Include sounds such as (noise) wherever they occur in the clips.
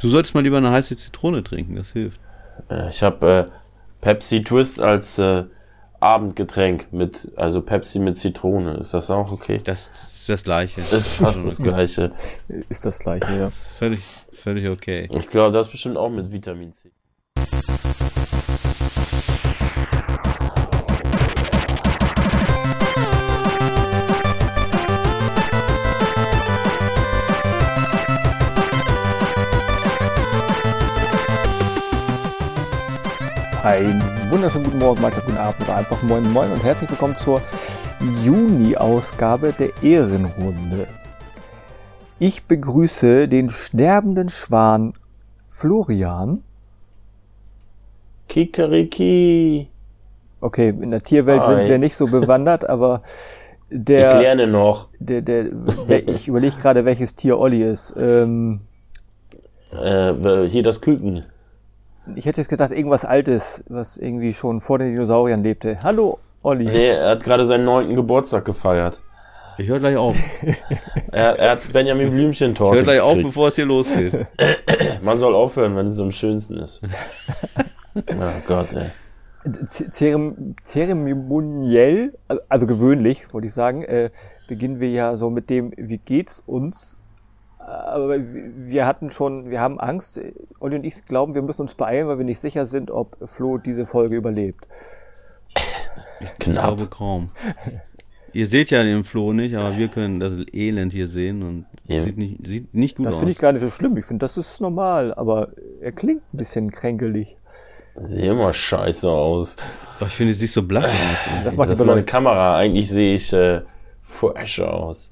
Du solltest mal lieber eine heiße Zitrone trinken, das hilft. Äh, ich habe äh, Pepsi Twist als äh, Abendgetränk mit, also Pepsi mit Zitrone. Ist das auch okay? Das ist das gleiche. Ist fast das gleiche. Ist das gleiche, ja. Völlig, völlig okay. Ich glaube, das bestimmt auch mit Vitamin C. Einen wunderschönen guten Morgen, Mahlzeit, guten Abend oder einfach Moin Moin und herzlich willkommen zur Juni-Ausgabe der Ehrenrunde. Ich begrüße den sterbenden Schwan Florian. Kikeriki. Okay, in der Tierwelt Hi. sind wir nicht so (laughs) bewandert, aber Ich der, lerne noch. der, der, wer- ich überlege gerade, welches Tier Olli ist. Ähm, Äh, hier das Küken. Ich hätte jetzt gedacht, irgendwas Altes, was irgendwie schon vor den Dinosauriern lebte. Hallo, Olli. Nee, er hat gerade seinen neunten Geburtstag gefeiert. Ich höre gleich auf. (laughs) Er, er hat Benjamin Blümchen Ich Torte höre gleich auf, gekriegt. bevor es hier losgeht. (laughs) Man soll aufhören, wenn es am schönsten ist. (laughs) oh Gott, ey. Zerem, zeremoniell, also- also gewöhnlich, wollte ich sagen, äh, beginnen wir ja so mit dem, wie geht's uns? Aber wir hatten schon, wir haben Angst. Olli und ich glauben, wir müssen uns beeilen, weil wir nicht sicher sind, ob Flo diese Folge überlebt. Ich Knapp. glaube kaum. Ihr seht ja den Floh nicht, aber wir können das Elend hier sehen und Ja. sieht, nicht, sieht nicht gut Das aus. finde ich gar nicht so schlimm. Ich finde, das ist normal, aber er klingt ein bisschen kränkelig. Sieht immer scheiße aus. Doch, ich finde, es sieht so blass aus. Das macht Das meine. Kamera. Eigentlich sehe ich äh, fresh aus.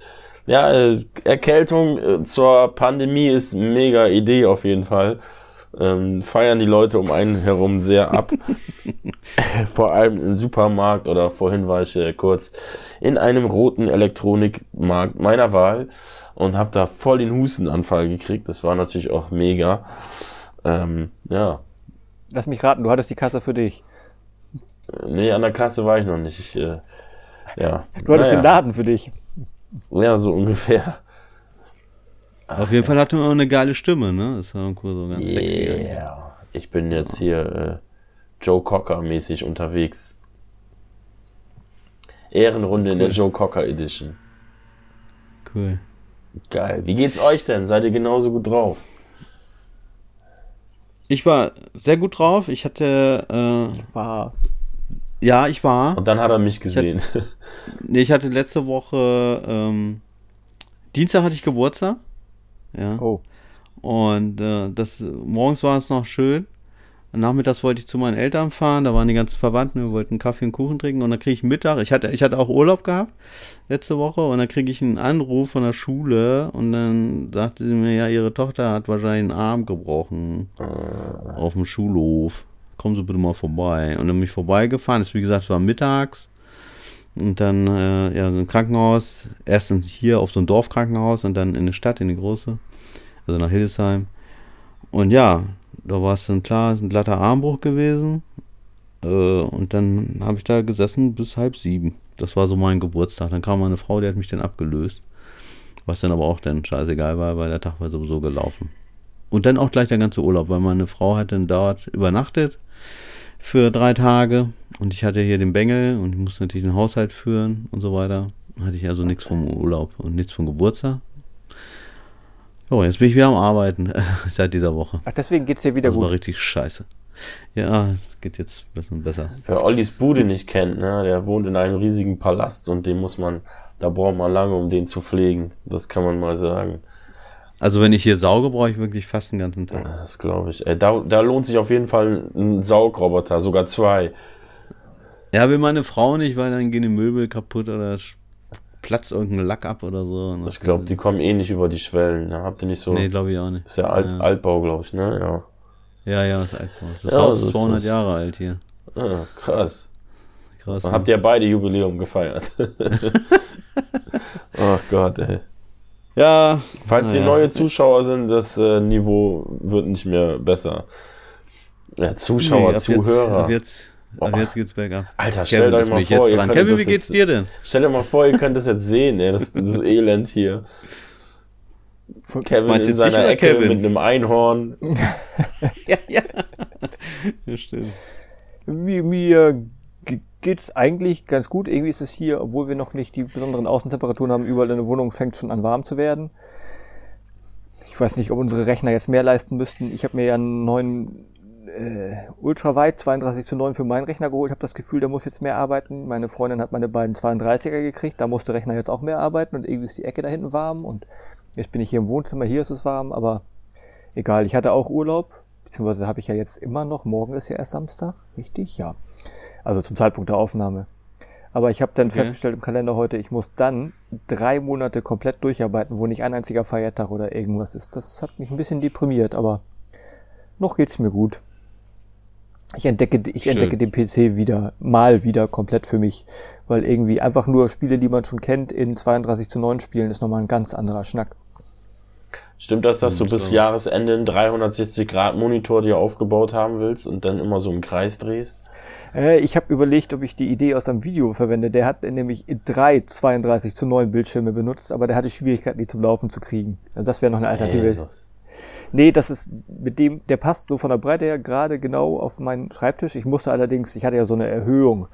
Ja, äh, Erkältung äh, zur Pandemie ist mega Idee auf jeden Fall. Ähm, feiern die Leute um einen herum sehr ab. (laughs) Vor allem im Supermarkt oder vorhin war ich äh, kurz in einem roten Elektronikmarkt meiner Wahl und habe da voll den Hustenanfall gekriegt. Das war natürlich auch mega. Ähm, ja, Lass mich raten, du hattest die Kasse für dich. nee, an der Kasse war ich noch nicht. Ich, äh, ja. Du hattest Naja. den Laden für dich. Ja, so ungefähr. Auf jeden Fall hat er immer eine geile Stimme, ne? Ist ja irgendwo so ganz sexy. eigentlich. Yeah. Ich bin jetzt hier äh, Joe Cocker mäßig unterwegs. Ehrenrunde in der Cool. Joe Cocker Edition. Cool. Geil. Wie geht's euch denn? Seid ihr genauso gut drauf? Ich war sehr gut drauf. Ich hatte, äh, War. Ja, ich war. Und dann hat er mich gesehen. (laughs) Nee, ich hatte letzte Woche, ähm, Dienstag hatte ich Geburtstag. Ja. Oh. Und äh, das, morgens war es noch schön. Nachmittags wollte ich zu meinen Eltern fahren, da waren die ganzen Verwandten, wir wollten Kaffee und Kuchen trinken und dann kriege ich Mittag, ich hatte, ich hatte auch Urlaub gehabt letzte Woche und dann kriege ich einen Anruf von der Schule und dann sagte sie mir, ja, ihre Tochter hat wahrscheinlich einen Arm gebrochen auf dem Schulhof. Kommen Sie bitte mal vorbei. Und dann bin ich vorbeigefahren, ist wie gesagt, es war mittags. Und dann, äh, ja, so ein Krankenhaus, erstens hier auf so ein Dorfkrankenhaus und dann in eine Stadt, in die große, also nach Hildesheim. Und ja, da war es dann klar, ein glatter Armbruch gewesen. Äh, und dann habe ich da gesessen bis halb sieben. Das war so mein Geburtstag. Dann kam meine Frau, die hat mich dann abgelöst. Was dann aber auch dann scheißegal war, weil der Tag war sowieso gelaufen. Und dann auch gleich der ganze Urlaub, weil meine Frau hat dann dort übernachtet für drei Tage und ich hatte hier den Bengel und ich musste natürlich den Haushalt führen und so weiter. Hatte ich also nichts vom Urlaub und nichts vom Geburtstag. So, jetzt bin ich wieder am Arbeiten (laughs) seit dieser Woche. Ach, deswegen geht's dir wieder Das war gut. richtig scheiße. Ja, es geht jetzt ein bisschen besser. Wer Ollis Bude nicht kennt, ne, der wohnt in einem riesigen Palast und den muss man, da braucht man lange, um den zu pflegen. Das kann man mal sagen. Also wenn ich hier sauge, brauche ich wirklich fast den ganzen Tag. Das glaube ich. Äh, da, da lohnt sich auf jeden Fall ein Saugroboter, sogar zwei. Ja, will meine Frau nicht, weil dann gehen die Möbel kaputt oder platzt irgendein Lack ab oder so. Ich glaube, die kommen eh nicht über die Schwellen. Ne? Habt ihr nicht so. Nee, glaube ich auch nicht. ist ja Alt, Ja. Altbau, glaube ich, ne? Ja. Ja, ja, das ist Altbau. Das Ja, Haus das ist ist 200 das- Jahre alt hier. Ah, krass. Krass. Dann ne? habt ihr beide Jubiläum gefeiert. (laughs) (laughs) oh Gott, ey. Ja. Falls hier naja. neue Zuschauer sind, das äh, Niveau wird nicht mehr besser. Ja, Zuschauer, Nee, ab Zuhörer. Jetzt, ab jetzt, ab Boah. jetzt geht's bergab. Alter, Kevin stellt euch mal vor, jetzt ihr Kevin, wie geht's jetzt, dir denn? Stell dir mal vor, ihr könnt das jetzt sehen, ey, das, das (laughs) Elend hier. Kevin Meinst in seiner Ecke Kevin? mit einem Einhorn. (laughs) ja, ja. ja, stimmt. Mir, mir ge- geht's eigentlich ganz gut. Irgendwie ist es hier, obwohl wir noch nicht die besonderen Außentemperaturen haben, überall in der Wohnung fängt schon an warm zu werden. Ich weiß nicht, ob unsere Rechner jetzt mehr leisten müssten. Ich habe mir ja einen neuen äh, Ultrawide 32 zu 9 für meinen Rechner geholt. Ich habe das Gefühl, der muss jetzt mehr arbeiten. Meine Freundin hat meine beiden 32er gekriegt. Da muss der Rechner jetzt auch mehr arbeiten und irgendwie ist die Ecke da hinten warm und jetzt bin ich hier im Wohnzimmer. Hier ist es warm, aber egal. Ich hatte auch Urlaub, beziehungsweise habe ich ja jetzt immer noch. Morgen ist ja erst Samstag, richtig? Ja. Also zum Zeitpunkt der Aufnahme. Aber ich habe dann Okay. festgestellt im Kalender heute, ich muss dann drei Monate komplett durcharbeiten, wo nicht ein einziger Feiertag oder irgendwas ist. Das hat mich ein bisschen deprimiert, aber noch geht's mir gut. Ich entdecke, ich Schön. entdecke den PC wieder, mal wieder komplett für mich, weil irgendwie einfach nur Spiele, die man schon kennt, in 32 zu 9 spielen, ist nochmal ein ganz anderer Schnack. Stimmt das, dass du Hm, bis so. Jahresende einen 360-Grad-Monitor dir aufgebaut haben willst und dann immer so im Kreis drehst? Äh, ich habe überlegt, ob ich die Idee aus einem Video verwende. Der hat nämlich drei 32 zu 9 Bildschirme benutzt, aber der hatte Schwierigkeiten, die zum Laufen zu kriegen. Also das wäre noch eine Alternative. Jesus. Nee, das ist mit dem, der passt so von der Breite her gerade genau auf meinen Schreibtisch. Ich musste allerdings, ich hatte ja so eine Erhöhung,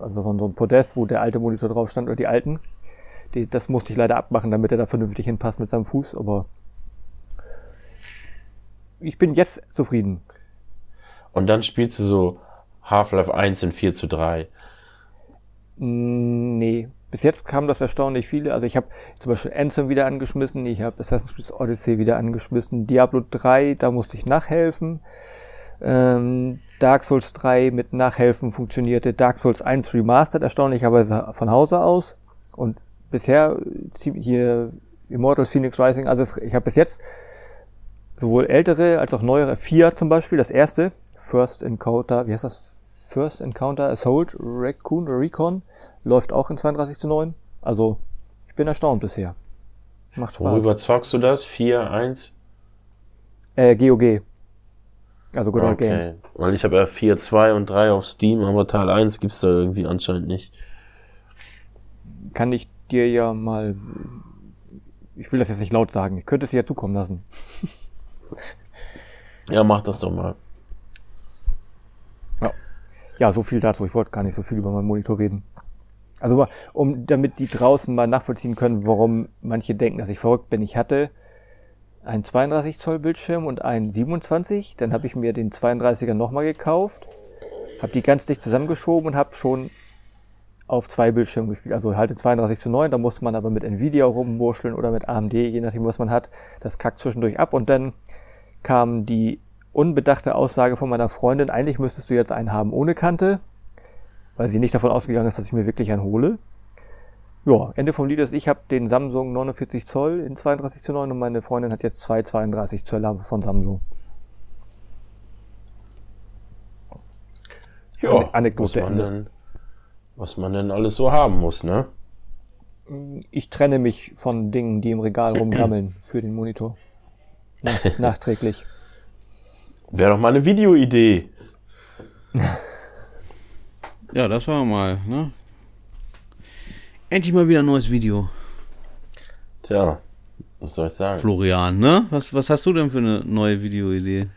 also so ein Podest, wo der alte Monitor drauf stand oder die alten. Die, das musste ich leider abmachen, damit er da vernünftig hinpasst mit seinem Fuß, aber ich bin jetzt zufrieden. Und dann spielst du so Half-Life 1 in 4 zu 3. Mm, Nee, bis jetzt kamen das erstaunlich viele. Also ich habe zum Beispiel Anthem wieder angeschmissen, ich habe Assassin's Creed Odyssey wieder angeschmissen, Diablo 3, da musste ich nachhelfen. Ähm, Dark Souls 3 mit Nachhelfen funktionierte, Dark Souls 1 Remastered erstaunlicherweise von Hause aus. Und bisher äh, hier Immortals Phoenix Rising, also es, ich habe bis jetzt sowohl ältere als auch neuere, vier zum Beispiel, das erste, First Encounter, wie heißt das? First Encounter Assault Raccoon Recon, läuft auch in 32 zu 9. Also, ich bin erstaunt bisher. Macht Spaß. Worüber zockst du das? 4, 1? Äh, GOG. Also Good Old Games. Okay. Weil ich habe ja 4, 2 und 3 auf Steam, aber Teil 1 gibt's da irgendwie anscheinend nicht. Kann ich dir ja mal, ich will das jetzt nicht laut sagen, ich könnte es dir ja zukommen lassen. Ja, mach das doch mal. Ja, so viel dazu. Ich wollte gar nicht so viel über meinen Monitor reden. Also, um, damit die draußen mal nachvollziehen können, warum manche denken, dass ich verrückt bin. Ich hatte einen 32 Zoll Bildschirm und einen 27. Dann habe ich mir den 32er nochmal gekauft, habe die ganz dicht zusammengeschoben und habe schon auf zwei Bildschirmen gespielt. Also halt in 32 zu 9, da musste man aber mit Nvidia rumwurscheln oder mit AMD, je nachdem, was man hat. Das kackt zwischendurch ab und dann kam die unbedachte Aussage von meiner Freundin, eigentlich müsstest du jetzt einen haben ohne Kante, weil sie nicht davon ausgegangen ist, dass ich mir wirklich einen hole. Ja, Ende vom Lied ist, ich habe den Samsung 49 Zoll in 32 zu 9 und meine Freundin hat jetzt zwei 32 Zöller von Samsung. Ane- Anekdote Ende. Was man denn alles so haben muss, ne? Ich trenne mich von Dingen, die im Regal rumgammeln (clears throat) für den Monitor. Nach, (laughs) nachträglich. Wäre doch mal eine Videoidee. (laughs) Ja, das war mal, ne? Endlich mal wieder ein neues Video. Tja, was soll ich sagen? Florian, ne? Was, was hast du denn für eine neue Videoidee?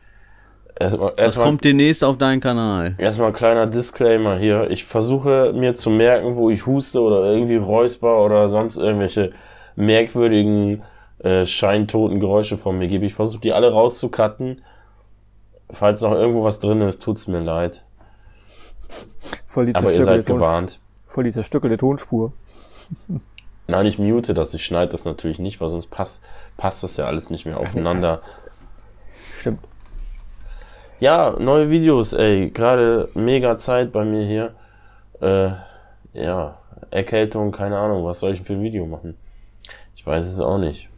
Erstmal, Was erstmal, kommt demnächst auf deinen Kanal? erstmal kleiner Disclaimer hier. Ich versuche mir zu merken, wo ich huste oder irgendwie räusper oder sonst irgendwelche merkwürdigen, äh, scheintoten Geräusche von mir gebe. Ich versuche die alle rauszucutten. Falls noch irgendwo was drin ist, tut's mir leid. Voll die Aber ihr seid gewarnt. Voll die zerstückelte Tonspur. (laughs) Nein, ich mute das. Ich schneide das natürlich nicht, weil sonst passt, passt das ja alles nicht mehr aufeinander. Stimmt. Ja, neue Videos, ey. Gerade mega Zeit bei mir hier. Äh, ja, Erkältung, keine Ahnung. Was soll ich denn für ein Video machen? Ich weiß es auch nicht.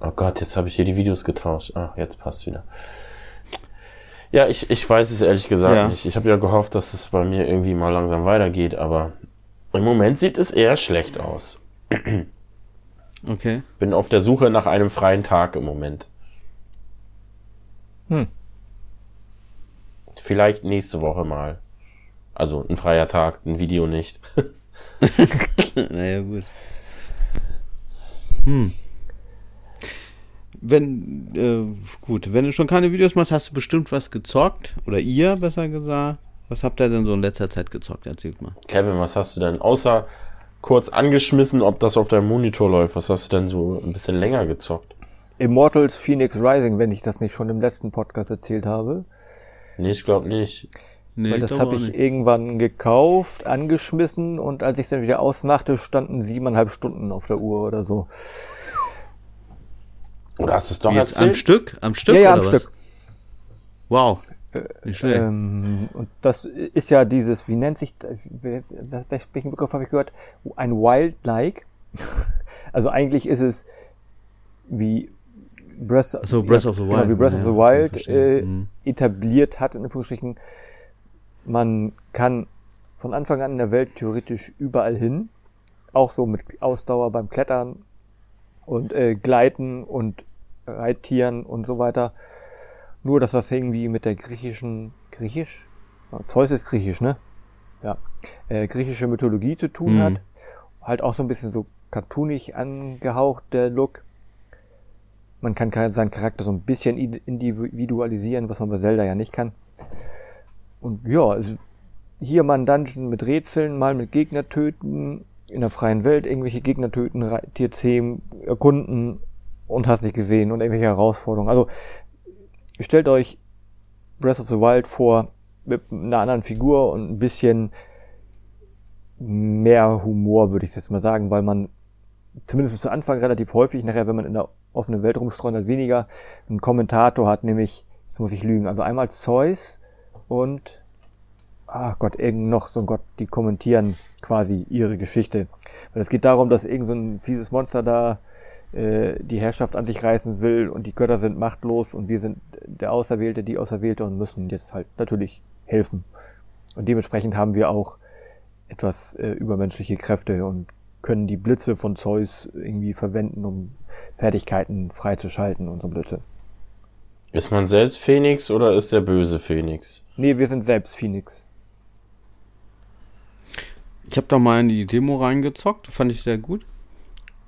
Oh Gott, jetzt habe ich hier die Videos getauscht. Ach, jetzt passt wieder. Ja, ich, ich weiß es ehrlich gesagt Ja. nicht. Ich habe ja gehofft, dass es bei mir irgendwie mal langsam weitergeht, aber im Moment sieht es eher schlecht aus. Okay. Bin auf der Suche nach einem freien Tag im Moment. Hm. Vielleicht nächste Woche mal. Also ein freier Tag, ein Video nicht. (laughs) naja, gut. Hm. wenn, äh, gut, wenn du schon keine Videos machst, hast du bestimmt was gezockt. Oder ihr, besser gesagt. Was habt ihr denn so in letzter Zeit gezockt? Erzählt mal. Kevin, was hast du denn außer kurz angeschmissen, ob das auf deinem Monitor läuft? Was hast du denn so ein bisschen länger gezockt? Immortals Phoenix Rising, wenn ich das nicht schon im letzten Podcast erzählt habe. Nee, ich glaube nicht. Nee, Weil das habe ich nicht. irgendwann gekauft, angeschmissen und als ich es dann wieder ausmachte, standen siebeneinhalb Stunden auf der Uhr oder so. Oder hast du es doch Jetzt erzählt? Am Stück? Am Stück? Ja, ja, am was? Stück. Wow. Äh, nicht schlecht. Ähm, und das ist ja dieses, wie nennt sich, das, welchen Begriff habe ich gehört? Ein Wildlike. (laughs) Also eigentlich ist es wie Breath, so, Breath of the genau, Wild. wie Breath ja, of the Wild äh, mhm. etabliert hat, in Anführungsstrichen. Man kann von Anfang an in der Welt theoretisch überall hin. Auch so mit Ausdauer beim Klettern und äh, Gleiten und Reittieren und so weiter. Nur, dass das irgendwie mit der griechischen, griechisch? Zeus ist griechisch, ne? Ja. Äh, griechische Mythologie zu tun mhm. hat. Halt auch so ein bisschen so cartoonig angehaucht, der Look. Man kann seinen Charakter so ein bisschen individualisieren, was man bei Zelda ja nicht kann. Und ja, also hier mal ein Dungeon mit Rätseln, mal mit Gegner töten, in der freien Welt irgendwelche Gegner töten, Tierzähmen, erkunden und hast nicht gesehen und irgendwelche Herausforderungen. Also stellt euch Breath of the Wild vor mit einer anderen Figur und ein bisschen mehr Humor, würde ich jetzt mal sagen, weil man zumindest zu Anfang relativ häufig, nachher, wenn man in der offenen Welt rumstreunert, weniger einen Kommentator hat, nämlich, jetzt muss ich lügen, also einmal Zeus und, ach Gott, irgend noch so ein Gott, die kommentieren quasi ihre Geschichte. Weil es geht darum, dass irgend so ein fieses Monster da äh, die Herrschaft an sich reißen will und die Götter sind machtlos und wir sind der Auserwählte, die Auserwählte und müssen jetzt halt natürlich helfen. Und dementsprechend haben wir auch etwas äh, übermenschliche Kräfte und können die Blitze von Zeus irgendwie verwenden, um Fertigkeiten freizuschalten und so Blitze. Ist man selbst Phoenix oder ist der böse Phoenix? Nee, wir sind selbst Phoenix. Ich habe da mal in die Demo reingezockt, fand ich sehr gut.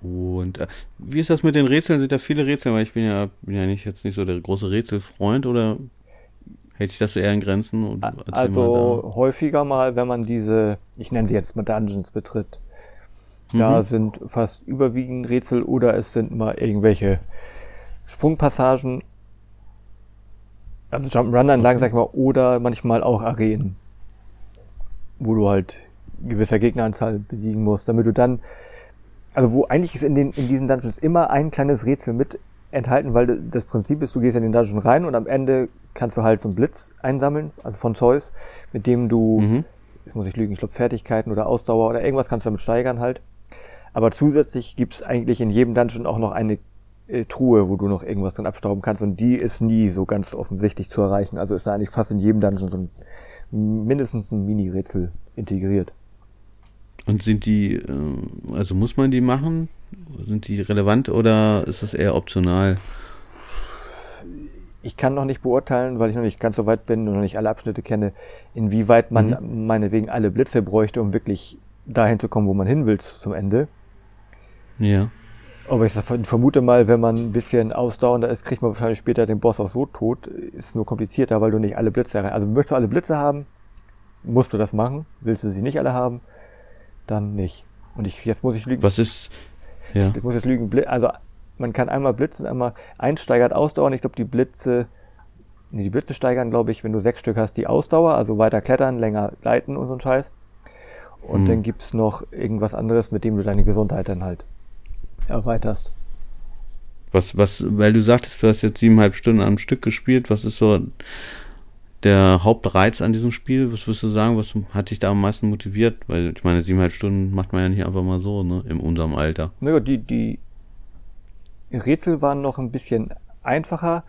Und äh, wie ist das mit den Rätseln? Sind da viele Rätsel? Weil ich bin ja, bin ja nicht jetzt nicht so der große Rätselfreund oder hält sich das so eher in Grenzen? also mal häufiger mal, wenn man diese, ich nenne sie jetzt mal Dungeons betritt. Da mhm. sind fast überwiegend Rätsel oder es sind mal irgendwelche Sprungpassagen, also Jump'n'Run-Anlagen, okay. sag ich mal, oder manchmal auch Arenen, wo du halt gewisser Gegneranzahl besiegen musst, damit du dann also wo eigentlich ist in, den, in diesen Dungeons immer ein kleines Rätsel mit enthalten, weil das Prinzip ist, du gehst in den Dungeon rein und am Ende kannst du halt so einen Blitz einsammeln, also von Zeus, mit dem du, mhm. jetzt muss ich lügen, ich glaube Fertigkeiten oder Ausdauer oder irgendwas kannst du damit steigern halt. Aber zusätzlich gibt's eigentlich in jedem Dungeon auch noch eine äh, Truhe, wo du noch irgendwas drin abstauben kannst und die ist nie so ganz offensichtlich zu erreichen. Also ist da eigentlich fast in jedem Dungeon so ein mindestens ein Mini-Rätsel integriert. Und sind die, äh, also muss man die machen? Sind die relevant oder ist das eher optional? Ich kann noch nicht beurteilen, weil ich noch nicht ganz so weit bin und noch nicht alle Abschnitte kenne, inwieweit man mhm. meinetwegen alle Blitze bräuchte, um wirklich dahin zu kommen, wo man hin will zum Ende. Ja. Aber ich vermute mal, wenn man ein bisschen ausdauernder ist, kriegt man wahrscheinlich später den Boss auch so tot. Ist nur komplizierter, weil du nicht alle Blitze erreichst. Also möchtest du alle Blitze haben, musst du das machen. Willst du sie nicht alle haben, dann nicht. Und ich, jetzt muss ich lügen. Was ist, ja. Ich muss jetzt lügen. Also, man kann einmal blitzen, einmal einsteigert ausdauern. Ich glaube, die Blitze, nee, die Blitze steigern, glaube ich, wenn du sechs Stück hast, die Ausdauer, also weiter klettern, länger gleiten und so ein Scheiß. Und hm. dann gibt's noch irgendwas anderes, mit dem du deine Gesundheit dann halt erweiterst. Was, was, weil du sagtest, du hast jetzt siebeneinhalb Stunden am Stück gespielt, was ist so der Hauptreiz an diesem Spiel? Was würdest du sagen, was hat dich da am meisten motiviert? Weil ich meine, siebeneinhalb Stunden macht man ja nicht einfach mal so, ne? In unserem Alter. Naja, die, die Rätsel waren noch ein bisschen einfacher.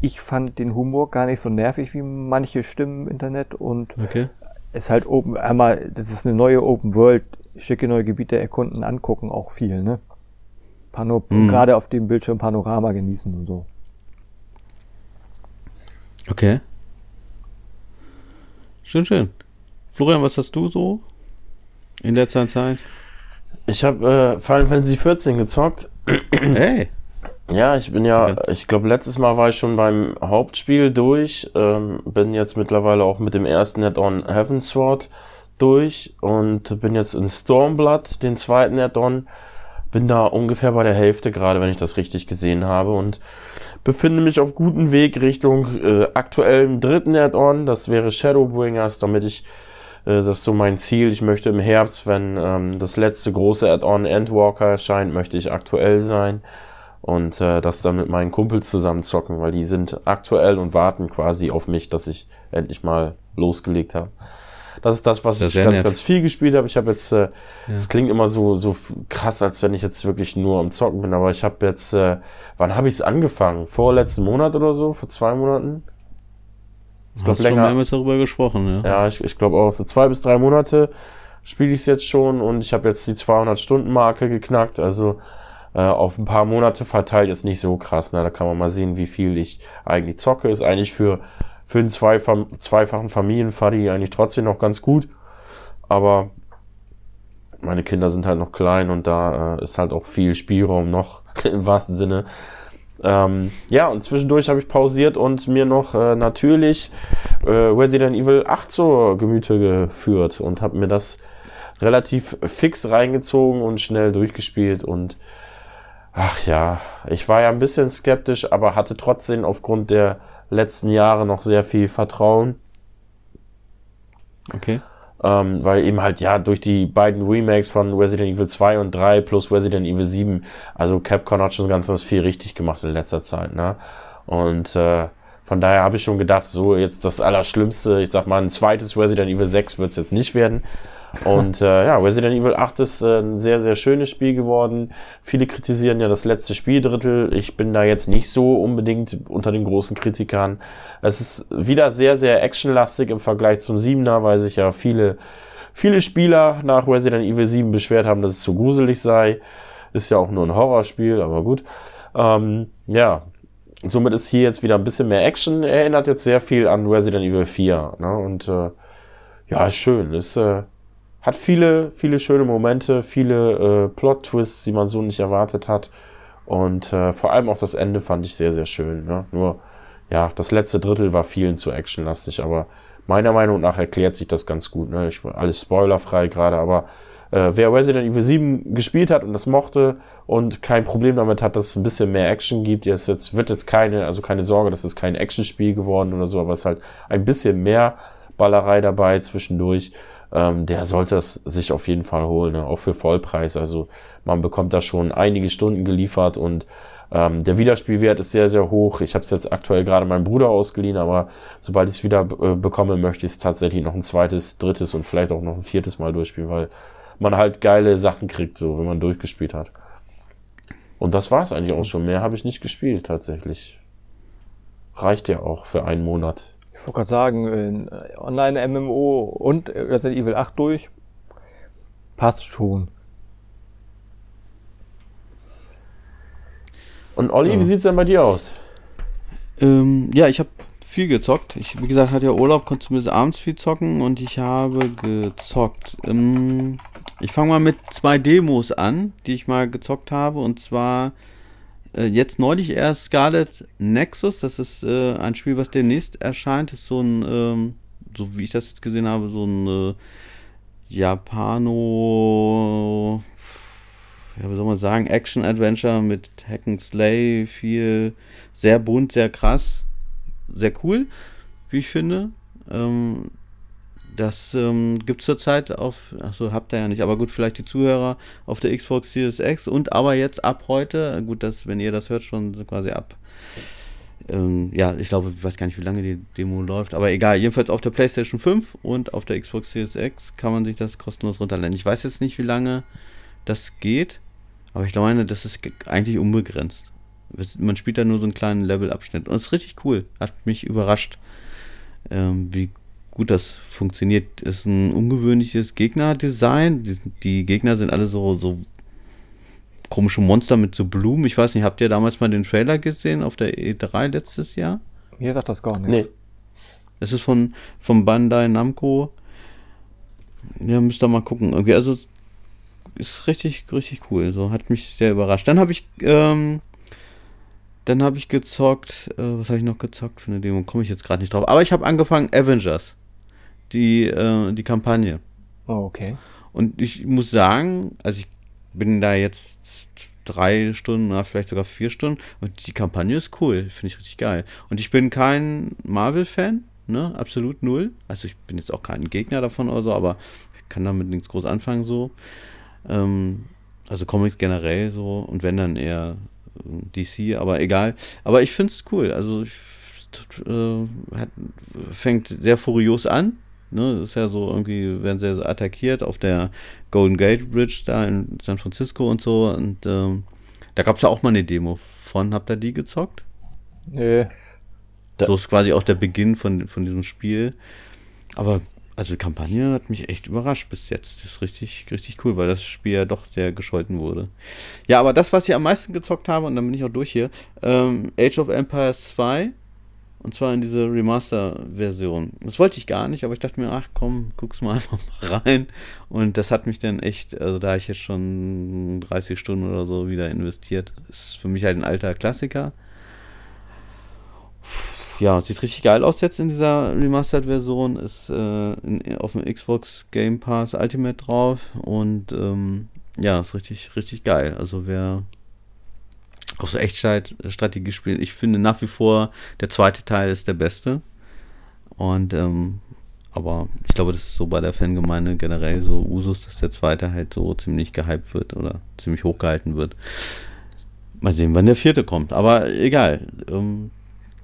Ich fand den Humor gar nicht so nervig wie manche Stimmen im Internet und okay. es halt open, einmal, das ist eine neue Open World, schicke neue Gebiete erkunden, angucken, auch viel, ne? Pano mm. Gerade auf dem Bildschirm Panorama genießen und so. Okay. Schön, schön. Florian, was hast du so in letzter Zeit? Ich habe äh, Final Fantasy 14 gezockt. (clears throat) Hey. Ja, ich bin ja, ich glaube, letztes Mal war ich schon beim Hauptspiel durch, ähm, bin jetzt mittlerweile auch mit dem ersten Add-on Heavensward durch und bin jetzt in Stormblood, den zweiten Add-on, bin da ungefähr bei der Hälfte gerade, wenn ich das richtig gesehen habe und befinde mich auf gutem Weg Richtung äh, aktuellen dritten Add-on, das wäre Shadowbringers, damit ich äh, das ist so mein Ziel. Ich möchte im Herbst, wenn ähm, das letzte große Add-on Endwalker erscheint, möchte ich aktuell sein und äh, das dann mit meinen Kumpels zusammen zocken, weil die sind aktuell und warten quasi auf mich, dass ich endlich mal losgelegt habe. Das ist das, was das ich ganz, nett. ganz viel gespielt habe. Ich habe jetzt, äh, es ja. klingt immer so, so krass, als wenn ich jetzt wirklich nur am Zocken bin, aber ich habe jetzt, äh, wann habe ich es angefangen? Vorletzten Monat oder so? Vor zwei Monaten? Ich glaube länger. Wir haben darüber gesprochen, ja. Ja, ich, ich glaube auch. So zwei bis drei Monate spiele ich es jetzt schon und ich habe jetzt die 200 Stunden Marke geknackt. Also äh, auf ein paar Monate verteilt ist nicht so krass. Ne? Da kann man mal sehen, wie viel ich eigentlich zocke. Ist eigentlich für, für einen Zweifach, zweifachen Familienfaddy eigentlich trotzdem noch ganz gut. Aber meine Kinder sind halt noch klein und da äh, ist halt auch viel Spielraum noch (laughs) im wahrsten Sinne. Ähm, ja, und zwischendurch habe ich pausiert und mir noch äh, natürlich äh, Resident Evil 8 zur Gemüte geführt und habe mir das relativ fix reingezogen und schnell durchgespielt und Ach ja, ich war ja ein bisschen skeptisch, aber hatte trotzdem aufgrund der letzten Jahre noch sehr viel Vertrauen. Okay. Ähm, weil eben halt ja durch die beiden Remakes von Resident Evil 2 und 3 plus Resident Evil 7, also Capcom hat schon ganz, ganz viel richtig gemacht in letzter Zeit, ne? Und äh, von daher habe ich schon gedacht, so jetzt das Allerschlimmste, ich sag mal, ein zweites Resident Evil 6 wird es jetzt nicht werden. Und äh, ja, Resident Evil 8 ist äh, ein sehr, sehr schönes Spiel geworden. Viele kritisieren ja das letzte Spieldrittel. Ich bin da jetzt nicht so unbedingt unter den großen Kritikern. Es ist wieder sehr, sehr actionlastig im Vergleich zum 7er, weil sich ja viele, viele Spieler nach Resident Evil 7 beschwert haben, dass es zu gruselig sei. Ist ja auch nur ein Horrorspiel, aber gut. Ähm, ja, somit ist hier jetzt wieder ein bisschen mehr Action. Erinnert jetzt sehr viel an Resident Evil 4. Ne? Und äh, ja, ist schön. Ist äh, hat viele, viele schöne Momente, viele äh, Plot-Twists, die man so nicht erwartet hat. Und äh, vor allem auch das Ende fand ich sehr, sehr schön. Ne? Nur, ja, das letzte Drittel war vielen zu actionlastig, aber meiner Meinung nach erklärt sich das ganz gut. Ne? Ich alles spoilerfrei gerade, aber äh, wer Resident Evil 7 gespielt hat und das mochte und kein Problem damit hat, dass es ein bisschen mehr Action gibt, jetzt, jetzt wird jetzt keine, also keine Sorge, dass es kein Actionspiel geworden oder so, aber es ist halt ein bisschen mehr Ballerei dabei zwischendurch ähm, der sollte es sich auf jeden Fall holen, ne? auch für Vollpreis. Also man bekommt da schon einige Stunden geliefert und ähm, der Wiederspielwert ist sehr, sehr hoch. Ich habe es jetzt aktuell gerade meinem Bruder ausgeliehen, aber sobald ich es wieder äh, bekomme, möchte ich es tatsächlich noch ein zweites, drittes und vielleicht auch noch ein viertes Mal durchspielen, weil man halt geile Sachen kriegt, so wenn man durchgespielt hat. Und das war es eigentlich auch schon. Mehr habe ich nicht gespielt tatsächlich. Reicht ja auch für einen Monat. Ich wollte gerade sagen, Online-MMO und Resident Evil 8 durch. Passt schon. Und Olli, ja. wie sieht's denn bei dir aus? Ähm, ja, ich habe viel gezockt. Ich, wie gesagt, hatte ja Urlaub, konnte zumindest abends viel zocken und ich habe gezockt. Ähm, ich fange mal mit zwei Demos an, die ich mal gezockt habe. Und zwar äh, jetzt neulich erst Scarlet Nexus. Das ist äh, ein Spiel, was demnächst erscheint. Ist so ein, ähm, so wie ich das jetzt gesehen habe, so ein äh, Japano, ja, wie soll man sagen, Action-Adventure mit Hack and Slay, viel, sehr bunt, sehr krass, sehr cool, wie ich finde. Ähm, das ähm, gibt es zurzeit auf, achso, habt ihr ja nicht, aber gut, vielleicht die Zuhörer auf der Xbox Series X und aber jetzt ab heute, gut, dass, wenn ihr das hört, schon quasi ab. Ähm, ja, ich glaube, ich weiß gar nicht, wie lange die Demo läuft, aber egal, jedenfalls auf der PlayStation 5 und auf der Xbox Series X kann man sich das kostenlos runterladen. Ich weiß jetzt nicht, wie lange das geht, aber ich meine, das ist eigentlich unbegrenzt. Man spielt da nur so einen kleinen Levelabschnitt und es ist richtig cool. Hat mich überrascht, ähm, wie gut das funktioniert. Ist ein ungewöhnliches Gegnerdesign. Die, die Gegner sind alle so, so komische Monster mit so Blumen. Ich weiß nicht, habt ihr damals mal den Trailer gesehen auf der E3 letztes Jahr? Mir sagt das gar nichts. Nee. Es ist von, von Bandai Namco. Ja, müsst ihr mal gucken. Irgendwie, also ist richtig, richtig cool. So hat mich sehr überrascht. Dann habe ich ähm, dann habe ich gezockt, äh, was habe ich noch gezockt für eine Demo? Komme ich jetzt gerade nicht drauf. Aber ich habe angefangen Avengers, die, äh, die Kampagne. Oh, okay. Und ich muss sagen, also ich bin da jetzt drei Stunden oder vielleicht sogar vier Stunden und die Kampagne ist cool, finde ich richtig geil. Und ich bin kein Marvel-Fan, ne, absolut null. Also ich bin jetzt auch kein Gegner davon oder so, aber ich kann damit nichts groß anfangen so. Ähm, also Comics generell so und wenn dann eher äh, DC, aber egal. Aber ich finde es cool. Also ich, äh, hat, fängt sehr furios an. Ne, ist ja so irgendwie, werden sie attackiert auf der Golden Gate Bridge da in San Francisco und so. Und ähm, da gab es ja auch mal eine Demo von. Habt ihr die gezockt? Nö. So ist quasi auch der Beginn von, von diesem Spiel. Aber also die Kampagne hat mich echt überrascht bis jetzt. Das ist richtig, richtig cool, weil das Spiel ja doch sehr gescholten wurde. Ja, aber das, was ich am meisten gezockt habe, und dann bin ich auch durch hier, ähm, Age of Empires 2. Und zwar in diese Remaster-Version. Das wollte ich gar nicht, aber ich dachte mir, ach komm, guck's mal (laughs) einfach mal rein. Und das hat mich dann echt, also da ich jetzt schon 30 Stunden oder so wieder investiert, ist für mich halt ein alter Klassiker. Ja, sieht richtig geil aus jetzt in dieser Remastered-Version. Ist äh, in, auf dem Xbox Game Pass Ultimate drauf. Und ähm, ja, ist richtig, richtig geil. Also wer auf so Echtzeitstrategie spielt, ich finde nach wie vor der zweite Teil ist der beste. Und ähm, aber ich glaube, das ist so bei der Fangemeinde generell so Usus, dass der zweite halt so ziemlich gehypt wird oder ziemlich hochgehalten wird. Mal sehen, wann der vierte kommt. Aber egal. Ähm,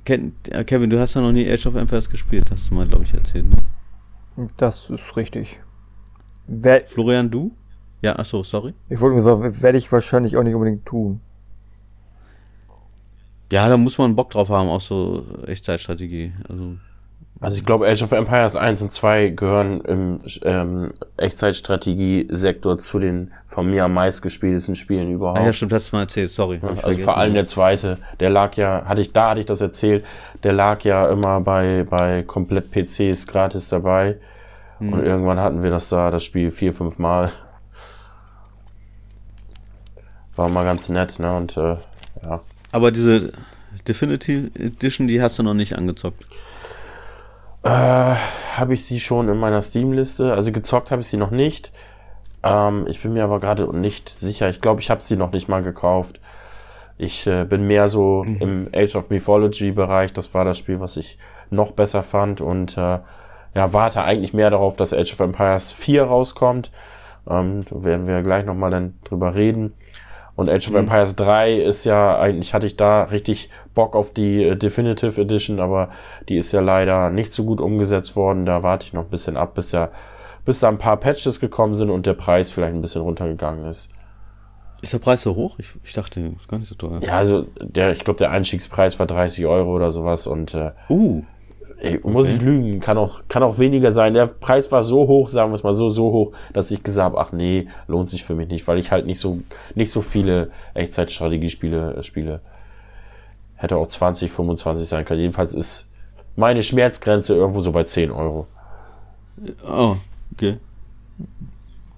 Kevin, du hast ja noch nie Age of Empires gespielt, hast du mal, glaube ich, erzählt, ne? Das ist richtig. Wer Florian, du? Ja, achso, sorry. Ich wollte nur sagen, werde ich wahrscheinlich auch nicht unbedingt tun. Ja, da muss man Bock drauf haben, auch so Echtzeitstrategie. Also, also ich glaube, Age of Empires 1 und 2 gehören im ähm, Echtzeitstrategie-Sektor zu den von mir am meist gespieltesten Spielen überhaupt. ah, ja, stimmt, hast du mal erzählt, sorry. ich Also vor allem der zweite, der lag ja, hatte ich, da hatte ich das erzählt, der lag ja immer bei, bei komplett PCs gratis dabei. Hm. Und irgendwann hatten wir das da, das Spiel vier, fünf Mal. War mal ganz nett, ne? Und äh, ja. Aber diese Definitive Edition, die hast du noch nicht angezockt. Äh, habe ich sie schon in meiner Steam-Liste. Also gezockt habe ich sie noch nicht. Ähm, ich bin mir aber gerade nicht sicher. Ich glaube, ich habe sie noch nicht mal gekauft. Ich äh, bin mehr so im Age of Mythology-Bereich. Das war das Spiel, was ich noch besser fand. Und äh, ja, warte eigentlich mehr darauf, dass Age of Empires 4 rauskommt. Ähm, da werden wir gleich nochmal dann drüber reden. Und Age of Mhm. Empires 3 ist ja, eigentlich hatte ich da richtig Bock auf die äh, Definitive Edition, aber die ist ja leider nicht so gut umgesetzt worden. Da warte ich noch ein bisschen ab, bis ja, bis da ein paar Patches gekommen sind und der Preis vielleicht ein bisschen runtergegangen ist. Ist der Preis so hoch? Ich, ich dachte, ist gar nicht so teuer. Ja, also der, ich glaube, der Einstiegspreis war 30 Euro oder sowas und äh, Uh, ey, muss Okay. ich lügen, kann auch, kann auch weniger sein. Der Preis war so hoch, sagen wir es mal so, so hoch, dass ich gesagt habe, ach nee, lohnt sich für mich nicht, weil ich halt nicht so, nicht so viele Echtzeitstrategiespiele äh, spiele. Hätte auch 20, 25 sein können. Jedenfalls ist meine Schmerzgrenze irgendwo so bei 10 Euro. oh, okay.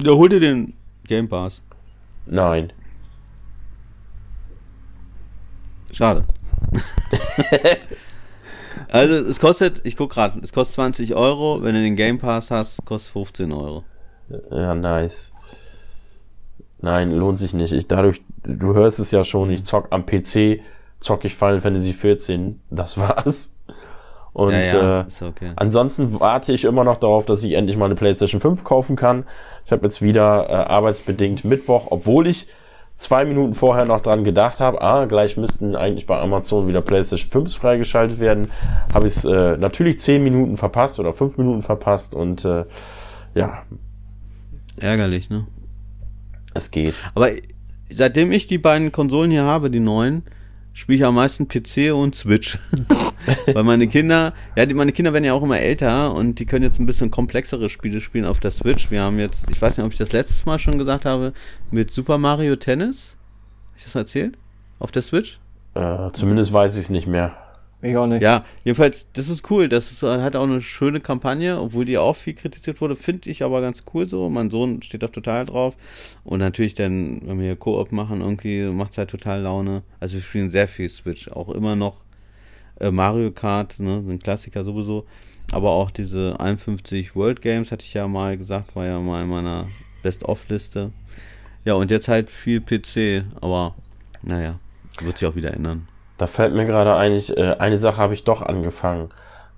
Ja, hol dir den Game Pass. Nein. Schade. (laughs) also es kostet, ich guck gerade, es kostet 20 Euro, wenn du den Game Pass hast, kostet 15 Euro. Ja, nice. Nein, lohnt sich nicht. Ich dadurch, du hörst es ja schon, ich zock am PC, zock ich Final Fantasy 14. Das war's. Und ja, ja, äh, okay. ansonsten warte ich immer noch darauf, dass ich endlich mal eine PlayStation 5 kaufen kann. Ich habe jetzt wieder äh, arbeitsbedingt Mittwoch, obwohl ich zwei Minuten vorher noch dran gedacht habe, ah, gleich müssten eigentlich bei Amazon wieder PlayStation 5 freigeschaltet werden, habe ich es äh, natürlich zehn Minuten verpasst oder fünf Minuten verpasst und äh, ja, Ärgerlich, ne? es geht. Aber seitdem ich die beiden Konsolen hier habe, die neuen, spiele ich am meisten PC und Switch. (laughs) Weil meine Kinder, ja, die, meine Kinder werden ja auch immer älter und die können jetzt ein bisschen komplexere Spiele spielen auf der Switch. Wir haben jetzt, ich weiß nicht, ob ich das letztes Mal schon gesagt habe, mit Super Mario Tennis. Habe ich das erzählt? Auf der Switch? Äh, zumindest weiß ich es nicht mehr. Ich auch nicht. Ja, jedenfalls, das ist cool. Das ist, hat auch eine schöne Kampagne, obwohl die auch viel kritisiert wurde, finde ich aber ganz cool so. Mein Sohn steht da total drauf. Und natürlich dann, wenn wir hier Koop machen, irgendwie macht es halt total Laune. Also wir spielen sehr viel Switch, auch immer noch äh, Mario Kart, ne, ein Klassiker sowieso. Aber auch diese 51 World Games, hatte ich ja mal gesagt, war ja mal in meiner Best-of-Liste. Ja, und jetzt halt viel PC, aber naja, wird sich auch wieder ändern. Da fällt mir gerade eigentlich, äh, eine Sache habe ich doch angefangen.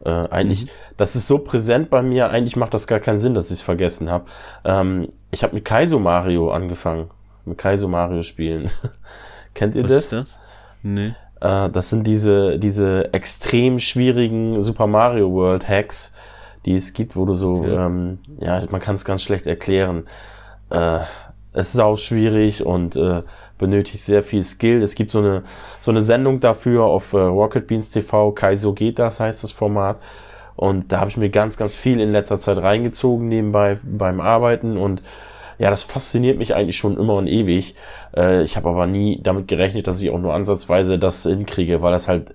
Äh, eigentlich, mhm. das ist so präsent bei mir, eigentlich macht das gar keinen Sinn, dass ich es vergessen habe. Ähm, ich habe mit Kaizo Mario angefangen. Mit Kaizo Mario spielen. (laughs) Kennt ihr Was das? das? Nee. Äh, das sind diese, diese extrem schwierigen Super Mario World Hacks, die es gibt, wo du so, okay. ähm, ja, man kann es ganz schlecht erklären. Äh, es ist auch schwierig und äh, benötigt sehr viel Skill. Es gibt so eine, so eine Sendung dafür auf äh, Rocket Beans TV, Kaiso geht das heißt das Format. Und da habe ich mir ganz, ganz viel in letzter Zeit reingezogen nebenbei beim Arbeiten und ja, das fasziniert mich eigentlich schon immer und ewig. Äh, ich habe aber nie damit gerechnet, dass ich auch nur ansatzweise das hinkriege, weil das halt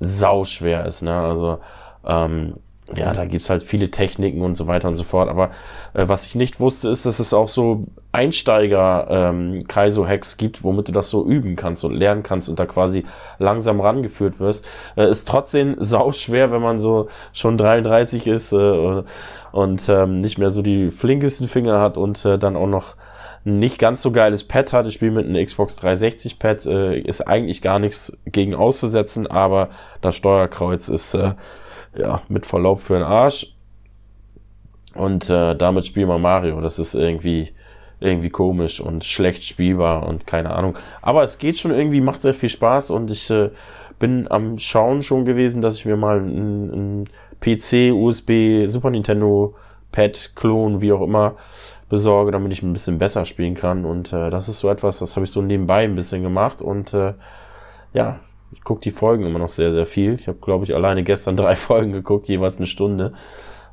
sau schwer ist. Ne? Also ähm, ja, da gibt's halt viele Techniken und so weiter und so fort. Aber äh, was ich nicht wusste, ist, dass es auch so Einsteiger-Kaizo-Hacks ähm, gibt, womit du das so üben kannst und lernen kannst und da quasi langsam rangeführt wirst. Äh, ist trotzdem (laughs) sau schwer, wenn man so schon 33 ist äh, und ähm, nicht mehr so die flinkesten Finger hat und äh, dann auch noch nicht ganz so geiles Pad hat. Ich spiele mit einem Xbox 360 Pad, äh, ist eigentlich gar nichts gegen auszusetzen, aber das Steuerkreuz ist äh, ja, mit Verlaub für den Arsch. Und äh, damit spielen wir Mario. Das ist irgendwie, irgendwie komisch und schlecht spielbar und keine Ahnung. Aber es geht schon irgendwie, macht sehr viel Spaß und ich äh, bin am Schauen schon gewesen, dass ich mir mal ein, ein PC, USB, Super Nintendo, Pad, Klon, wie auch immer, besorge, damit ich ein bisschen besser spielen kann. Und äh, das ist so etwas, das habe ich so nebenbei ein bisschen gemacht und äh, ja, ich gucke die Folgen immer noch sehr, sehr viel. Ich habe, glaube ich, alleine gestern (laughs) drei Folgen geguckt, jeweils eine Stunde.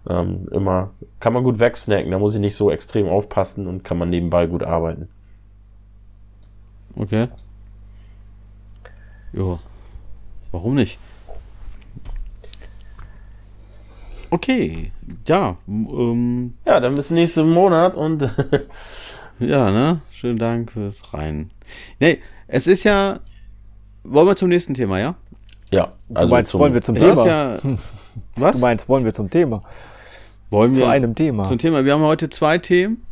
Ähm, immer kann man gut wegsnacken, da muss ich nicht so extrem aufpassen und kann man nebenbei gut arbeiten. Okay. Ja. Warum nicht? Okay, ja. Ähm, ja, dann bis nächsten Monat und. (laughs) ja, ne? Schönen Dank fürs Rein. Nee, es ist ja wollen wir zum nächsten Thema, ja? Ja. Also du meinst, zum, wollen wir zum Thema? Ja, (laughs) was? Du meinst, wollen wir zum Thema? Wollen wir zu einem Thema? Zum Thema. Wir haben heute zwei Themen.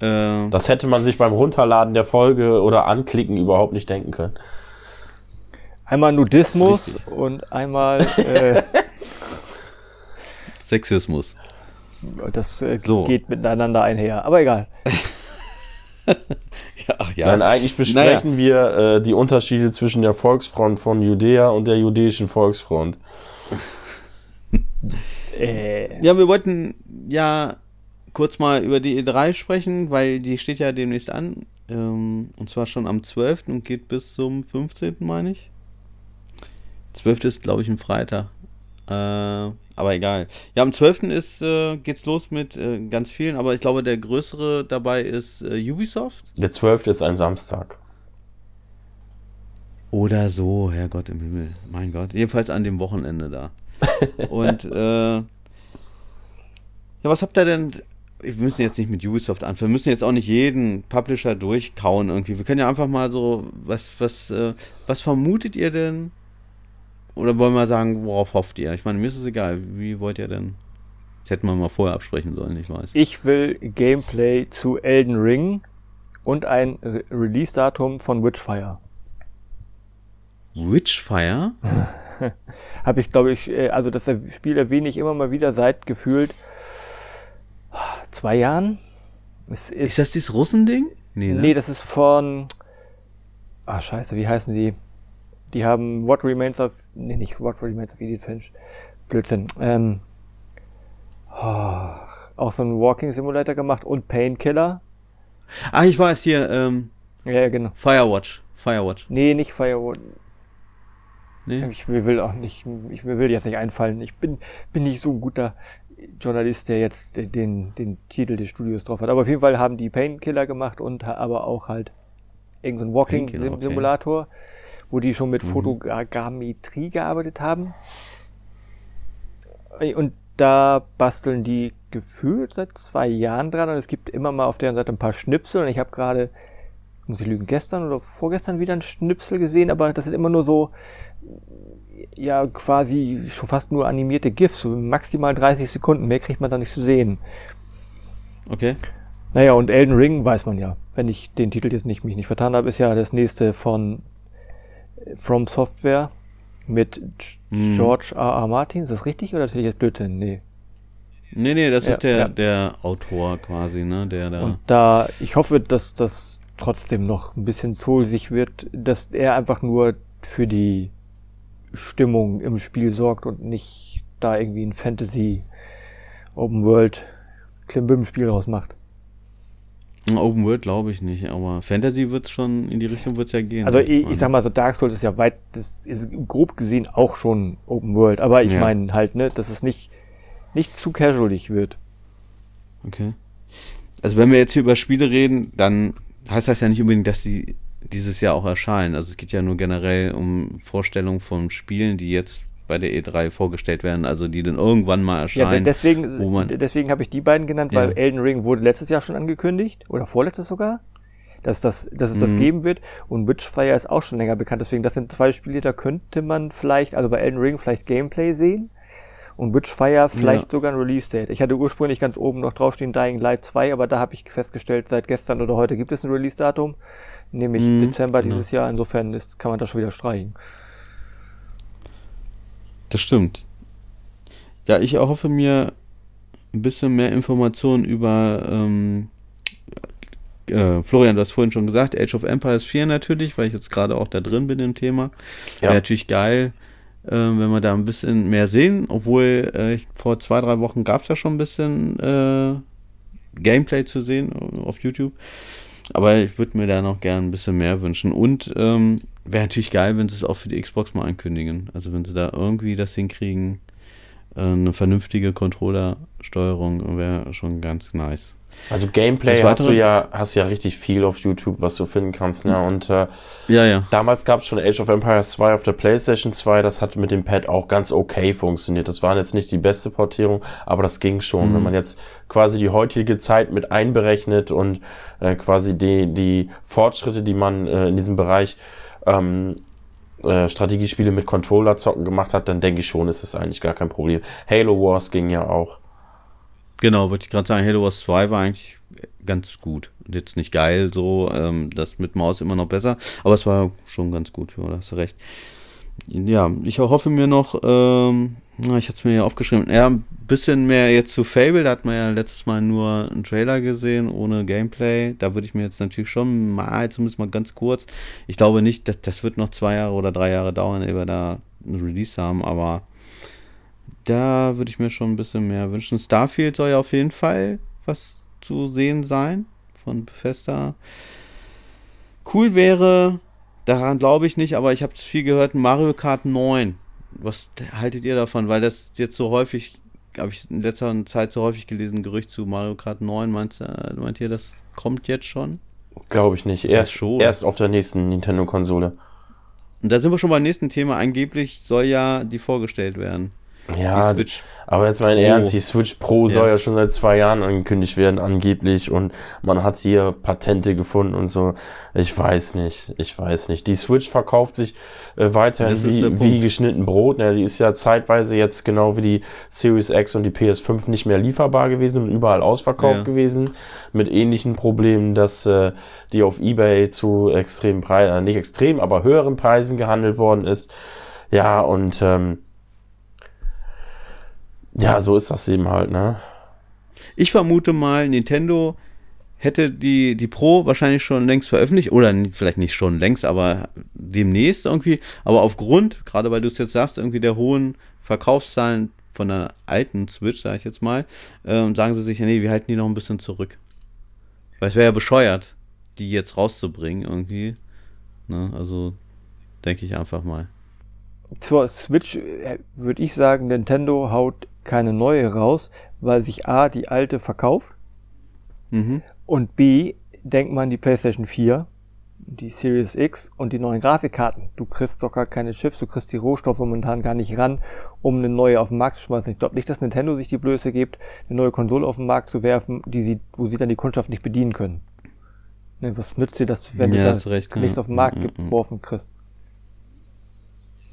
Äh, das hätte man sich beim Runterladen der Folge oder Anklicken überhaupt nicht denken können. Einmal Nudismus und einmal äh, (laughs) Sexismus. Das äh, so. geht miteinander einher, aber egal. (laughs) (laughs) ja, ja. Nein, eigentlich besprechen naja. wir äh, die Unterschiede zwischen der Volksfront von Judäa und der jüdischen Volksfront. äh. Ja, wir wollten ja kurz mal über die E3 sprechen, weil die steht ja demnächst an. Ähm, und zwar schon am 12. und geht bis zum 15. meine ich. 12. ist, glaube ich, ein Freitag. Äh, aber egal. Ja, am 12. Ist, äh, geht's los mit äh, ganz vielen, aber ich glaube, der größere dabei ist äh, Ubisoft. Der 12. ist ein Samstag. Oder so, Herrgott im Himmel. Mein Gott. Jedenfalls an dem Wochenende da. (laughs) Und äh, ja, was habt ihr denn? Wir müssen jetzt nicht mit Ubisoft anfangen. Wir müssen jetzt auch nicht jeden Publisher durchkauen irgendwie. Wir können ja einfach mal so, was, was, äh, was vermutet ihr denn? Oder wollen wir sagen, worauf hofft ihr? Ich meine, mir ist es egal. Wie wollt ihr denn? Das hätten wir mal vorher absprechen sollen, ich weiß. Ich will Gameplay zu Elden Ring und ein Re Release-Datum von Witchfire. Witchfire? (laughs) Habe ich, glaube ich, äh, also das Spiel erwähne ich immer mal wieder seit gefühlt zwei Jahren. ist, ist das dieses Russending? Nee, ne? nee, das ist von. Ah, scheiße, wie heißen die? Die haben What Remains of, nee, nicht What Remains of Edith Finch, Blödsinn, ähm, oh, auch so einen Walking Simulator gemacht und Painkiller. Ah, ich weiß hier, ähm, ja, genau. Firewatch, Firewatch. Nee, nicht Firewatch. Nee. Ich will auch nicht, ich will jetzt nicht einfallen. Ich bin, bin nicht so ein guter Journalist, der jetzt den, den Titel des Studios drauf hat. Aber auf jeden Fall haben die Painkiller gemacht und aber auch halt irgendein so Walking Simulator. Okay. Wo die schon mit Fotogrammetrie gearbeitet haben. Und da basteln die gefühlt seit zwei Jahren dran und es gibt immer mal auf deren Seite ein paar Schnipsel und ich habe gerade, muss ich lügen, gestern oder vorgestern wieder ein Schnipsel gesehen, aber das sind immer nur so, ja, quasi schon fast nur animierte GIFs, so maximal 30 Sekunden, mehr kriegt man da nicht zu sehen. Okay. Naja, und Elden Ring weiß man ja, wenn ich den Titel jetzt nicht, mich nicht vertan habe, ist ja das nächste von From Software mit Hm. George R. R. Martin. Ist das richtig oder ist das jetzt Blödsinn? Nee. Nee, nee, das Ja, ist der, ja. der Autor quasi, ne? Der da. Und da, ich hoffe, dass das trotzdem noch ein bisschen zollsig wird, dass er einfach nur für die Stimmung im Spiel sorgt und nicht da irgendwie ein Fantasy Open World Klimbim-Spiel rausmacht. Open World glaube ich nicht, aber Fantasy wird's schon, in die Richtung wird's ja gehen. Also ne? ich, ich sag mal so, Dark Souls ist ja weit, das ist grob gesehen auch schon Open World, aber ich Ja. meine halt, ne, dass es nicht, nicht zu casualig wird. Okay. Also wenn wir jetzt hier über Spiele reden, dann heißt das ja nicht unbedingt, dass die dieses Jahr auch erscheinen. Also es geht ja nur generell um Vorstellungen von Spielen, die jetzt bei der E3 vorgestellt werden, also die dann irgendwann mal Ja, erscheinen. deswegen, wo man- deswegen habe ich die beiden genannt, Ja. weil Elden Ring wurde letztes Jahr schon angekündigt, oder vorletztes sogar, dass, das, dass es das Mhm. geben wird. Und Witchfire ist auch schon länger bekannt, deswegen das sind zwei Spiele, da könnte man vielleicht, also bei Elden Ring vielleicht Gameplay sehen. Und Witchfire vielleicht Ja. sogar ein Release-Date. Ich hatte ursprünglich ganz oben noch draufstehen Dying Light 2, aber da habe ich festgestellt, seit gestern oder heute gibt es ein Release-Datum, nämlich Mhm, Dezember genau. dieses Jahr. Insofern ist, kann man das schon wieder streichen. Das stimmt. Ja, ich erhoffe mir ein bisschen mehr Informationen über ähm, äh, Florian, du hast vorhin schon gesagt, Age of Empires 4 natürlich, weil ich jetzt gerade auch da drin bin im Thema. Ja. Wäre natürlich geil, ähm, wenn wir da ein bisschen mehr sehen, obwohl äh, ich, vor zwei, drei Wochen gab es ja schon ein bisschen äh, Gameplay zu sehen auf YouTube. Aber ich würde mir da noch gern ein bisschen mehr wünschen. Und ähm, wäre natürlich geil, wenn sie es auch für die Xbox mal ankündigen. Also wenn sie da irgendwie das hinkriegen, äh, eine vernünftige Controller-Steuerung wäre schon ganz nice. Also Gameplay hast du ja, hast ja richtig viel auf YouTube, was du finden kannst, ne? Und äh, Ja, ja. damals gab es schon Age of Empires 2 auf der PlayStation 2, das hat mit dem Pad auch ganz okay funktioniert. Das war jetzt nicht die beste Portierung, aber das ging schon. Mhm. Wenn man jetzt quasi die heutige Zeit mit einberechnet und äh, quasi die, die Fortschritte, die man äh, in diesem Bereich ähm, äh, Strategiespiele mit Controller zocken gemacht hat, dann denke ich schon, ist es eigentlich gar kein Problem. Halo Wars ging ja auch. Genau, wollte ich gerade sagen, Halo Wars 2 war eigentlich ganz gut. Jetzt nicht geil, so, ähm, das mit Maus immer noch besser, aber es war schon ganz gut, ja, da hast du recht. Ja, ich hoffe mir noch, ähm, na, ich hatte es mir ja aufgeschrieben, ja, ein bisschen mehr jetzt zu Fable, da hat man ja letztes Mal nur einen Trailer gesehen, ohne Gameplay. Da würde ich mir jetzt natürlich schon mal, zumindest mal ganz kurz, ich glaube nicht, dass das wird noch zwei Jahre oder drei Jahre dauern, ehe wir da ein Release haben, aber da würde ich mir schon ein bisschen mehr wünschen. Starfield soll ja auf jeden Fall was zu sehen sein von Bethesda. Cool wäre, daran glaube ich nicht, aber ich habe viel gehört, Mario Kart 9. Was haltet ihr davon? Weil das jetzt so häufig, habe ich in letzter Zeit so häufig gelesen, Gerücht zu Mario Kart 9. Meint, meint ihr, das kommt jetzt schon? Glaube ich nicht. Erst, schon. erst auf der nächsten Nintendo-Konsole. Und da sind wir schon beim nächsten Thema. Angeblich soll ja die vorgestellt werden. Ja, aber jetzt mal. Ernst, die Switch Pro soll Ja. ja schon seit zwei Jahren angekündigt werden, angeblich. Und man hat hier Patente gefunden und so. Ich weiß nicht, ich weiß nicht. Die Switch verkauft sich äh, weiterhin wie, wie geschnitten Brot. Ne? Die ist ja zeitweise jetzt genau wie die Series X und die PS5 nicht mehr lieferbar gewesen und überall ausverkauft Ja. gewesen. Mit ähnlichen Problemen, dass äh, die auf Ebay zu extremen Preisen, äh, nicht extrem, aber höheren Preisen gehandelt worden ist. Ja, und ähm, ja, so ist das eben halt, ne? Ich vermute mal, Nintendo hätte die, die Pro wahrscheinlich schon längst veröffentlicht, oder vielleicht nicht schon längst, aber demnächst irgendwie. Aber aufgrund, gerade weil du es jetzt sagst, irgendwie der hohen Verkaufszahlen von der alten Switch, sage ich jetzt mal, ähm, sagen sie sich, ja, nee, wir halten die noch ein bisschen zurück. Weil es wäre ja bescheuert, die jetzt rauszubringen irgendwie. Ne? Also denke ich einfach mal. Zur Switch würde ich sagen, Nintendo haut keine neue raus, weil sich A, die alte verkauft Mhm. und B, denkt man die PlayStation 4 die Series X und die neuen Grafikkarten. Du kriegst doch gar keine Chips, du kriegst die Rohstoffe momentan gar nicht ran, um eine neue auf den Markt zu schmeißen. Ich glaube nicht, dass Nintendo sich die Blöße gibt, eine neue Konsole auf den Markt zu werfen, die sie, wo sie dann die Kundschaft nicht bedienen können. Ne, was nützt dir das, wenn Ja, du da recht, nichts ja. auf den Markt Mm, mm, mm. geworfen kriegst?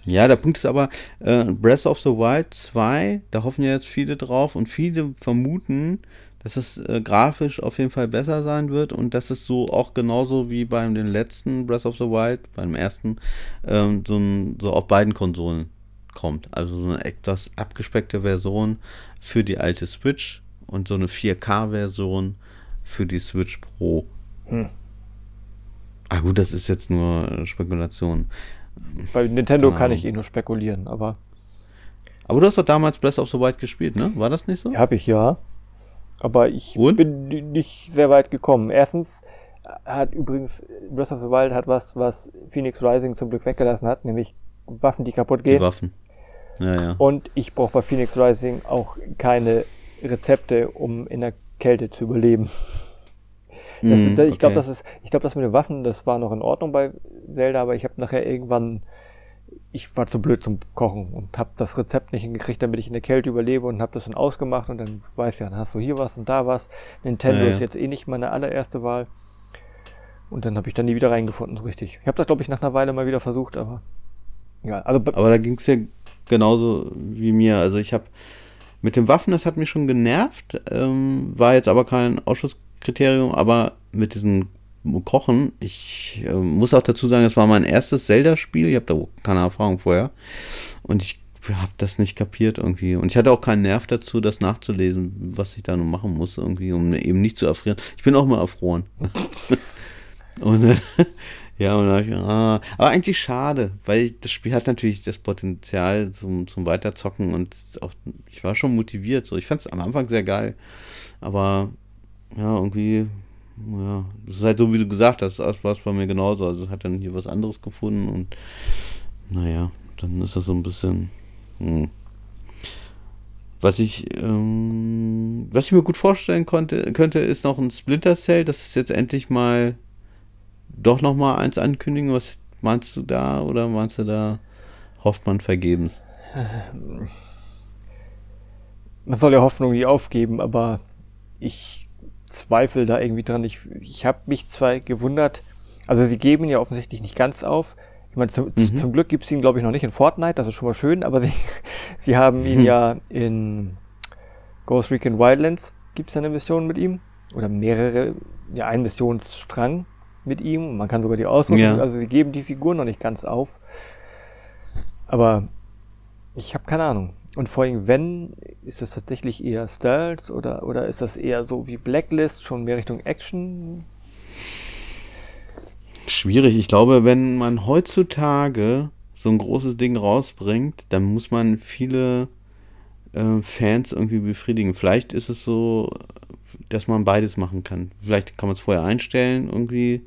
Ja, der Punkt ist aber, äh, Breath of the Wild 2, da hoffen ja jetzt viele drauf und viele vermuten, dass es äh, grafisch auf jeden Fall besser sein wird und dass es so auch genauso wie beim den letzten Breath of the Wild, beim ersten, ähm, so, ein, so auf beiden Konsolen kommt. Also so eine etwas abgespeckte Version für die alte Switch und so eine 4K-Version für die Switch Pro. Hm. Ah gut, das ist jetzt nur äh, Spekulation. Bei Nintendo Keine kann ich eh nur spekulieren, aber Aber du hast doch damals Breath of the Wild gespielt, ne? War das nicht so? habe ich ja. Aber ich Und? bin nicht sehr weit gekommen. Erstens hat übrigens Breath of the Wild hat was, was Phoenix Rising zum Glück weggelassen hat, nämlich Waffen, die kaputt Die gehen. Waffen. Ja, ja. Und ich brauche bei Phoenix Rising auch keine Rezepte, um in der Kälte zu überleben. Das, Mm, das, ich glaube, okay. das ist, ich glaube, das mit den Waffen, das war noch in Ordnung bei Zelda, aber ich habe nachher irgendwann, ich war zu blöd zum Kochen und habe das Rezept nicht hingekriegt, damit ich in der Kälte überlebe und habe das dann ausgemacht und dann weiß ja, dann hast du hier was und da was. Nintendo Ja, ist jetzt eh nicht meine allererste Wahl. Und dann habe ich da nie wieder reingefunden, so richtig. Ich habe das, glaube ich, nach einer Weile mal wieder versucht, aber ja, also be- Aber da ging es ja genauso wie mir. Also ich habe mit den Waffen, das hat mich schon genervt, ähm, war jetzt aber kein Ausschusskriterium, aber mit diesem Kochen, ich äh, muss auch dazu sagen, es war mein erstes Zelda-Spiel, ich habe da keine Erfahrung vorher und ich habe das nicht kapiert irgendwie und ich hatte auch keinen Nerv dazu, das nachzulesen, was ich da nun machen muss irgendwie, um eben nicht zu erfrieren. Ich bin auch mal erfroren. (laughs) Und dann, (laughs) ja, und dann ich, ah, aber eigentlich schade, weil das Spiel hat natürlich das Potenzial zum, zum Weiterzocken und auch, ich war schon motiviert. So. Ich fand es am Anfang sehr geil, aber ja, irgendwie, ja, das ist halt so, wie du gesagt hast, das war es bei mir genauso. Also hat dann hier was anderes gefunden und naja, dann ist das so ein bisschen. Hm. Was ich, ähm, was ich mir gut vorstellen konnte, könnte, ist noch ein Splinter Cell, dass es jetzt endlich mal doch noch mal eins ankündigen. Was meinst du da oder meinst du da hofft man vergebens? man soll ja Hoffnung nie aufgeben, aber ich zweifle da irgendwie dran. Ich, ich habe mich zwar gewundert, also sie geben ihn ja offensichtlich nicht ganz auf. Ich meine, zum, Mhm. zum Glück gibt es ihn, glaube ich, noch nicht in Fortnite, das ist schon mal schön, aber sie, (laughs) sie haben ihn Hm. ja in Ghost Recon Wildlands, gibt es eine Mission mit ihm. Oder mehrere, ja, ein Missionsstrang mit ihm. Man kann sogar die Ausrüstung, Ja. also sie geben die Figur noch nicht ganz auf. Aber ich habe keine Ahnung. Und vor allem, wenn, ist das tatsächlich eher Stealth oder, oder ist das eher so wie Blacklist, schon mehr Richtung Action? Schwierig. Ich glaube, wenn man heutzutage so ein großes Ding rausbringt, dann muss man viele äh, Fans irgendwie befriedigen. Vielleicht ist es so, dass man beides machen kann. Vielleicht kann man es vorher einstellen, irgendwie.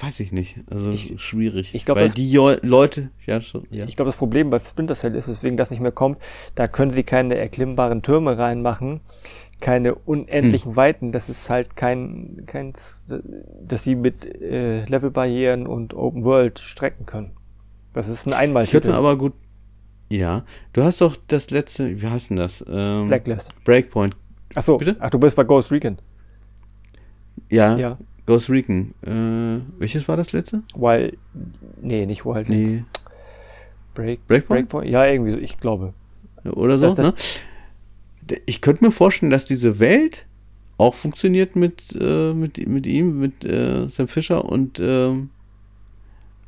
Weiß ich nicht. Also Ich- schwierig. ich glaub, Weil das- die jo Leute, ja, so, ja. Ich glaube, das Problem bei Splinter Cell ist, weswegen das nicht mehr kommt, da können sie keine erklimmbaren Türme reinmachen, keine unendlichen Weiten. Das ist halt kein, kein, dass sie mit äh, Levelbarrieren und Open World strecken können. Das ist ein Ich könnte Einmaltitel. aber gut. Ja, du hast doch das letzte, wie heißt denn das? Ähm, Blacklist. Breakpoint. Ach so, Bitte? ach, du bist bei Ghost Recon. Ja, Ja. Ghost Recon. Äh, welches war das letzte? Wild, nee, nicht Wildlands. Nee. Break, Breakpoint? Breakpoint? Ja, irgendwie so, ich glaube. Oder so, Das- ne? D- Ich könnte mir vorstellen, dass diese Welt auch funktioniert mit, äh, mit, mit ihm, mit äh, Sam Fisher und ähm,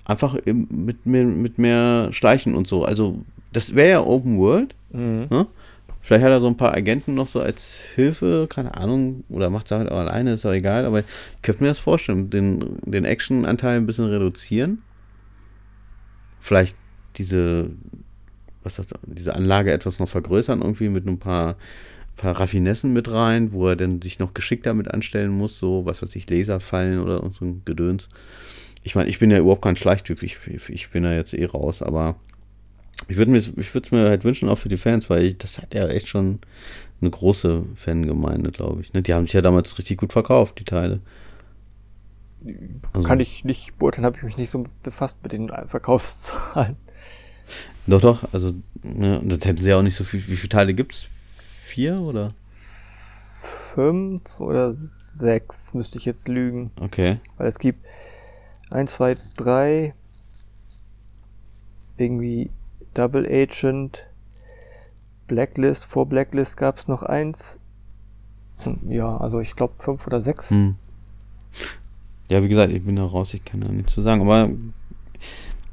einfach mit mehr, mit mehr Schleichen und so. Also, das wäre ja Open World. Mhm. Ne? Vielleicht hat er so ein paar Agenten noch so als Hilfe, keine Ahnung, oder macht es halt auch alleine, ist auch egal, aber ich könnte mir das vorstellen, den, den Action-Anteil ein bisschen reduzieren. Vielleicht diese, was das, diese Anlage etwas noch vergrößern, irgendwie mit ein paar, paar Raffinessen mit rein, wo er dann sich noch geschickt damit anstellen muss, so, was weiß ich, Laserfallen oder so ein Gedöns. Ich meine, ich bin ja überhaupt kein Schleichtyp, ich, ich bin ja jetzt eh raus, aber ich würde mir, ich es mir halt wünschen, auch für die Fans, weil ich, das hat ja echt schon eine große Fangemeinde, glaube ich. Ne? Die haben sich ja damals richtig gut verkauft, die Teile. Also, Kann ich nicht beurteilen, habe ich mich nicht so befasst mit den Verkaufszahlen. Doch, doch, also ja, das hätten sie ja auch nicht so viel. Wie viele Teile gibt es? Vier oder? Fünf oder sechs, müsste ich jetzt lügen. Okay. Weil es gibt eins, zwei, drei, irgendwie Double Agent, Blacklist, vor Blacklist gab es noch eins. Ja, also ich glaube fünf oder sechs. Hm. Ja, wie gesagt, ich bin da raus, ich kann da nichts zu sagen. Aber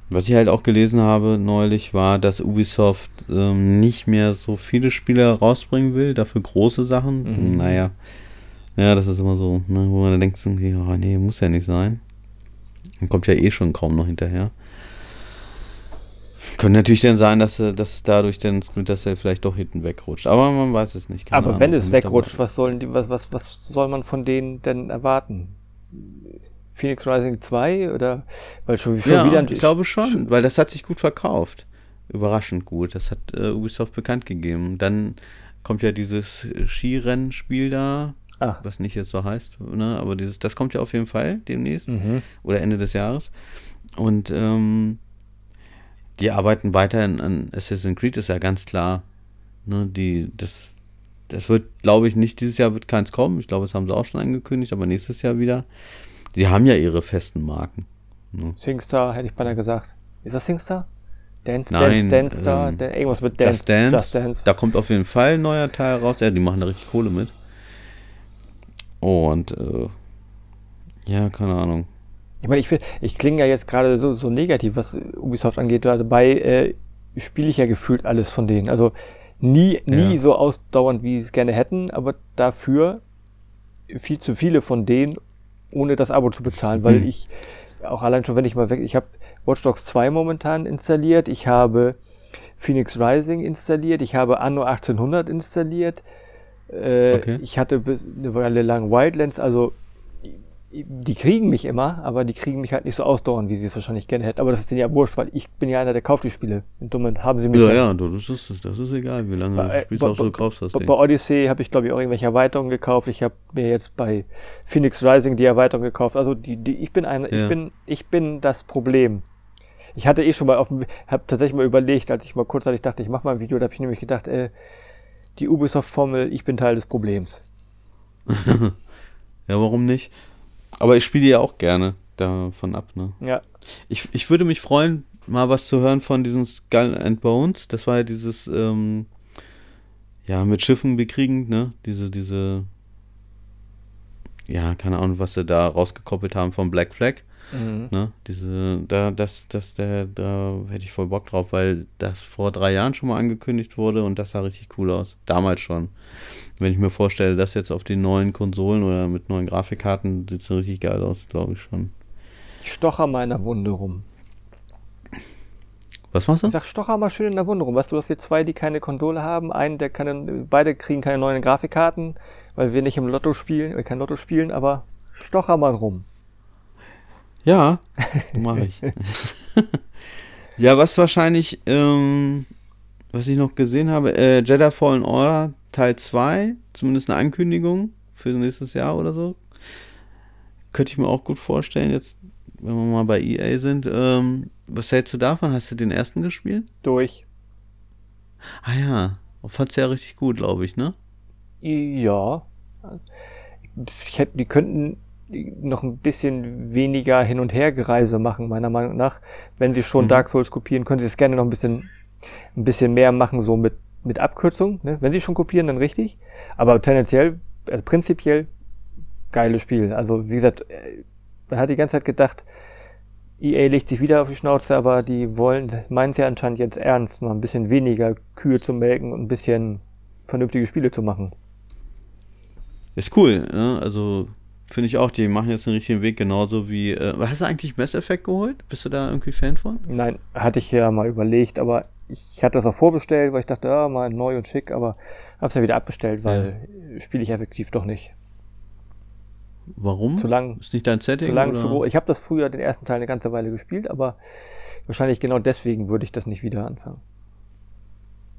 was ich halt auch gelesen habe neulich, war, dass Ubisoft ähm, nicht mehr so viele Spiele rausbringen will, dafür große Sachen. Mhm. Naja, ja, das ist immer so, ne, wo man dann denkt, oh, nee, muss ja nicht sein. Dann kommt ja eh schon kaum noch hinterher. Könnte natürlich dann sein, dass, dass dadurch dann Splinter Cell vielleicht doch hinten wegrutscht. Aber man weiß es nicht. Aber Ahnung, wenn es wegrutscht, was, sollen die, was, was, was soll man von denen denn erwarten? Phoenix Rising 2 oder weil schon, schon ja, wieder ich glaube schon, weil das hat sich gut verkauft. Überraschend gut. Das hat äh, Ubisoft bekannt gegeben. Dann kommt ja dieses Skirennspiel da, Ach. was nicht jetzt so heißt, ne? aber dieses, das kommt ja auf jeden Fall demnächst mhm. oder Ende des Jahres. Und ähm, die arbeiten weiterhin an Assassin's Creed, ist ja ganz klar. Ne? Die, das, das wird, glaube ich, nicht dieses Jahr wird keins kommen. Ich glaube, das haben sie auch schon angekündigt, aber nächstes Jahr wieder. Sie haben ja ihre festen Marken. Ne? Singstar, hätte ich beinahe gesagt. Ist das Singstar? Dance, Nein, Dance, Dance Star, ähm, irgendwas mit Dance, Just Dance. Just Dance. Da kommt auf jeden Fall ein neuer Teil raus. Ja, die machen da richtig Kohle mit. Und äh, ja, keine Ahnung. Ich meine, ich, ich klinge ja jetzt gerade so, so negativ, was Ubisoft angeht. Dabei äh, spiele ich ja gefühlt alles von denen. Also nie, nie ja. so ausdauernd, wie sie es gerne hätten, aber dafür viel zu viele von denen, ohne das Abo zu bezahlen, weil mhm. ich auch allein schon, wenn ich mal weg, ich habe Watch Dogs 2 momentan installiert, ich habe Phoenix Rising installiert, ich habe Anno 1800 installiert, äh, okay. ich hatte eine Weile lang Wildlands, also die kriegen mich immer, aber die kriegen mich halt nicht so ausdauernd, wie sie es wahrscheinlich gerne hätten. Aber das ist denen ja wurscht, weil ich bin ja einer, der kauft die Spiele. Und damit haben sie mich. Ja, ja, das ist, das ist egal, wie lange bei, du spielst, auch so kaufst das. Bei, bei Odyssey habe ich, glaube ich, auch irgendwelche Erweiterungen gekauft. Ich habe mir jetzt bei Phoenix Rising die Erweiterung gekauft. Also die, die, ich bin ein, ja. ich bin, ich bin das Problem. Ich hatte eh schon mal auf dem, habe tatsächlich mal überlegt, als ich mal kurzzeitig dachte, ich mache mal ein Video, da habe ich nämlich gedacht, äh, die Ubisoft-Formel, ich bin Teil des Problems. (laughs) ja, warum nicht? Aber ich spiele ja auch gerne davon ab, ne? Ja. Ich, ich würde mich freuen, mal was zu hören von diesen Skull and Bones. Das war ja dieses, ähm, ja, mit Schiffen bekriegend, ne? Diese, diese, ja, keine Ahnung, was sie da rausgekoppelt haben vom Black Flag. Mhm. Ne? Diese, da, das, das, der, da hätte ich voll Bock drauf, weil das vor drei Jahren schon mal angekündigt wurde und das sah richtig cool aus. Damals schon. Wenn ich mir vorstelle, das jetzt auf den neuen Konsolen oder mit neuen Grafikkarten sieht es richtig geil aus, glaube ich schon. Ich stocher mal in der Wunde rum. Was machst du? Ich sag, stocher mal schön in der Wunde rum. Weißt du, du hast hier zwei, die keine Konsole haben. Einen, der keine, beide kriegen keine neuen Grafikkarten, weil wir nicht im Lotto spielen, kein Lotto spielen, aber stocher mal rum. Ja, mache ich. (laughs) ja, was wahrscheinlich, ähm, was ich noch gesehen habe, äh, Jedi Fallen Order Teil 2, zumindest eine Ankündigung für nächstes Jahr oder so. Könnte ich mir auch gut vorstellen, jetzt, wenn wir mal bei EA sind. Ähm, was hältst du davon? Hast du den ersten gespielt? Durch. Ah ja, fand's ja richtig gut, glaube ich, ne? Ja. Ich hätte, die könnten noch ein bisschen weniger Hin- und Hergereise machen, meiner Meinung nach. Wenn sie schon mhm. Dark Souls kopieren, können sie es gerne noch ein bisschen, ein bisschen mehr machen, so mit, mit Abkürzung. Ne? Wenn sie schon kopieren, dann richtig. Aber tendenziell, äh, prinzipiell, geiles Spiel. Also, wie gesagt, äh, man hat die ganze Zeit gedacht, EA legt sich wieder auf die Schnauze, aber die wollen, meinen es ja anscheinend jetzt ernst, mal ein bisschen weniger Kühe zu melken und ein bisschen vernünftige Spiele zu machen. Ist cool, ne? Also Finde ich auch, die machen jetzt den richtigen Weg, genauso wie. Äh, hast du eigentlich Mass Effect geholt? Bist du da irgendwie Fan von? Nein, hatte ich ja mal überlegt, aber ich hatte das auch vorbestellt, weil ich dachte, ja, mal neu und schick, aber hab's ja wieder abbestellt, weil ja. spiele ich effektiv doch nicht. Warum? Zu lang. Ist nicht dein Setting? Zu lang, oder? zu Ich habe das früher den ersten Teil eine ganze Weile gespielt, aber wahrscheinlich genau deswegen würde ich das nicht wieder anfangen.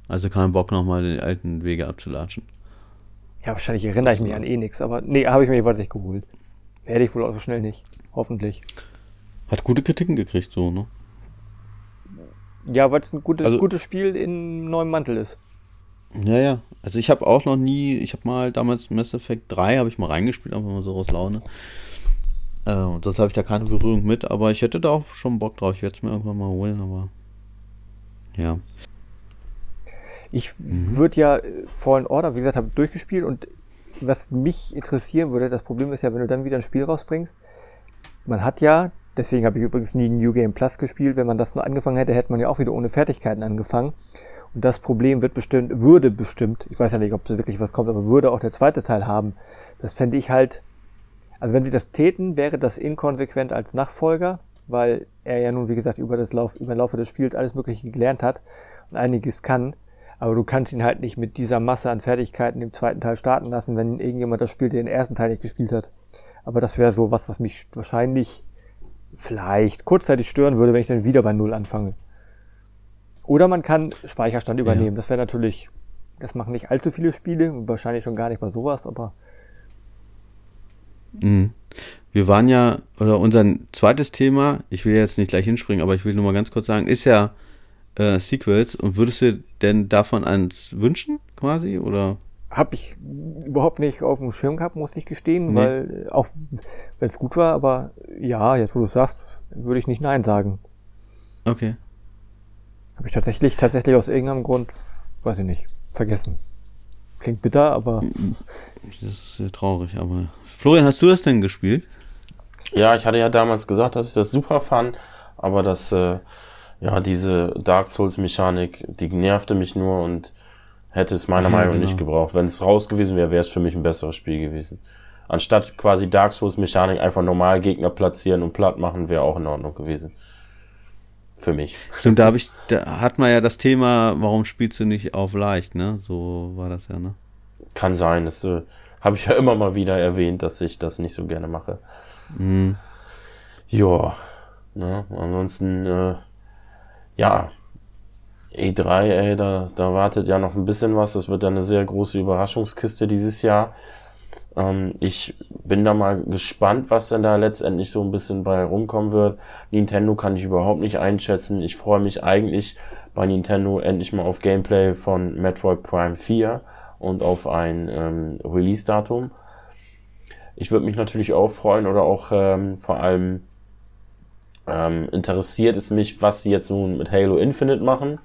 Also keinen Bock nochmal die alten Wege abzulatschen. Ja, wahrscheinlich erinnere ich mich an eh nichts, aber nee, habe ich mir jeweils nicht geholt. Werde ich wohl auch so schnell nicht. Hoffentlich. Hat gute Kritiken gekriegt, so, ne? Ja, weil es ein gutes, Also- gutes Spiel in neuem Mantel ist. Ja, ja. Also ich habe auch noch nie, ich habe mal damals Mass Effect 3 habe ich mal reingespielt, einfach mal so aus Laune. Äh, und das habe ich da keine Berührung mit, aber ich hätte da auch schon Bock drauf. Ich werde es mir irgendwann mal holen, aber ja. Ich Mhm. würde ja äh, Fallen Order, wie gesagt, habe durchgespielt und was mich interessieren würde, das Problem ist ja, wenn du dann wieder ein Spiel rausbringst, man hat ja, deswegen habe ich übrigens nie New Game Plus gespielt, wenn man das nur angefangen hätte, hätte man ja auch wieder ohne Fertigkeiten angefangen. Und das Problem wird bestimmt, würde bestimmt, ich weiß ja nicht, ob so wirklich was kommt, aber würde auch der zweite Teil haben. Das fände ich halt, also wenn sie das täten, wäre das inkonsequent als Nachfolger, weil er ja nun, wie gesagt, über das Lauf, über den Laufe des Spiels alles Mögliche gelernt hat und einiges kann. Aber du kannst ihn halt nicht mit dieser Masse an Fertigkeiten im zweiten Teil starten lassen, wenn irgendjemand das spielt, der den ersten Teil nicht gespielt hat. Aber das wäre so was, was mich wahrscheinlich vielleicht kurzzeitig stören würde, wenn ich dann wieder bei Null anfange. Oder man kann Speicherstand übernehmen. Das wäre natürlich, das machen nicht allzu viele Spiele, und wahrscheinlich schon gar nicht mal sowas, aber Mhm. Wir waren ja, oder unser zweites Thema, ich will jetzt nicht gleich hinspringen, aber ich will nur mal ganz kurz sagen, ist ja äh, Sequels. Und würdest du denn davon eins wünschen, quasi? Oder? habe ich überhaupt nicht auf dem Schirm gehabt, muss ich gestehen, Nee. weil äh, auch wenn es gut war, aber ja, jetzt wo du es sagst, würde ich nicht Nein sagen. Okay. Habe ich tatsächlich, tatsächlich aus irgendeinem Grund, weiß ich nicht, vergessen. Klingt bitter, aber Das ist sehr traurig, aber. Florian, hast du das denn gespielt? Ja, ich hatte ja damals gesagt, dass ich das super fand, aber das, äh, ja, diese Dark Souls-Mechanik, die nervte mich nur und hätte es meiner Ja, Meinung nach genau. nicht gebraucht. Wenn es raus gewesen wäre, wäre es für mich ein besseres Spiel gewesen. Anstatt quasi Dark Souls-Mechanik einfach normal Gegner platzieren und platt machen, wäre auch in Ordnung gewesen. Für mich. Stimmt, da habe ich, da hat man ja das Thema, warum spielst du nicht auf leicht, ne? So war das ja, ne? Kann sein, das äh, habe ich ja immer mal wieder erwähnt, dass ich das nicht so gerne mache. Mhm. Ja, ne, ansonsten, äh, ja, E3, ey, da, da wartet ja noch ein bisschen was. Das wird ja eine sehr große Überraschungskiste dieses Jahr. Ähm, ich bin da mal gespannt, was denn da letztendlich so ein bisschen bei rumkommen wird. Nintendo kann ich überhaupt nicht einschätzen. Ich freue mich eigentlich bei Nintendo endlich mal auf Gameplay von Metroid Prime 4 und auf ein ähm, Release-Datum. Ich würde mich natürlich auch freuen oder auch ähm, vor allem ähm, interessiert es mich, was sie jetzt nun mit Halo Infinite machen.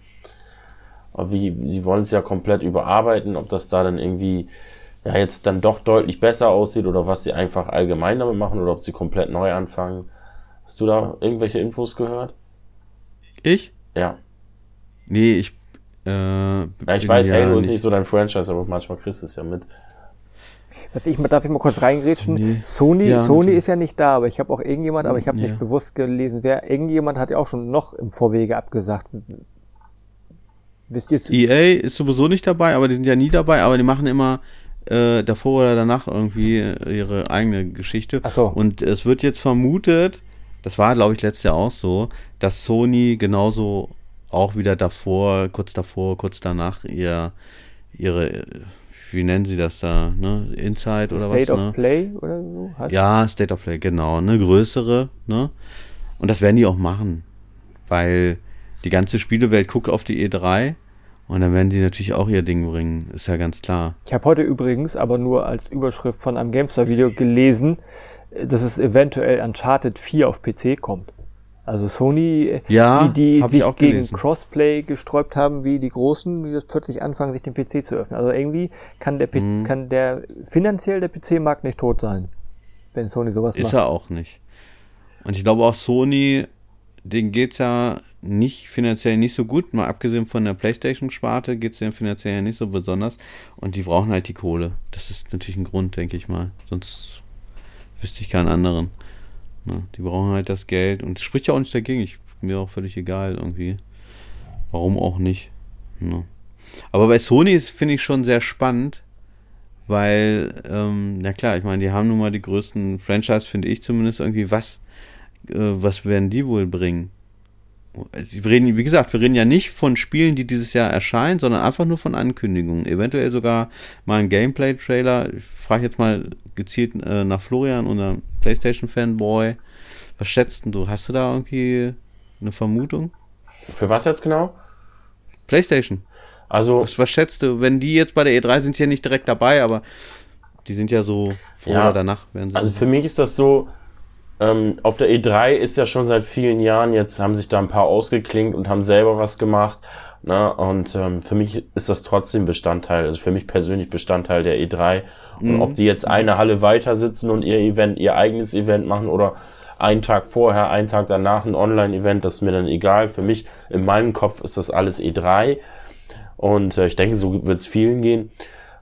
Aber Wie, sie wollen es ja komplett überarbeiten, ob das da dann irgendwie ja jetzt dann doch deutlich besser aussieht oder was sie einfach allgemein damit machen oder ob sie komplett neu anfangen. Hast du da irgendwelche Infos gehört? Ich? Ja. Nee, ich. Äh, Ja, ich weiß, ja Halo ist nicht so dein Franchise, aber manchmal kriegst du es ja mit. Dass ich darf ich mal kurz reingrätschen? Nee. Sony, Ja, Sony natürlich. ist ja nicht da, aber ich habe auch irgendjemand, aber ich habe Ja. nicht bewusst gelesen, wer, irgendjemand hat ja auch schon noch im Vorwege abgesagt. Wisst ihr EA ist sowieso nicht dabei, aber die sind ja nie dabei, aber die machen immer äh, davor oder danach irgendwie äh, ihre eigene Geschichte. Ach so. Und es wird jetzt vermutet, das war glaube ich letztes Jahr auch so, dass Sony genauso auch wieder davor, kurz davor, kurz danach ihr ihre, äh, wie nennen sie das da, ne? Inside oder State was? of ne? Play oder so? Heißt Ja, State of Play, genau, eine größere, ne? Und das werden die auch machen, weil die ganze Spielewelt guckt auf die E3 und dann werden die natürlich auch ihr Ding bringen, ist ja ganz klar. Ich habe heute übrigens aber nur als Überschrift von einem GameStar-Video gelesen, dass es eventuell Uncharted 4 auf PC kommt. Also Sony, äh, Ja, die ich sich gegen gelesen. Crossplay gesträubt haben, wie die Großen, die jetzt plötzlich anfangen, sich den PC zu öffnen. Also irgendwie kann der, P Mhm. kann der finanziell der PC-Markt nicht tot sein, wenn Sony sowas Ist macht. er auch nicht. Und ich glaube auch Sony, denen geht's ja nicht finanziell nicht so gut, mal abgesehen von der Playstation-Sparte geht's denen finanziell ja nicht so besonders und die brauchen halt die Kohle. Das ist natürlich ein Grund, denke ich mal. Sonst wüsste ich keinen anderen. Ne? Die brauchen halt das Geld und es spricht ja auch nicht dagegen. Ich mir auch völlig egal irgendwie. Warum auch nicht? Ne? Aber bei Sony ist finde ich schon sehr spannend, weil, ähm, na klar, ich meine, die haben nun mal die größten Franchise, finde ich zumindest irgendwie. Was, äh, was werden die wohl bringen? Wir reden, wie gesagt, wir reden ja nicht von Spielen, die dieses Jahr erscheinen, sondern einfach nur von Ankündigungen. Eventuell sogar mal ein Gameplay-Trailer. Ich frage jetzt mal gezielt äh, nach Florian, unserem PlayStation-Fanboy. Was schätzt du? Hast du da irgendwie eine Vermutung? Für was jetzt genau? PlayStation. Also. Was, was schätzt du? Wenn die jetzt bei der E3 sind, sie ja nicht direkt dabei, aber die sind ja so vor ja, oder danach. Werden sie also für mich ist das so, ähm, auf der E3 ist ja schon seit vielen Jahren, jetzt haben sich da ein paar ausgeklinkt und haben selber was gemacht. Ne? Und ähm, für mich ist das trotzdem Bestandteil, also für mich persönlich Bestandteil der E3. Und mhm. ob die jetzt eine Halle weiter sitzen und ihr Event, ihr eigenes Event machen oder einen Tag vorher, einen Tag danach ein Online-Event, das ist mir dann egal. Für mich, in meinem Kopf ist das alles E3. Und äh, ich denke, so wird es vielen gehen.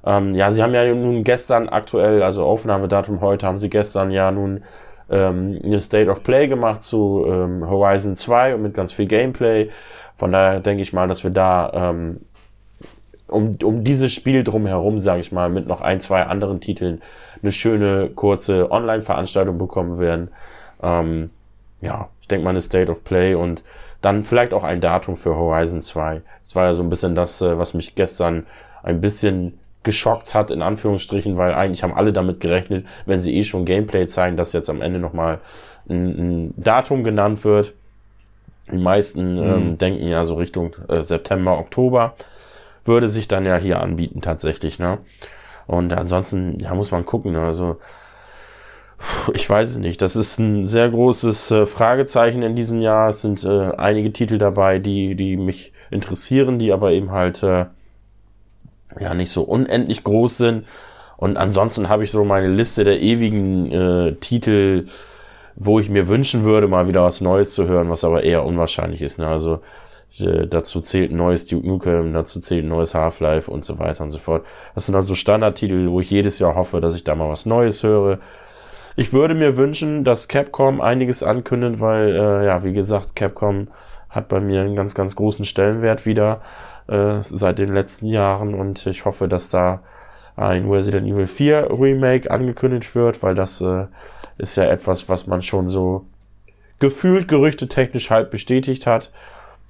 Ähm, ja, sie haben ja nun gestern aktuell, also Aufnahmedatum heute, haben sie gestern ja nun ähm, eine State of Play gemacht zu ähm, Horizon 2 und mit ganz viel Gameplay. Von daher denke ich mal, dass wir da ähm, um, um dieses Spiel drumherum, sage ich mal, mit noch ein, zwei anderen Titeln eine schöne, kurze Online-Veranstaltung bekommen werden. Ähm, ja, ich denke mal eine State of Play und dann vielleicht auch ein Datum für Horizon 2. Das war ja so ein bisschen das, äh, was mich gestern ein bisschen geschockt hat, in Anführungsstrichen, weil eigentlich haben alle damit gerechnet, wenn sie eh schon Gameplay zeigen, dass jetzt am Ende nochmal ein, ein Datum genannt wird. Die meisten mhm. ähm, denken ja so Richtung äh, September, Oktober. Würde sich dann ja hier anbieten tatsächlich, ne? Und ansonsten, ja, muss man gucken. Ne? Also, ich weiß es nicht. Das ist ein sehr großes äh, Fragezeichen in diesem Jahr. Es sind äh, einige Titel dabei, die, die mich interessieren, die aber eben halt äh, ja nicht so unendlich groß sind. Und ansonsten habe ich so meine Liste der ewigen äh, Titel, wo ich mir wünschen würde, mal wieder was Neues zu hören, was aber eher unwahrscheinlich ist. Ne? Also äh, dazu zählt ein neues Duke Nukem, dazu zählt ein neues Half-Life und so weiter und so fort. Das sind also Standardtitel, wo ich jedes Jahr hoffe, dass ich da mal was Neues höre. Ich würde mir wünschen, dass Capcom einiges ankündigt, weil, äh, ja, wie gesagt, Capcom hat bei mir einen ganz, ganz großen Stellenwert wieder äh, seit den letzten Jahren und ich hoffe, dass da ein Resident Evil 4 Remake angekündigt wird, weil das äh, ist ja etwas, was man schon so gefühlt gerüchtetechnisch halt bestätigt hat.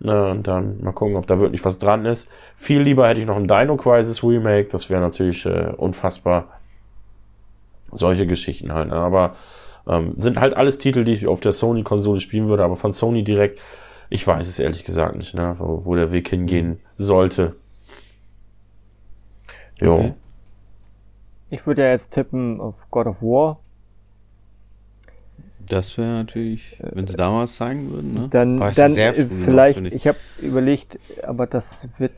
Ne, und dann mal gucken, ob da wirklich was dran ist. Viel lieber hätte ich noch ein Dino Crisis Remake, das wäre natürlich äh, unfassbar. Solche Geschichten halt. Ne? Aber ähm, sind halt alles Titel, die ich auf der Sony-Konsole spielen würde, aber von Sony direkt ich weiß es ehrlich gesagt nicht, ne, wo, wo der Weg hingehen sollte. Jo. Okay. Ich würde ja jetzt tippen auf God of War. Das wäre natürlich, wenn sie damals zeigen würden, ne? Dann, dann äh, vielleicht, ich, ich habe überlegt, aber das wird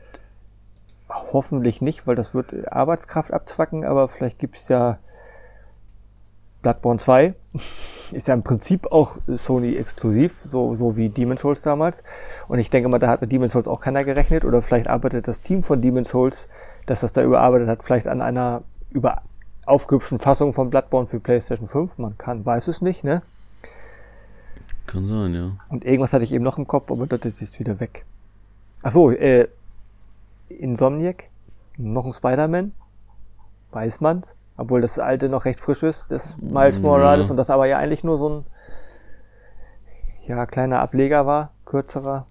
hoffentlich nicht, weil das wird Arbeitskraft abzwacken, aber vielleicht gibt es ja Bloodborne 2 ist ja im Prinzip auch Sony exklusiv, so, so wie Demon's Souls damals. Und ich denke mal, da hat mit Demon's Souls auch keiner gerechnet. Oder vielleicht arbeitet das Team von Demon's Souls, das das da überarbeitet hat, vielleicht an einer über aufgehübschten Fassung von Bloodborne für PlayStation 5. Man kann, weiß es nicht, ne? Kann sein, ja. Und irgendwas hatte ich eben noch im Kopf, aber das ist jetzt wieder weg. Ach so, äh, Insomniac, noch ein Spider-Man, weiß man's. Obwohl das alte noch recht frisch ist, das Miles Morales, ja. und das aber ja eigentlich nur so ein ja, kleiner Ableger war, kürzerer.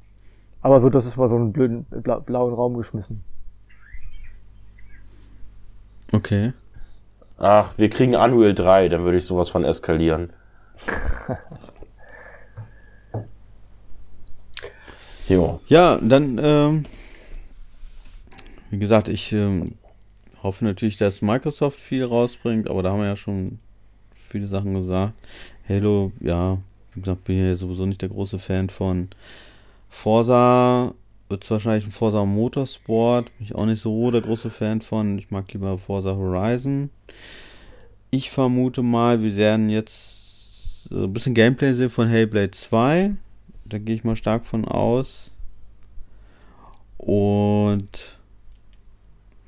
Aber so, das ist mal so einen blöden bla blauen Raum geschmissen. Okay. Ach, wir kriegen Unreal 3, dann würde ich sowas von eskalieren. (laughs) jo. Ja, dann, ähm, wie gesagt, ich ähm, hoffe natürlich, dass Microsoft viel rausbringt, aber da haben wir ja schon viele Sachen gesagt. Halo, ja, wie gesagt, bin ja sowieso nicht der große Fan von Forza. Wird es wahrscheinlich ein Forza Motorsport. Bin ich auch nicht so der große Fan von. Ich mag lieber Forza Horizon. Ich vermute mal, wir werden jetzt ein bisschen Gameplay sehen von Hellblade 2. Da gehe ich mal stark von aus. Und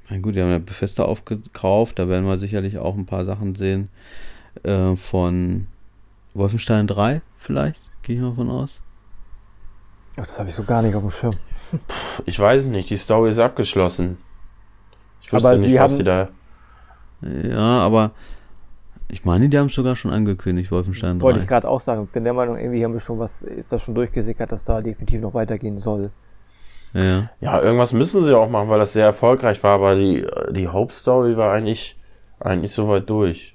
na gut, die haben ja Bethesda aufgekauft, da werden wir sicherlich auch ein paar Sachen sehen äh, von Wolfenstein 3 vielleicht, gehe ich mal von aus. Ach, das habe ich so gar nicht auf dem Schirm. Ich weiß nicht, die Story ist abgeschlossen. Ich wusste aber nicht, was sie da. Ja, aber Ich meine, die haben es sogar schon angekündigt, Wolfenstein 3. Wollte ich gerade auch sagen. Bin der Meinung, irgendwie haben wir schon was, ist das schon durchgesickert, dass da definitiv noch weitergehen soll. Ja. Ja, irgendwas müssen sie auch machen, weil das sehr erfolgreich war, aber die, die Hope Story war eigentlich, eigentlich soweit durch.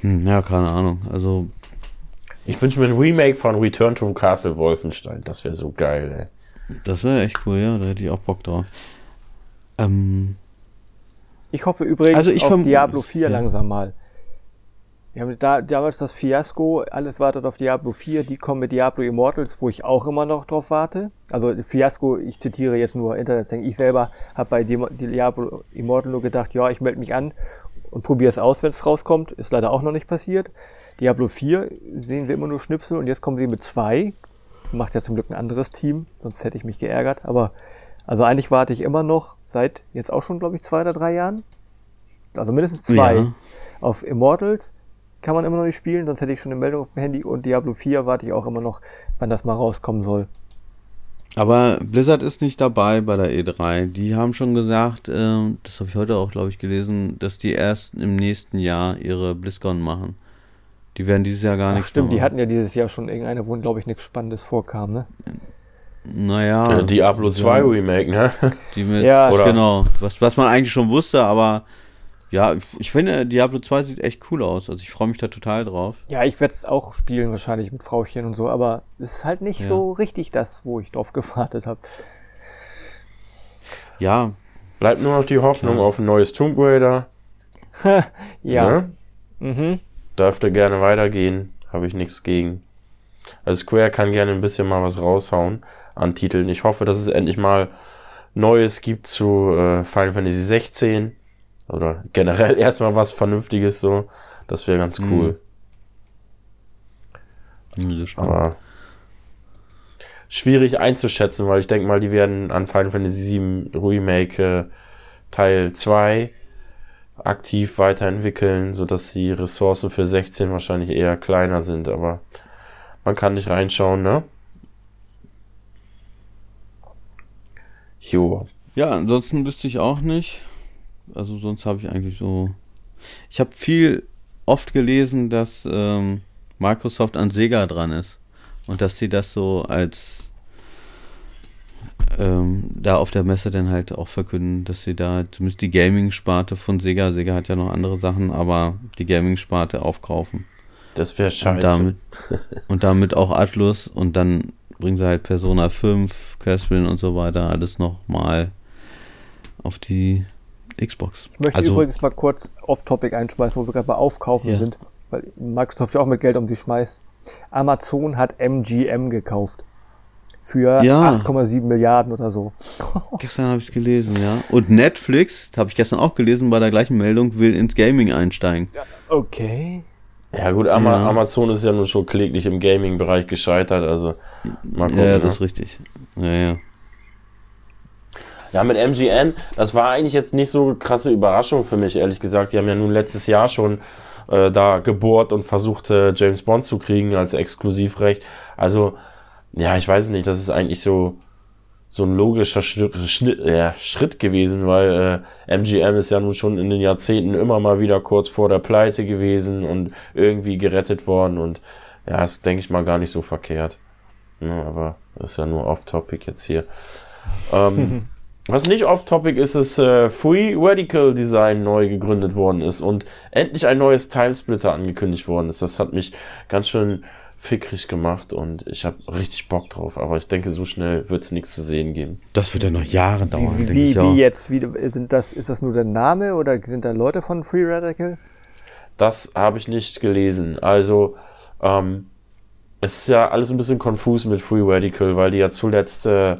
Hm, ja, keine Ahnung. Also, Ich wünsche mir ein Remake von Return to Castle Wolfenstein. Das wäre so geil, ey. das wäre echt cool, ja, da hätte ich auch Bock drauf. Ähm, Ich hoffe übrigens Also ich auf Diablo 4 ja. langsam mal. Wir haben da damals das Fiasko, alles wartet auf Diablo 4, die kommen mit Diablo Immortals, wo ich auch immer noch drauf warte. Also Fiasko, ich zitiere jetzt nur Internet, ich selber habe bei Diablo Immortal nur gedacht, ja, ich melde mich an und probiere es aus, wenn es rauskommt. Ist leider auch noch nicht passiert. Diablo 4 sehen wir immer nur Schnipsel und jetzt kommen sie mit zwei. Macht ja zum Glück ein anderes Team, sonst hätte ich mich geärgert. Aber also eigentlich warte ich immer noch seit jetzt auch schon, glaube ich, zwei oder drei Jahren. Also mindestens zwei Ja. auf Immortals kann man immer noch nicht spielen, sonst hätte ich schon eine Meldung auf dem Handy und Diablo 4 warte ich auch immer noch, wann das mal rauskommen soll. aber Blizzard ist nicht dabei bei der E3. Die haben schon gesagt, ähm, das habe ich heute auch, glaube ich, gelesen, dass die erst im nächsten Jahr ihre BlizzCon machen. Die werden dieses Jahr gar nicht stimmt, die hatten ja dieses Jahr schon irgendeine, wo glaube ich nichts Spannendes vorkam, ne? Naja. Äh, Diablo 2 ja, Remake, ne? Die mit, Ja. Oder- genau. Was, was man eigentlich schon wusste, aber ja, ich, ich finde, Diablo 2 sieht echt cool aus. Also ich freue mich da total drauf. Ja, ich werde es auch spielen wahrscheinlich mit Frauchen und so, aber es ist halt nicht Ja. so richtig das, wo ich drauf gewartet habe. Ja, Bleibt nur noch die Hoffnung Ja. auf ein neues Tomb Raider. (laughs) Ja. Ne? Mhm. Dürfte gerne weitergehen. Habe ich nichts gegen. Also Square kann gerne ein bisschen mal was raushauen an Titeln. Ich hoffe, dass es endlich mal Neues gibt zu äh, Final Fantasy 16. Oder generell (laughs) erstmal was Vernünftiges so. Das wäre ganz Mhm. cool. gespannt. Aber schwierig einzuschätzen, weil ich denke mal, die werden an Final Fantasy 7 Remake äh, Teil 2 aktiv weiterentwickeln, sodass die Ressourcen für 16 wahrscheinlich eher kleiner sind, aber man kann nicht reinschauen, ne? Jo. Ja, ansonsten wüsste ich auch nicht. Also sonst habe ich eigentlich so. Ich habe viel oft gelesen, dass ähm, Microsoft an Sega dran ist und dass sie das so als ähm, da auf der Messe dann halt auch verkünden, dass sie da zumindest die Gaming-Sparte von Sega, Sega hat ja noch andere Sachen, aber die Gaming-Sparte aufkaufen. Das wäre Und scheiße. damit, und damit auch Atlus und dann bringen sie halt Persona 5, Catherine und so weiter alles nochmal auf die Xbox. Ich möchte also, übrigens mal kurz off-topic einschmeißen, wo wir gerade bei Aufkaufen Ja. sind, weil Microsoft ja auch mit Geld um sich schmeißt. Amazon hat MGM gekauft. Für Ja. 8,7 Milliarden oder so. (laughs) gestern habe ich es gelesen, ja. Und Netflix, habe ich gestern auch gelesen bei der gleichen Meldung, will ins Gaming einsteigen. Okay. Ja gut, Ama Ja. Amazon ist ja nun schon kläglich im Gaming-Bereich gescheitert, also mal gucken. ja, ja, ne? das ist richtig. Ja, ja. Ja, mit MGN, das war eigentlich jetzt nicht so krasse Überraschung für mich, ehrlich gesagt. Die haben ja nun letztes Jahr schon äh, da gebohrt und versucht, äh, James Bond zu kriegen als Exklusivrecht. Also, ja, ich weiß nicht, das ist eigentlich so, so ein logischer Schritt, äh, Schritt gewesen, weil äh, MGM ist ja nun schon in den Jahrzehnten immer mal wieder kurz vor der Pleite gewesen und irgendwie gerettet worden und ja, ist, denke ich mal, gar nicht so verkehrt. Ja, aber das ist ja nur off-topic jetzt hier. Ähm, (laughs) was nicht off-topic ist, ist äh, Free Radical Design neu gegründet worden ist und endlich ein neues Timesplitter angekündigt worden ist. Das hat mich ganz schön fickrig gemacht und ich habe richtig Bock drauf. Aber ich denke, so schnell wird es nichts zu sehen geben. Das wird ja noch Jahre dauern, Wie, denke wie, ich auch. wie jetzt? Wie, sind das, ist das nur der Name oder sind da Leute von Free Radical? Das habe ich nicht gelesen. Also, ähm, es ist ja alles ein bisschen konfus mit Free Radical, weil die ja zuletzt äh,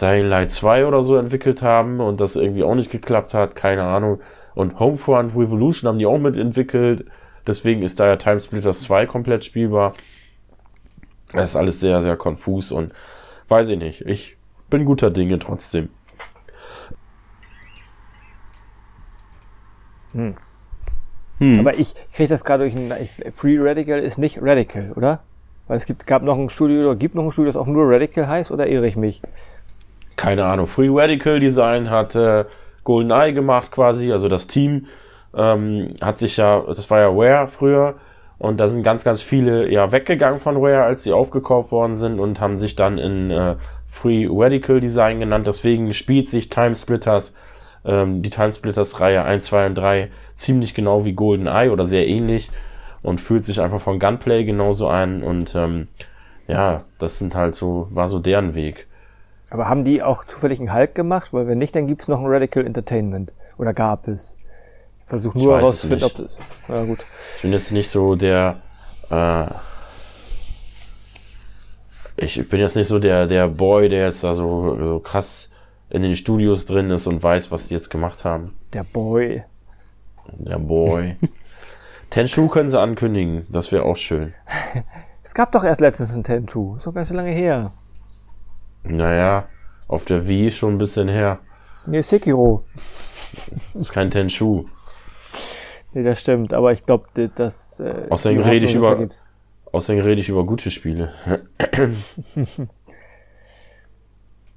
Dying Light 2 oder so entwickelt haben und das irgendwie auch nicht geklappt hat, keine Ahnung. Und Homefront Revolution haben die auch mitentwickelt. Deswegen ist da ja Timesplitters 2 komplett spielbar. Das ist alles sehr, sehr konfus und weiß ich nicht. Ich bin guter Dinge trotzdem. Hm. Aber ich kriege das gerade durch ein. Ich, Free Radical ist nicht Radical, oder? Weil es gibt, gab noch ein Studio oder gibt noch ein Studio, das auch nur Radical heißt, oder irre ich mich? Keine Ahnung, Free Radical Design hat äh, GoldenEye gemacht quasi, also das Team. ähm, hat sich ja, das war ja Rare früher, und da sind ganz, ganz viele ja weggegangen von Rare, als sie aufgekauft worden sind und haben sich dann in äh, Free Radical Design genannt. Deswegen spielt sich Timesplitters, ähm, die Timesplitters Reihe 1, 2 und 3 ziemlich genau wie Golden Eye oder sehr ähnlich und fühlt sich einfach von Gunplay genauso an und ähm, ja, das sind halt so, war so deren Weg. Aber haben die auch zufällig einen Hulk gemacht? Weil wenn nicht, dann gibt's noch ein Radical Entertainment. Oder gab es? Ich versuche nur herauszufinden, ob. Ja, gut. Ich bin jetzt nicht so der. Äh, ich bin jetzt nicht so der, der Boy, der jetzt da so, so krass in den Studios drin ist und weiß, was die jetzt gemacht haben. Der Boy. Der Boy. (laughs) Tenshu können sie ankündigen, das wäre auch schön. Es gab doch erst letztens einen Tenshu, ist doch gar nicht so lange her. Naja, auf der Wii schon ein bisschen her. Nee, Sekiro. Das (laughs) ist kein Tenshu. Nee, das stimmt, aber ich glaube, das. Äh, außerdem rede ich über. Außerdem rede ich über gute Spiele. (laughs)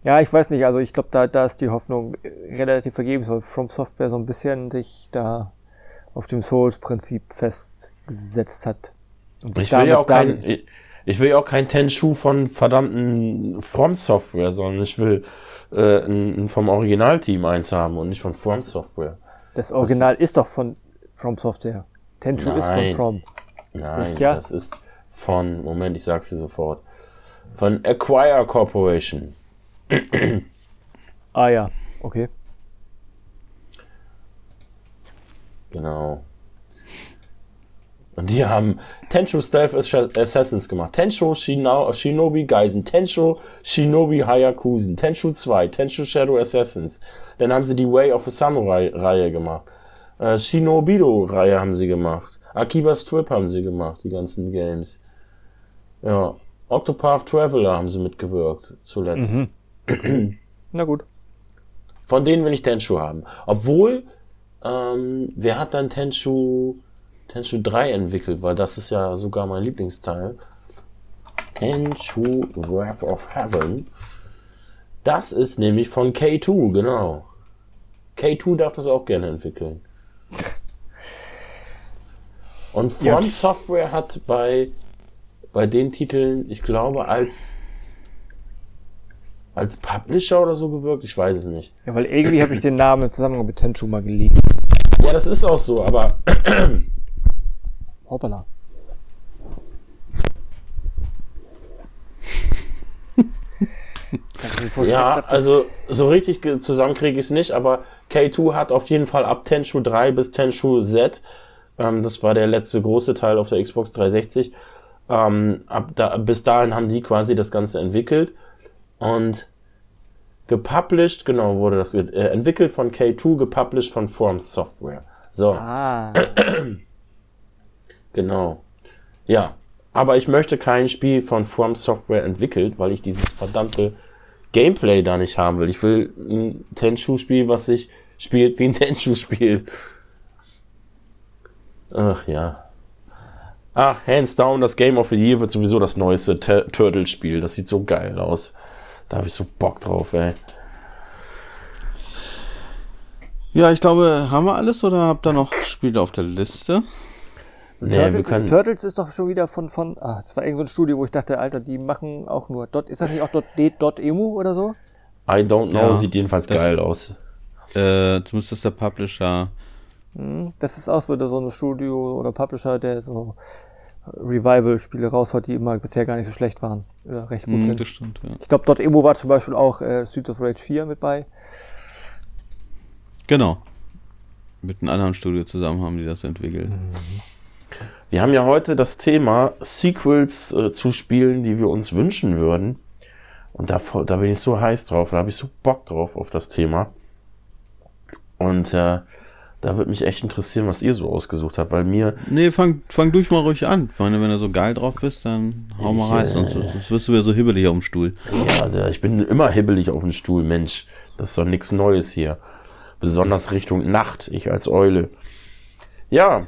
ja, ich weiß nicht, also ich glaube, da, da ist die Hoffnung relativ vergebens, weil From Software so ein bisschen sich da auf dem Souls-Prinzip festgesetzt hat. ich will ja auch kein, ich, ich will ja auch kein Tenshu von verdammten From Software, sondern ich will äh, ein, ein vom Originalteam eins haben und nicht von From Software. Das Original das, ist doch von From Software. Tenshu ist von From. Nein, Sicher? das ist von, Moment, ich sag's dir sofort, von Acquire Corporation. ah ja, okay. Genau. Und die haben Tensho Stealth Assassins gemacht. Tensho Shinobi Geisen. Tensho Shinobi Hayakusen. Tensho 2. Tensho Shadow Assassins. Dann haben sie die Way of a Samurai Reihe gemacht. Äh, Shinobido Reihe haben sie gemacht. Akiba's Trip haben sie gemacht, die ganzen Games. Ja. Octopath Traveler haben sie mitgewirkt, zuletzt. Mhm. Okay. (clears throat) Na gut. Von denen will ich Tenshu haben. Obwohl, ähm, wer hat dann Tenshu, Tenshu 3 entwickelt? Weil das ist ja sogar mein Lieblingsteil. Tenshu Wrath of Heaven. Das ist nämlich von K2, genau. K2 darf das auch gerne entwickeln. Und From ja. Software hat bei, bei den Titeln, ich glaube, als, als Publisher oder so gewirkt, ich weiß es nicht. Ja, weil irgendwie habe ich den Namen im Zusammenhang mit Tenchu mal gelesen. Ja, das ist auch so, aber. (clears throat) Hoppala. ja, also so richtig zusammen kriege ich es nicht, aber K2 hat auf jeden Fall ab Tenshu 3 bis Tenshu Z, ähm, das war der letzte große Teil auf der Xbox 360, ähm, ab da, bis dahin haben die quasi das Ganze entwickelt und gepublished, genau, wurde das äh, entwickelt von K2, gepublished von Forms Software. So. Ah. (clears throat) genau. Ja, aber ich möchte kein Spiel von From Software entwickelt, weil ich dieses verdammte Gameplay da nicht haben will. Ich will ein Tenshu-Spiel, was sich spielt wie ein (laughs) Tenshu-Spiel. Ach ja. Ach, hands down, das Game of the Year wird sowieso das neueste Turtle-Spiel. Das sieht so geil aus. Da habe ich so Bock drauf, ey. Ja, ich glaube, haben wir alles oder habt ihr noch Spiele auf der Liste? Nee, Turtles, können... Turtles ist doch schon wieder von, von, ah, das war irgendein so Studio, wo ich dachte, Alter, die machen auch nur dot, ist das nicht auch dot, dot emu oder so? I don't know, ja, sieht jedenfalls das, geil aus. Äh, zumindest ist der Publisher. Hm, das ist auch so, so ein Studio oder Publisher, der so Revival-Spiele raushaut, die immer bisher gar nicht so schlecht waren. Oder recht gut mm, sind. Das stimmt, ja. Ich glaube, dort Emo war zum Beispiel auch äh, Streets of Rage 4 mit bei. Genau. Mit einem anderen Studio zusammen haben die das entwickelt. Mhm. Wir haben ja heute das Thema Sequels äh, zu Spielen, die wir uns wünschen würden. Und da, da bin ich so heiß drauf, da habe ich so Bock drauf auf das Thema. Und äh, da würde mich echt interessieren, was ihr so ausgesucht habt, weil mir. Nee, fang, fang durch mal ruhig an. Ich meine, wenn du so geil drauf bist, dann hau mal rein, sonst, sonst wirst du ja so hibbelig auf dem Stuhl. Ja, ich bin immer hibbelig auf dem Stuhl, Mensch. Das ist doch nichts Neues hier. Besonders Richtung Nacht, ich als Eule. Ja,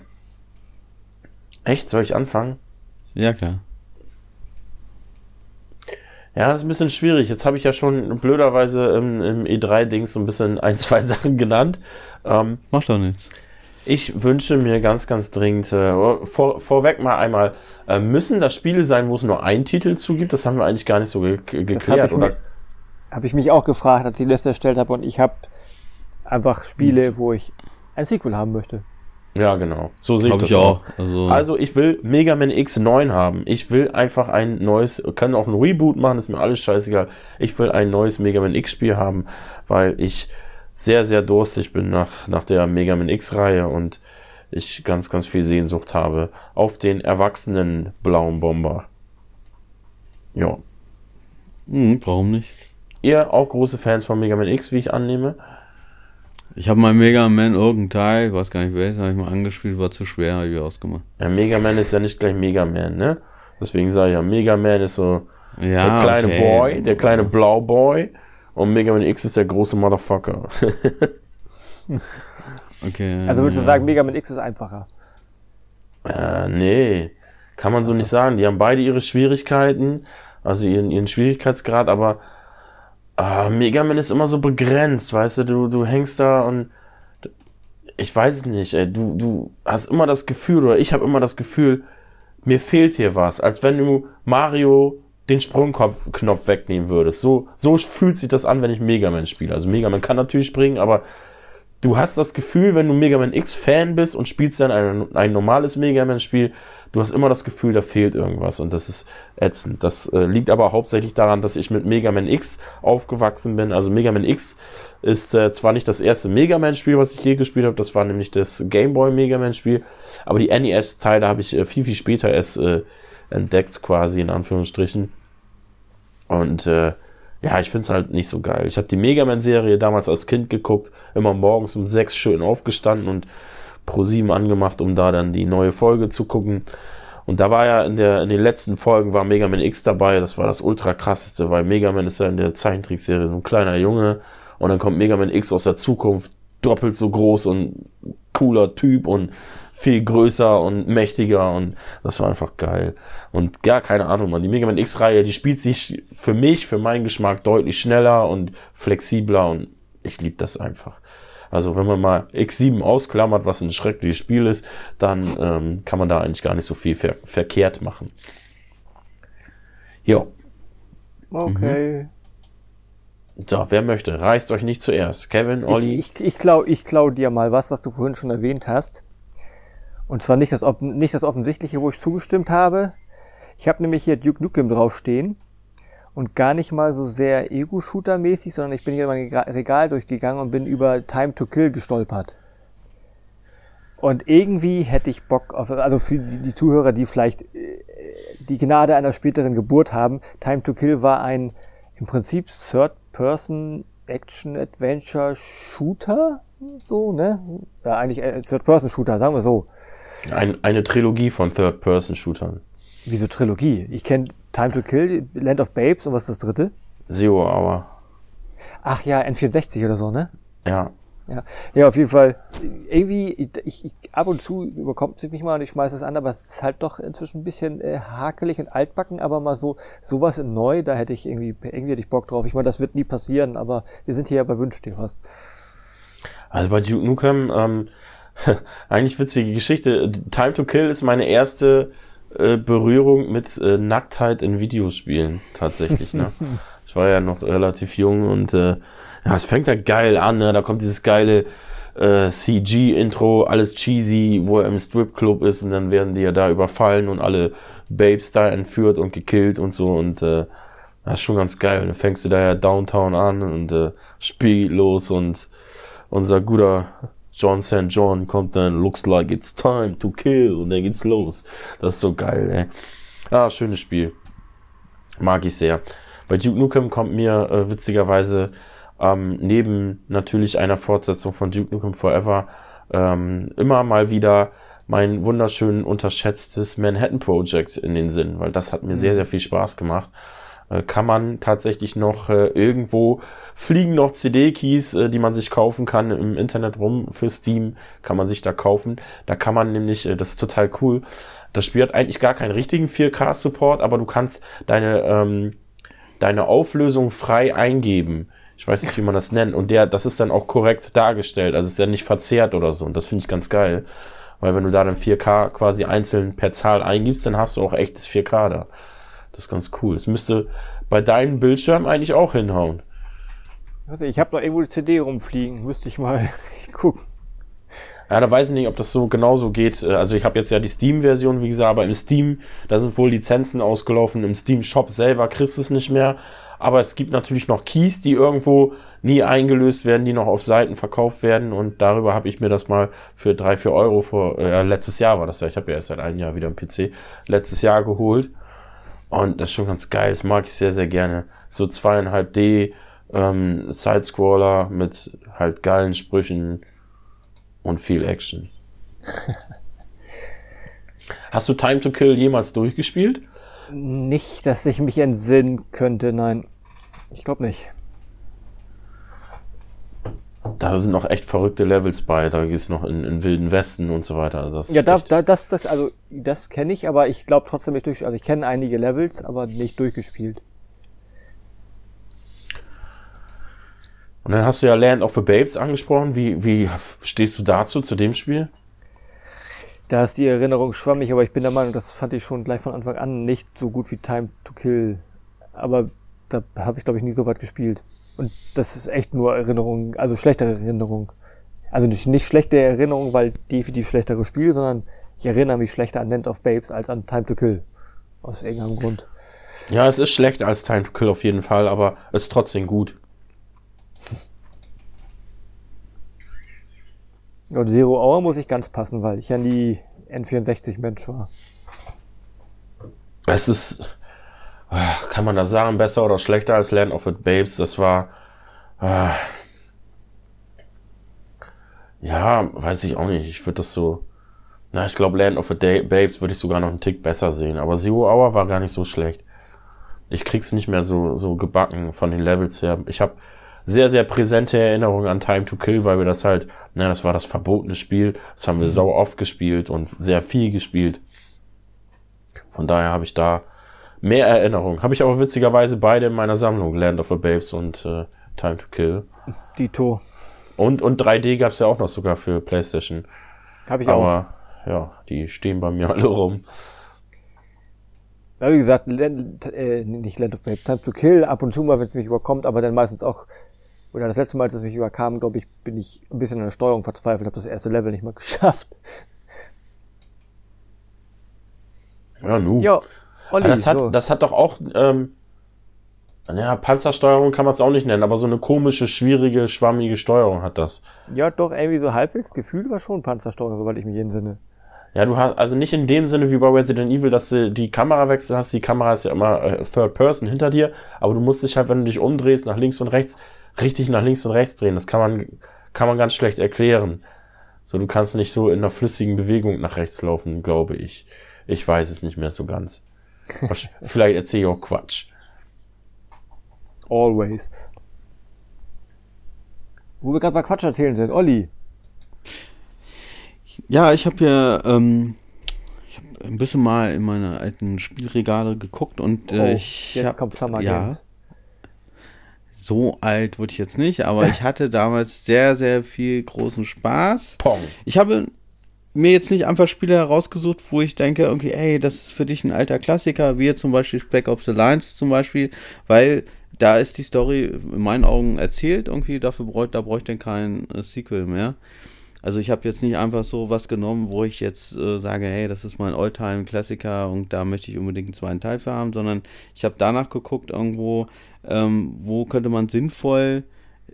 Echt? Soll ich anfangen? Ja, klar. Ja, das ist ein bisschen schwierig. Jetzt habe ich ja schon blöderweise im, im E3-Dings so ein bisschen ein, zwei (laughs) Sachen genannt. Ähm, Macht doch nichts. Ich wünsche mir ganz, ganz dringend, äh, vor, vorweg mal einmal, äh, müssen das Spiele sein, wo es nur einen Titel zugibt? Das haben wir eigentlich gar nicht so ge geklärt, oder? Habe ich mich auch gefragt, als ich die Liste erstellt habe und ich habe einfach Spiele, hm. wo ich ein Sequel haben möchte. Ja, genau. So sehe ich das ich auch. Also, also, ich will Mega Man X9 haben. Ich will einfach ein neues, kann auch ein Reboot machen, ist mir alles scheißegal. Ich will ein neues Mega Man X Spiel haben, weil ich sehr, sehr durstig bin nach, nach der Mega Man X-Reihe und ich ganz, ganz viel Sehnsucht habe auf den erwachsenen blauen Bomber. Ja. Hm, warum nicht? Ihr auch große Fans von Mega Man X, wie ich annehme? Ich habe mal Mega Man irgendein Teil, weiß gar nicht welches, habe ich mal angespielt, war zu schwer, habe ich ausgemacht. Ja, Mega Man ist ja nicht gleich Mega Man, ne? Deswegen sage ich ja, Mega Man ist so ja, der kleine okay. Boy, der kleine Blau Boy und Mega Man X ist der große Motherfucker. (laughs) okay. Also würdest du sagen, Mega Man X ist einfacher? Äh, nee. Kann man so also. nicht sagen. Die haben beide ihre Schwierigkeiten, also ihren, ihren Schwierigkeitsgrad, aber äh, Mega Man ist immer so begrenzt, weißt du, du, du hängst da und ich weiß es nicht, ey, du, du hast immer das Gefühl, oder ich habe immer das Gefühl, mir fehlt hier was, als wenn du Mario den Sprungknopf wegnehmen würdest. So, so fühlt sich das an, wenn ich Mega Man spiele. Also Mega Man kann natürlich springen, aber du hast das Gefühl, wenn du Mega Man X Fan bist und spielst dann ein, ein normales Mega Man Spiel, du hast immer das Gefühl, da fehlt irgendwas und das ist ätzend. Das äh, liegt aber hauptsächlich daran, dass ich mit Mega Man X aufgewachsen bin. Also Mega Man X ist äh, zwar nicht das erste Mega Man Spiel, was ich je gespielt habe, das war nämlich das Game Boy Mega Man Spiel, aber die NES Teile habe ich äh, viel viel später erst äh, entdeckt quasi in Anführungsstrichen. Und äh, ja, ich finde es halt nicht so geil. Ich habe die Mega Man-Serie damals als Kind geguckt, immer morgens um sechs schön aufgestanden und pro sieben angemacht, um da dann die neue Folge zu gucken. Und da war ja in, der, in den letzten Folgen war Mega Man X dabei, das war das ultra krasseste, weil Mega Man ist ja in der Zeichentrickserie so ein kleiner Junge und dann kommt Mega Man X aus der Zukunft, doppelt so groß und cooler Typ und viel größer und mächtiger und das war einfach geil. Und ja, keine Ahnung, man, die Mega Man X-Reihe, die spielt sich für mich, für meinen Geschmack deutlich schneller und flexibler und ich liebe das einfach. Also wenn man mal X7 ausklammert, was ein schreckliches Spiel ist, dann ähm, kann man da eigentlich gar nicht so viel ver verkehrt machen. Jo. Okay. Mhm. So, wer möchte? Reißt euch nicht zuerst. Kevin, Olli? Ich, ich, ich, klau, ich klau dir mal was, was du vorhin schon erwähnt hast. Und zwar nicht das, nicht das Offensichtliche, wo ich zugestimmt habe. Ich habe nämlich hier Duke Nukem draufstehen und gar nicht mal so sehr Ego-Shooter-mäßig, sondern ich bin hier mein Regal durchgegangen und bin über Time to Kill gestolpert. Und irgendwie hätte ich Bock auf, also für die Zuhörer, die vielleicht äh, die Gnade einer späteren Geburt haben, Time to Kill war ein im Prinzip Third-Person Action-Adventure-Shooter, so, ne? Ja, eigentlich äh, Third-Person-Shooter, sagen wir so. Ein, eine Trilogie von Third-Person-Shootern. Wieso Trilogie? Ich kenne Time to Kill, Land of Babes und was ist das dritte? Zero Hour. Ach ja, N64 oder so, ne? Ja. Ja, ja auf jeden Fall. Irgendwie, ich, ich, ab und zu überkommt es mich mal und ich schmeiße es an, aber es ist halt doch inzwischen ein bisschen äh, hakelig und altbacken, aber mal so sowas neu, da hätte ich irgendwie, irgendwie hätte ich Bock drauf. Ich meine, das wird nie passieren, aber wir sind hier ja bei Wünsch dir was. Also bei Duke Nukem, ähm, (laughs) eigentlich witzige Geschichte. Time to Kill ist meine erste äh, Berührung mit äh, Nacktheit in Videospielen tatsächlich. Ne? (laughs) ich war ja noch relativ jung und äh, ja, es fängt da geil an. Ne? Da kommt dieses geile äh, CG-Intro, alles cheesy, wo er im Stripclub ist und dann werden die ja da überfallen und alle Babes da entführt und gekillt und so und äh, das ist schon ganz geil. Dann fängst du da ja Downtown an und äh, Spiel los und unser guter John St. John kommt dann, looks like it's time to kill und dann geht's los. Das ist so geil, ey. Ah, schönes Spiel. Mag ich sehr. Bei Duke Nukem kommt mir äh, witzigerweise ähm, neben natürlich einer Fortsetzung von Duke Nukem Forever ähm, immer mal wieder mein wunderschön unterschätztes Manhattan Project in den Sinn, weil das hat mir mhm. sehr, sehr viel Spaß gemacht. Äh, kann man tatsächlich noch äh, irgendwo fliegen noch CD-Keys, äh, die man sich kaufen kann im Internet rum für Steam, kann man sich da kaufen. Da kann man nämlich, äh, das ist total cool. Das Spiel hat eigentlich gar keinen richtigen 4K-Support, aber du kannst deine, ähm, deine Auflösung frei eingeben. Ich weiß nicht, wie man das nennt. Und der, das ist dann auch korrekt dargestellt. Also ist ja nicht verzerrt oder so. Und das finde ich ganz geil. Weil wenn du da dann 4K quasi einzeln per Zahl eingibst, dann hast du auch echtes 4K da. Das ist ganz cool. Es müsste bei deinem Bildschirm eigentlich auch hinhauen. Also ich habe noch irgendwo die CD rumfliegen. Müsste ich mal (laughs) gucken. Ja, da weiß ich nicht, ob das so genauso geht. Äh, also ich habe jetzt ja die Steam-Version, wie gesagt, aber im Steam, da sind wohl Lizenzen ausgelaufen. Im Steam-Shop selber kriegst du es nicht mehr. Aber es gibt natürlich noch Keys, die irgendwo nie eingelöst werden, die noch auf Seiten verkauft werden. Und darüber habe ich mir das mal für drei, vier Euro vor, äh, letztes Jahr war das ja, ich habe ja erst seit einem Jahr wieder einen PC, letztes Jahr geholt. Und das ist schon ganz geil, das mag ich sehr, sehr gerne. So zweieinhalb D, ähm, Sidescroller mit halt geilen Sprüchen und viel Action. (laughs) Hast du Time to Kill jemals durchgespielt? Nicht, dass ich mich entsinnen könnte, nein. Ich glaube nicht. Da sind noch echt verrückte Levels bei. Da geht es noch in, in Wilden Westen und so weiter. Das ja, da, da, das, das, also, das kenne ich, aber ich glaube trotzdem nicht durch. Also, ich kenne einige Levels, aber nicht durchgespielt. Und dann hast du ja Land of the Babes angesprochen. Wie, wie stehst du dazu, zu dem Spiel? Da ist die Erinnerung schwammig, aber ich bin der Meinung, das fand ich schon gleich von Anfang an nicht so gut wie Time to Kill. Aber da habe ich, glaube ich, nie so weit gespielt. Und das ist echt nur Erinnerung, also schlechtere Erinnerung. Also nicht, nicht schlechte Erinnerung, weil definitiv schlechtere Spiel, sondern ich erinnere mich schlechter an Land of Babes als an Time to Kill. Aus irgendeinem Grund. Ja, es ist schlechter als Time to Kill auf jeden Fall, aber es ist trotzdem gut. Und Zero Hour muss ich ganz passen, weil ich ja nie N64-Mensch war. Es ist, kann man das sagen, besser oder schlechter als Land of the Babes? Das war, äh, ja, weiß ich auch nicht. Ich würde das so, na, ich glaube, Land of the Babes würde ich sogar noch einen Tick besser sehen. Aber Zero Hour war gar nicht so schlecht. Ich krieg's nicht mehr so, so gebacken von den Levels her. Ich habe sehr, sehr präsente Erinnerungen an Time to Kill, weil wir das halt, na, das war das verbotene Spiel. Das haben wir mhm. sau oft gespielt und sehr viel gespielt. Von daher habe ich da mehr Erinnerungen. Habe ich aber witzigerweise beide in meiner Sammlung, Land of the Babes und äh, Time to Kill. Dito. Und, und 3D gab es ja auch noch sogar für PlayStation. Habe ich aber, auch. ja, die stehen bei mir (laughs) alle rum. Ja, wie gesagt, Land, äh, nicht Land of Babes, Time to Kill, ab und zu mal, wenn es mich überkommt, aber dann meistens auch oder das letzte Mal, als es mich überkam, glaube ich, bin ich ein bisschen an der Steuerung verzweifelt, habe das erste Level nicht mal (laughs) geschafft. Ja, nu. Ja, Olli, das, hat, so. das hat doch auch, ähm, ja, Panzersteuerung kann man es auch nicht nennen, aber so eine komische, schwierige, schwammige Steuerung hat das. Ja, doch, irgendwie so halbwegs gefühlt war schon Panzersteuerung, soweit ich mich entsinne. Ja, du hast, also nicht in dem Sinne wie bei Resident Evil, dass du die Kamera wechseln hast. Die Kamera ist ja immer äh, Third Person hinter dir, aber du musst dich halt, wenn du dich umdrehst, nach links und rechts, richtig nach links und rechts drehen. Das kann man, kann man ganz schlecht erklären. So, du kannst nicht so in einer flüssigen Bewegung nach rechts laufen, glaube ich. Ich weiß es nicht mehr so ganz. (laughs) Vielleicht erzähle ich auch Quatsch. Always. Wo wir gerade bei Quatsch erzählen sind, Olli. Ja, ich habe ja ähm, ich hab ein bisschen mal in meine alten Spielregale geguckt und äh, oh, ich jetzt hab, kommt Summer ja, Games so alt wurde ich jetzt nicht, aber ich hatte damals sehr, sehr viel großen Spaß. Pong. Ich habe mir jetzt nicht einfach Spiele herausgesucht, wo ich denke, irgendwie, ey, das ist für dich ein alter Klassiker, wie zum Beispiel Black Ops Alliance zum Beispiel, weil da ist die Story in meinen Augen erzählt, irgendwie, dafür bräuchte, da bräuchte ich kein äh, Sequel mehr. Also ich habe jetzt nicht einfach so was genommen, wo ich jetzt äh, sage, hey, das ist mein Alltime-Klassiker und da möchte ich unbedingt einen zweiten Teil für haben, sondern ich habe danach geguckt irgendwo, ähm, wo könnte man sinnvoll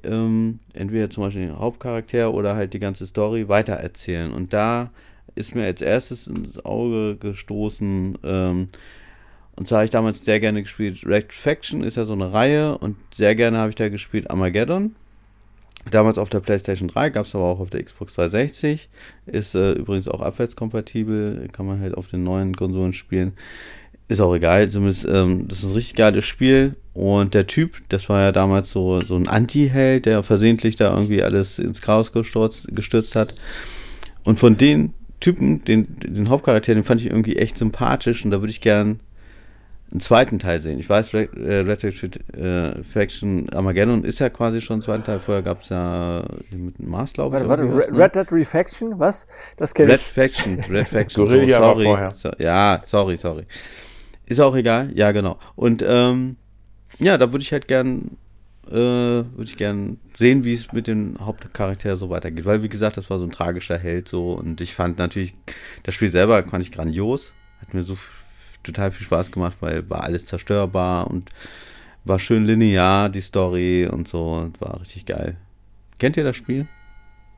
ähm, entweder zum Beispiel den Hauptcharakter oder halt die ganze Story weitererzählen. Und da ist mir als erstes ins Auge gestoßen, ähm, und zwar habe ich damals sehr gerne gespielt, Red Faction ist ja so eine Reihe und sehr gerne habe ich da gespielt Armageddon. Damals auf der PlayStation 3, gab es aber auch auf der Xbox 360. Ist äh, übrigens auch abwärtskompatibel, kann man halt auf den neuen Konsolen spielen. Ist auch egal, zumindest, ähm, das ist ein richtig geiles Spiel. Und der Typ, das war ja damals so, so ein Anti-Held, der versehentlich da irgendwie alles ins Chaos gestürzt, gestürzt hat. Und von den Typen, den, den Hauptcharakter, den fand ich irgendwie echt sympathisch und da würde ich gern einen zweiten Teil sehen. Ich weiß, Red, äh, Red Dead äh, Faction Armageddon ist ja quasi schon ein zweiter Teil. Vorher gab es ja mit Mars, glaube ich. Warte, warte, ne? Red Dead Refaction? Was? Das kenne ich. Red Faction, Red Faction. (laughs) Guerilla oh, sorry. war vorher. So, ja, sorry, sorry. Ist auch egal. Ja, genau. Und ähm, ja, da würde ich halt gern äh, würde ich gern sehen, wie es mit den Hauptcharakteren so weitergeht. Weil, wie gesagt, das war so ein tragischer Held so und ich fand natürlich, das Spiel selber fand ich grandios. Hat mir so total viel Spaß gemacht, weil war alles zerstörbar und war schön linear, die Story und so. Und war richtig geil. Kennt ihr das Spiel?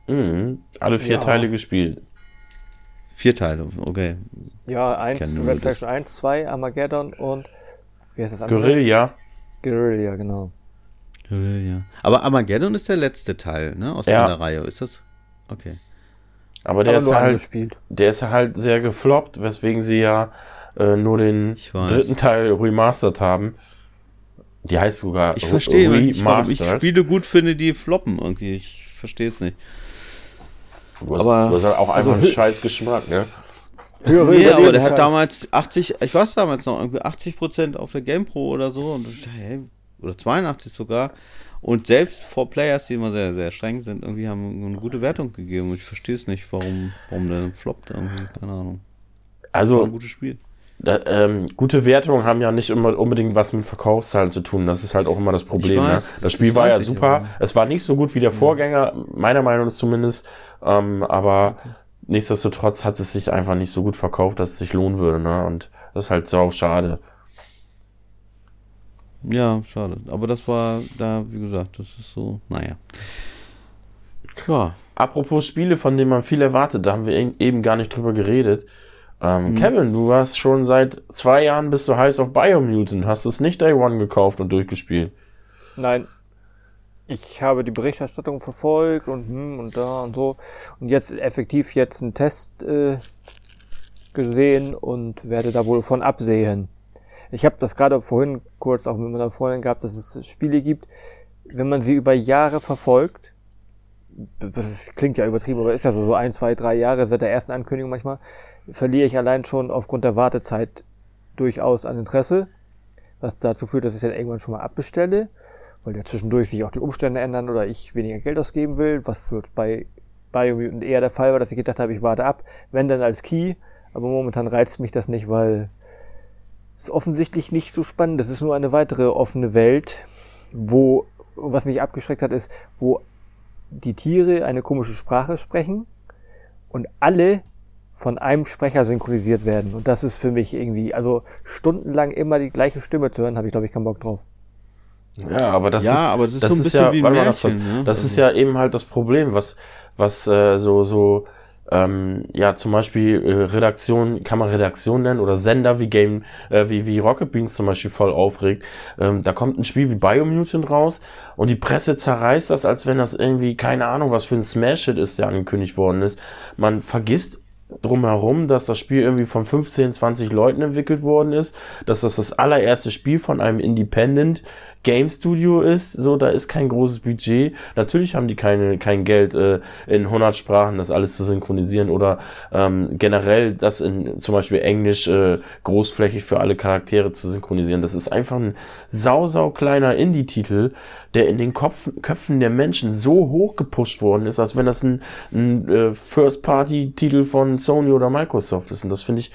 Mhm, alle vier ja. Teile gespielt. Vier Teile, okay. Ja, eins, Red Faction 1, 2, Armageddon und wie heißt das andere? Guerilla. Guerilla, genau. Guerilla. Aber Armageddon ist der letzte Teil, ne? Aus ja. der Reihe. Ist das? Okay. Aber der Aber ist halt, der ist halt sehr gefloppt, weswegen sie ja äh, nur den dritten Teil remastered haben. Die heißt sogar Ich verstehe nicht, warum ich Spiele gut finde, die floppen irgendwie. Ich verstehe es nicht. Du hast, aber, du hast halt auch einfach also, einen scheiß Geschmack, ne? Höhere nee, aber der hat damals 80, ich weiß damals noch, irgendwie 80% auf der GamePro oder so und ich dachte, hey, oder 82 sogar. Und selbst vor Players, die immer sehr, sehr streng sind, irgendwie haben eine gute Wertung gegeben. Ich verstehe es nicht, warum, warum der floppt irgendwie, keine Ahnung. Also, ein gutes Spiel. Da, ähm, gute Wertungen haben ja nicht immer unbedingt was mit Verkaufszahlen zu tun. Das ist halt auch immer das Problem. Ne? Weiß, ne? Das Spiel war ja super. Aber. Es war nicht so gut wie der Vorgänger, meiner Meinung nach zumindest. Ähm, aber okay. Nichtsdestotrotz hat es sich einfach nicht so gut verkauft, dass es sich lohnen würde. Ne? Und das ist halt sau schade. Ja, schade. Aber das war da, wie gesagt, das ist so, naja. Klar. Apropos Spiele, von denen man viel erwartet, da haben wir eben gar nicht drüber geredet. Ähm, mhm. Kevin, du warst schon seit zwei Jahren bist du heiß auf Biomutant. Hast du es nicht Day One gekauft und durchgespielt? Nein. Ich habe die Berichterstattung verfolgt und hm und da und so. Und jetzt effektiv jetzt einen Test äh, gesehen und werde da wohl von absehen. Ich habe das gerade vorhin kurz auch mit meiner Freundin gehabt, dass es Spiele gibt, wenn man sie über Jahre verfolgt, das klingt ja übertrieben, aber ist ja so, so ein, zwei, drei Jahre seit der ersten Ankündigung manchmal, verliere ich allein schon aufgrund der Wartezeit durchaus an Interesse, was dazu führt, dass ich dann irgendwann schon mal abbestelle, weil ja zwischendurch sich auch die Umstände ändern oder ich weniger Geld ausgeben will, was für bei Biomutant eher der Fall war, dass ich gedacht habe, ich warte ab, wenn dann als Key, aber momentan reizt mich das nicht, weil ist offensichtlich nicht so spannend. Das ist nur eine weitere offene Welt, wo, was mich abgeschreckt hat, ist, wo die Tiere eine komische Sprache sprechen und alle von einem Sprecher synchronisiert werden. Und das ist für mich irgendwie, also stundenlang immer die gleiche Stimme zu hören, habe ich glaube ich keinen Bock drauf. Ja, aber das ja, ist, aber das ist das so bisschen ja, wie ein Märchen, das, ne? das also. ist ja eben halt das Problem, was, was äh, so, so ähm, ja zum Beispiel äh, Redaktion, kann man Redaktion nennen oder Sender wie Game, äh, wie, wie Rocket Beans zum Beispiel voll aufregt. Ähm, da kommt ein Spiel wie Biomutant raus und die Presse zerreißt das, als wenn das irgendwie, keine Ahnung, was für ein Smash-Hit ist, der angekündigt worden ist. Man vergisst drumherum, dass das Spiel irgendwie von 15, 20 Leuten entwickelt worden ist, dass das das allererste Spiel von einem Independent Game Studio ist, so, da ist kein großes Budget. Natürlich haben die keine, kein Geld, äh, in 100 Sprachen das alles zu synchronisieren oder ähm, generell das in zum Beispiel Englisch äh, großflächig für alle Charaktere zu synchronisieren. Das ist einfach ein sau, sau kleiner Indie-Titel, der in den Kopf, Köpfen der Menschen so hoch gepusht worden ist, als wenn das ein, ein äh, First-Party-Titel von Sony oder Microsoft ist. Und das finde ich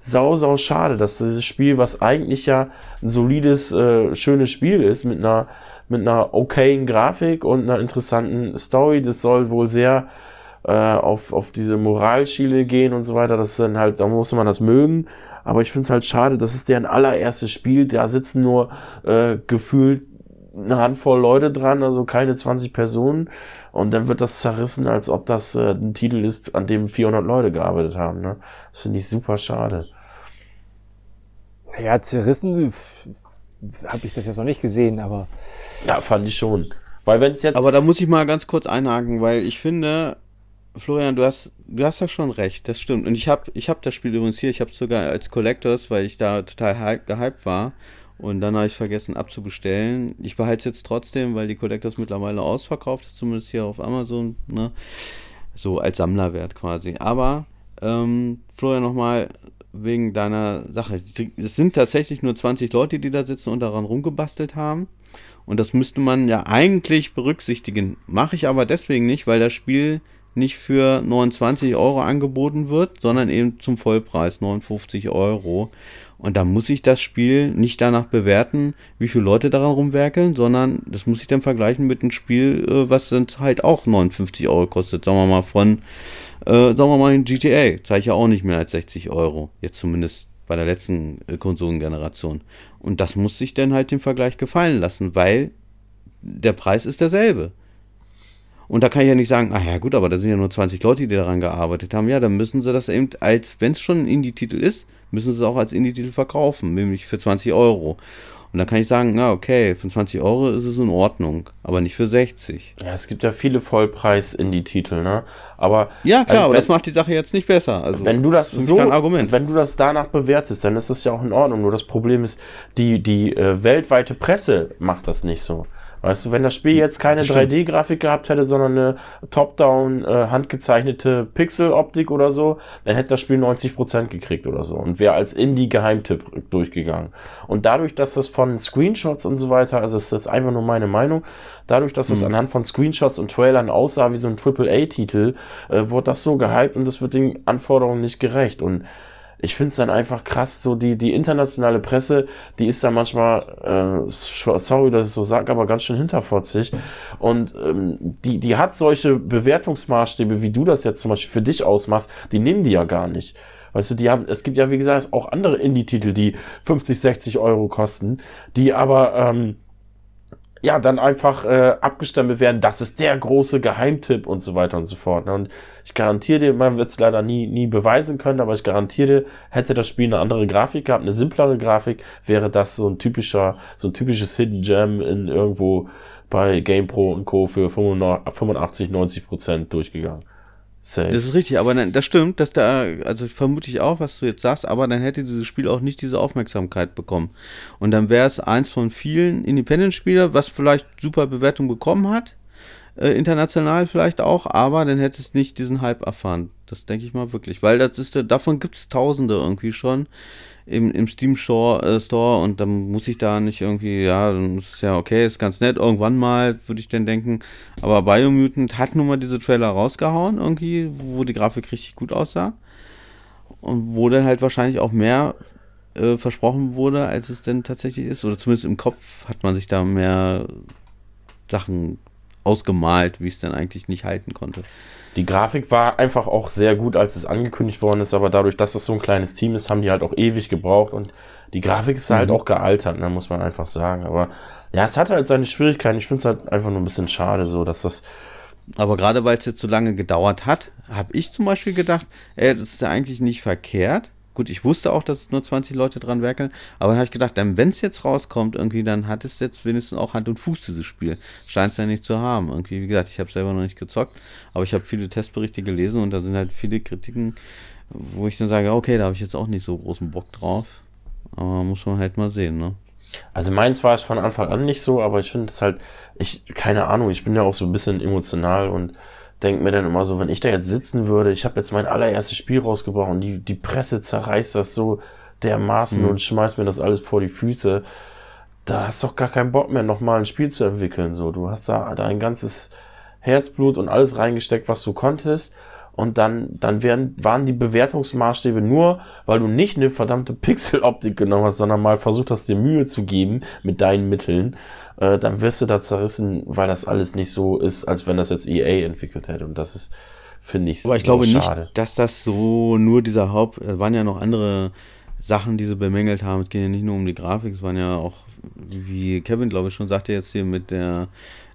sau, sau schade, dass dieses Spiel, was eigentlich ja ein solides, äh, schönes Spiel ist, mit einer, mit einer okayen Grafik und einer interessanten Story, das soll wohl sehr äh, auf, auf diese Moralschiele gehen und so weiter, das ist dann halt, da muss man das mögen, aber ich finde es halt schade, das ist deren allererstes Spiel, da sitzen nur äh, gefühlt eine Handvoll Leute dran, also keine 20 Personen und dann wird das zerrissen, als ob das äh, ein Titel ist, an dem 400 Leute gearbeitet haben. Ne? Das finde ich super schade. Ja, zerrissen habe ich das jetzt noch nicht gesehen, aber. Ja, fand ich schon. Weil wenn es jetzt. Aber da muss ich mal ganz kurz einhaken, weil ich finde, Florian, du hast, du hast ja schon recht, das stimmt. Und ich habe ich hab das Spiel übrigens hier, ich habe es sogar als Collectors, weil ich da total gehypt war. Und dann habe ich vergessen abzubestellen. Ich behalte es jetzt trotzdem, weil die Collectors mittlerweile ausverkauft ist, zumindest hier auf Amazon. Ne? So als Sammlerwert quasi. Aber, ähm, Florian, nochmal wegen deiner Sache. Es sind tatsächlich nur 20 Leute, die da sitzen und daran rumgebastelt haben. Und das müsste man ja eigentlich berücksichtigen. Mache ich aber deswegen nicht, weil das Spiel nicht für 29 Euro angeboten wird, sondern eben zum Vollpreis 59 Euro. Und da muss ich das Spiel nicht danach bewerten, wie viele Leute daran rumwerkeln, sondern das muss ich dann vergleichen mit einem Spiel, äh, was dann halt auch 59 Euro kostet. Sagen wir mal von, äh, sagen wir mal in GTA, zahle ich ja auch nicht mehr als 60 Euro. Jetzt zumindest bei der letzten äh, Konsolengeneration. Und das muss sich dann halt den Vergleich gefallen lassen, weil der Preis ist derselbe. Und da kann ich ja nicht sagen, ach ja gut, aber da sind ja nur 20 Leute, die daran gearbeitet haben. Ja, dann müssen sie das eben als, wenn es schon ein Indie-Titel ist, müssen sie es auch als Indie-Titel verkaufen, nämlich für 20 Euro. Und dann kann ich sagen, na okay, für 20 Euro ist es in Ordnung, aber nicht für 60. Ja, es gibt ja viele Vollpreis-Indie-Titel, ne? Aber ja klar, also, aber das macht die Sache jetzt nicht besser. Also wenn du das so, wenn du das danach bewertest, dann ist das ja auch in Ordnung. Nur das Problem ist, die die äh, weltweite Presse macht das nicht so. Weißt du, wenn das Spiel jetzt keine 3D-Grafik gehabt hätte, sondern eine top-down äh, handgezeichnete Pixel-Optik oder so, dann hätte das Spiel 90% gekriegt oder so und wäre als Indie-Geheimtipp durchgegangen. Und dadurch, dass das von Screenshots und so weiter, also das ist jetzt einfach nur meine Meinung, dadurch, dass es mhm. anhand von Screenshots und Trailern aussah wie so ein AAA-Titel, äh, wurde das so gehypt und das wird den Anforderungen nicht gerecht. Und ich finde es dann einfach krass, so die, die internationale Presse, die ist da manchmal, äh, sorry, dass ich so sage, aber ganz schön hinterfotzig. Und ähm, die, die hat solche Bewertungsmaßstäbe, wie du das jetzt zum Beispiel für dich ausmachst, die nehmen die ja gar nicht. Weißt du, die haben, es gibt ja, wie gesagt, auch andere Indie-Titel, die 50, 60 Euro kosten, die aber, ähm, ja, dann einfach äh, abgestempelt werden, das ist der große Geheimtipp und so weiter und so fort. Ne? Und ich garantiere dir, man wird es leider nie, nie beweisen können, aber ich garantiere dir, hätte das Spiel eine andere Grafik gehabt, eine simplere Grafik, wäre das so ein typischer, so ein typisches Hidden Gem in irgendwo bei GamePro und Co. für 85, 90 Prozent durchgegangen. Safe. Das ist richtig, aber dann, das stimmt, dass da, also vermute ich auch, was du jetzt sagst, aber dann hätte dieses Spiel auch nicht diese Aufmerksamkeit bekommen. Und dann wäre es eins von vielen Independent-Spielern, was vielleicht super Bewertung bekommen hat, äh, international vielleicht auch, aber dann hätte es nicht diesen Hype erfahren. Das denke ich mal wirklich, weil das ist, davon gibt es Tausende irgendwie schon im, im Steam Store, äh, Store und dann muss ich da nicht irgendwie, ja, dann ist ja okay, ist ganz nett, irgendwann mal, würde ich denn denken. Aber Biomutant hat nun mal diese Trailer rausgehauen, irgendwie, wo die Grafik richtig gut aussah. Und wo dann halt wahrscheinlich auch mehr äh, versprochen wurde, als es denn tatsächlich ist. Oder zumindest im Kopf hat man sich da mehr Sachen ausgemalt, wie es dann eigentlich nicht halten konnte. Die Grafik war einfach auch sehr gut, als es angekündigt worden ist, aber dadurch, dass das so ein kleines Team ist, haben die halt auch ewig gebraucht und die Grafik ist halt mhm. halt auch gealtert, ne, muss man einfach sagen. Aber ja, es hat halt seine Schwierigkeiten. Ich finde es halt einfach nur ein bisschen schade, so dass das. Aber gerade weil es jetzt so lange gedauert hat, habe ich zum Beispiel gedacht, ey, das ist ja eigentlich nicht verkehrt, Gut, ich wusste auch, dass nur 20 Leute dran werkeln, aber dann habe ich gedacht, wenn es jetzt rauskommt, irgendwie, dann hat es jetzt wenigstens auch Hand und Fuß, dieses Spiel. Scheint es ja nicht zu haben. Irgendwie, wie gesagt, ich habe selber noch nicht gezockt, aber ich habe viele Testberichte gelesen und da sind halt viele Kritiken, wo ich dann sage, okay, da habe ich jetzt auch nicht so großen Bock drauf. Aber muss man halt mal sehen, ne? Also meins war es von Anfang an nicht so, aber ich finde es halt, ich, keine Ahnung, ich bin ja auch so ein bisschen emotional und denke mir dann immer so, wenn ich da jetzt sitzen würde, ich habe jetzt mein allererstes Spiel rausgebracht und die, die Presse zerreißt das so dermaßen mhm. und schmeißt mir das alles vor die Füße, da hast du doch gar keinen Bock mehr, nochmal ein Spiel zu entwickeln. So, du hast da dein ganzes Herzblut und alles reingesteckt, was du konntest. Und dann, dann wären, waren die Bewertungsmaßstäbe nur, weil du nicht eine verdammte Pixeloptik genommen hast, sondern mal versucht hast, dir Mühe zu geben mit deinen Mitteln äh, dann wirst du da zerrissen, weil das alles nicht so ist, als wenn das jetzt EA entwickelt hätte. Und das ist, finde ich, Aber ich glaube schade. nicht, dass das so nur dieser Haupt, es waren ja noch andere Sachen, die sie bemängelt haben. Es ging ja nicht nur um die Grafik, es waren ja auch, wie Kevin, glaube ich, schon sagte jetzt hier mit der,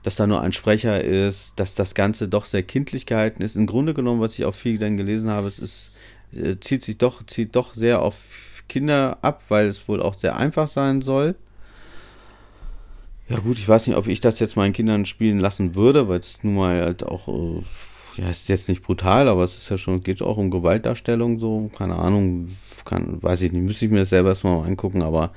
dass da nur ein Sprecher ist, dass das Ganze doch sehr kindlich gehalten ist. Im Grunde genommen, was ich auch viel dann gelesen habe, es ist, äh, zieht sich doch, zieht doch sehr auf Kinder ab, weil es wohl auch sehr einfach sein soll. Ja gut, ich weiß nicht, ob ich das jetzt meinen Kindern spielen lassen würde, weil es nun mal halt auch, äh, ja, ist jetzt nicht brutal, aber es ist ja schon, geht auch um Gewaltdarstellung so, keine Ahnung, kann, weiß ich nicht, müsste ich mir das selber erstmal angucken, aber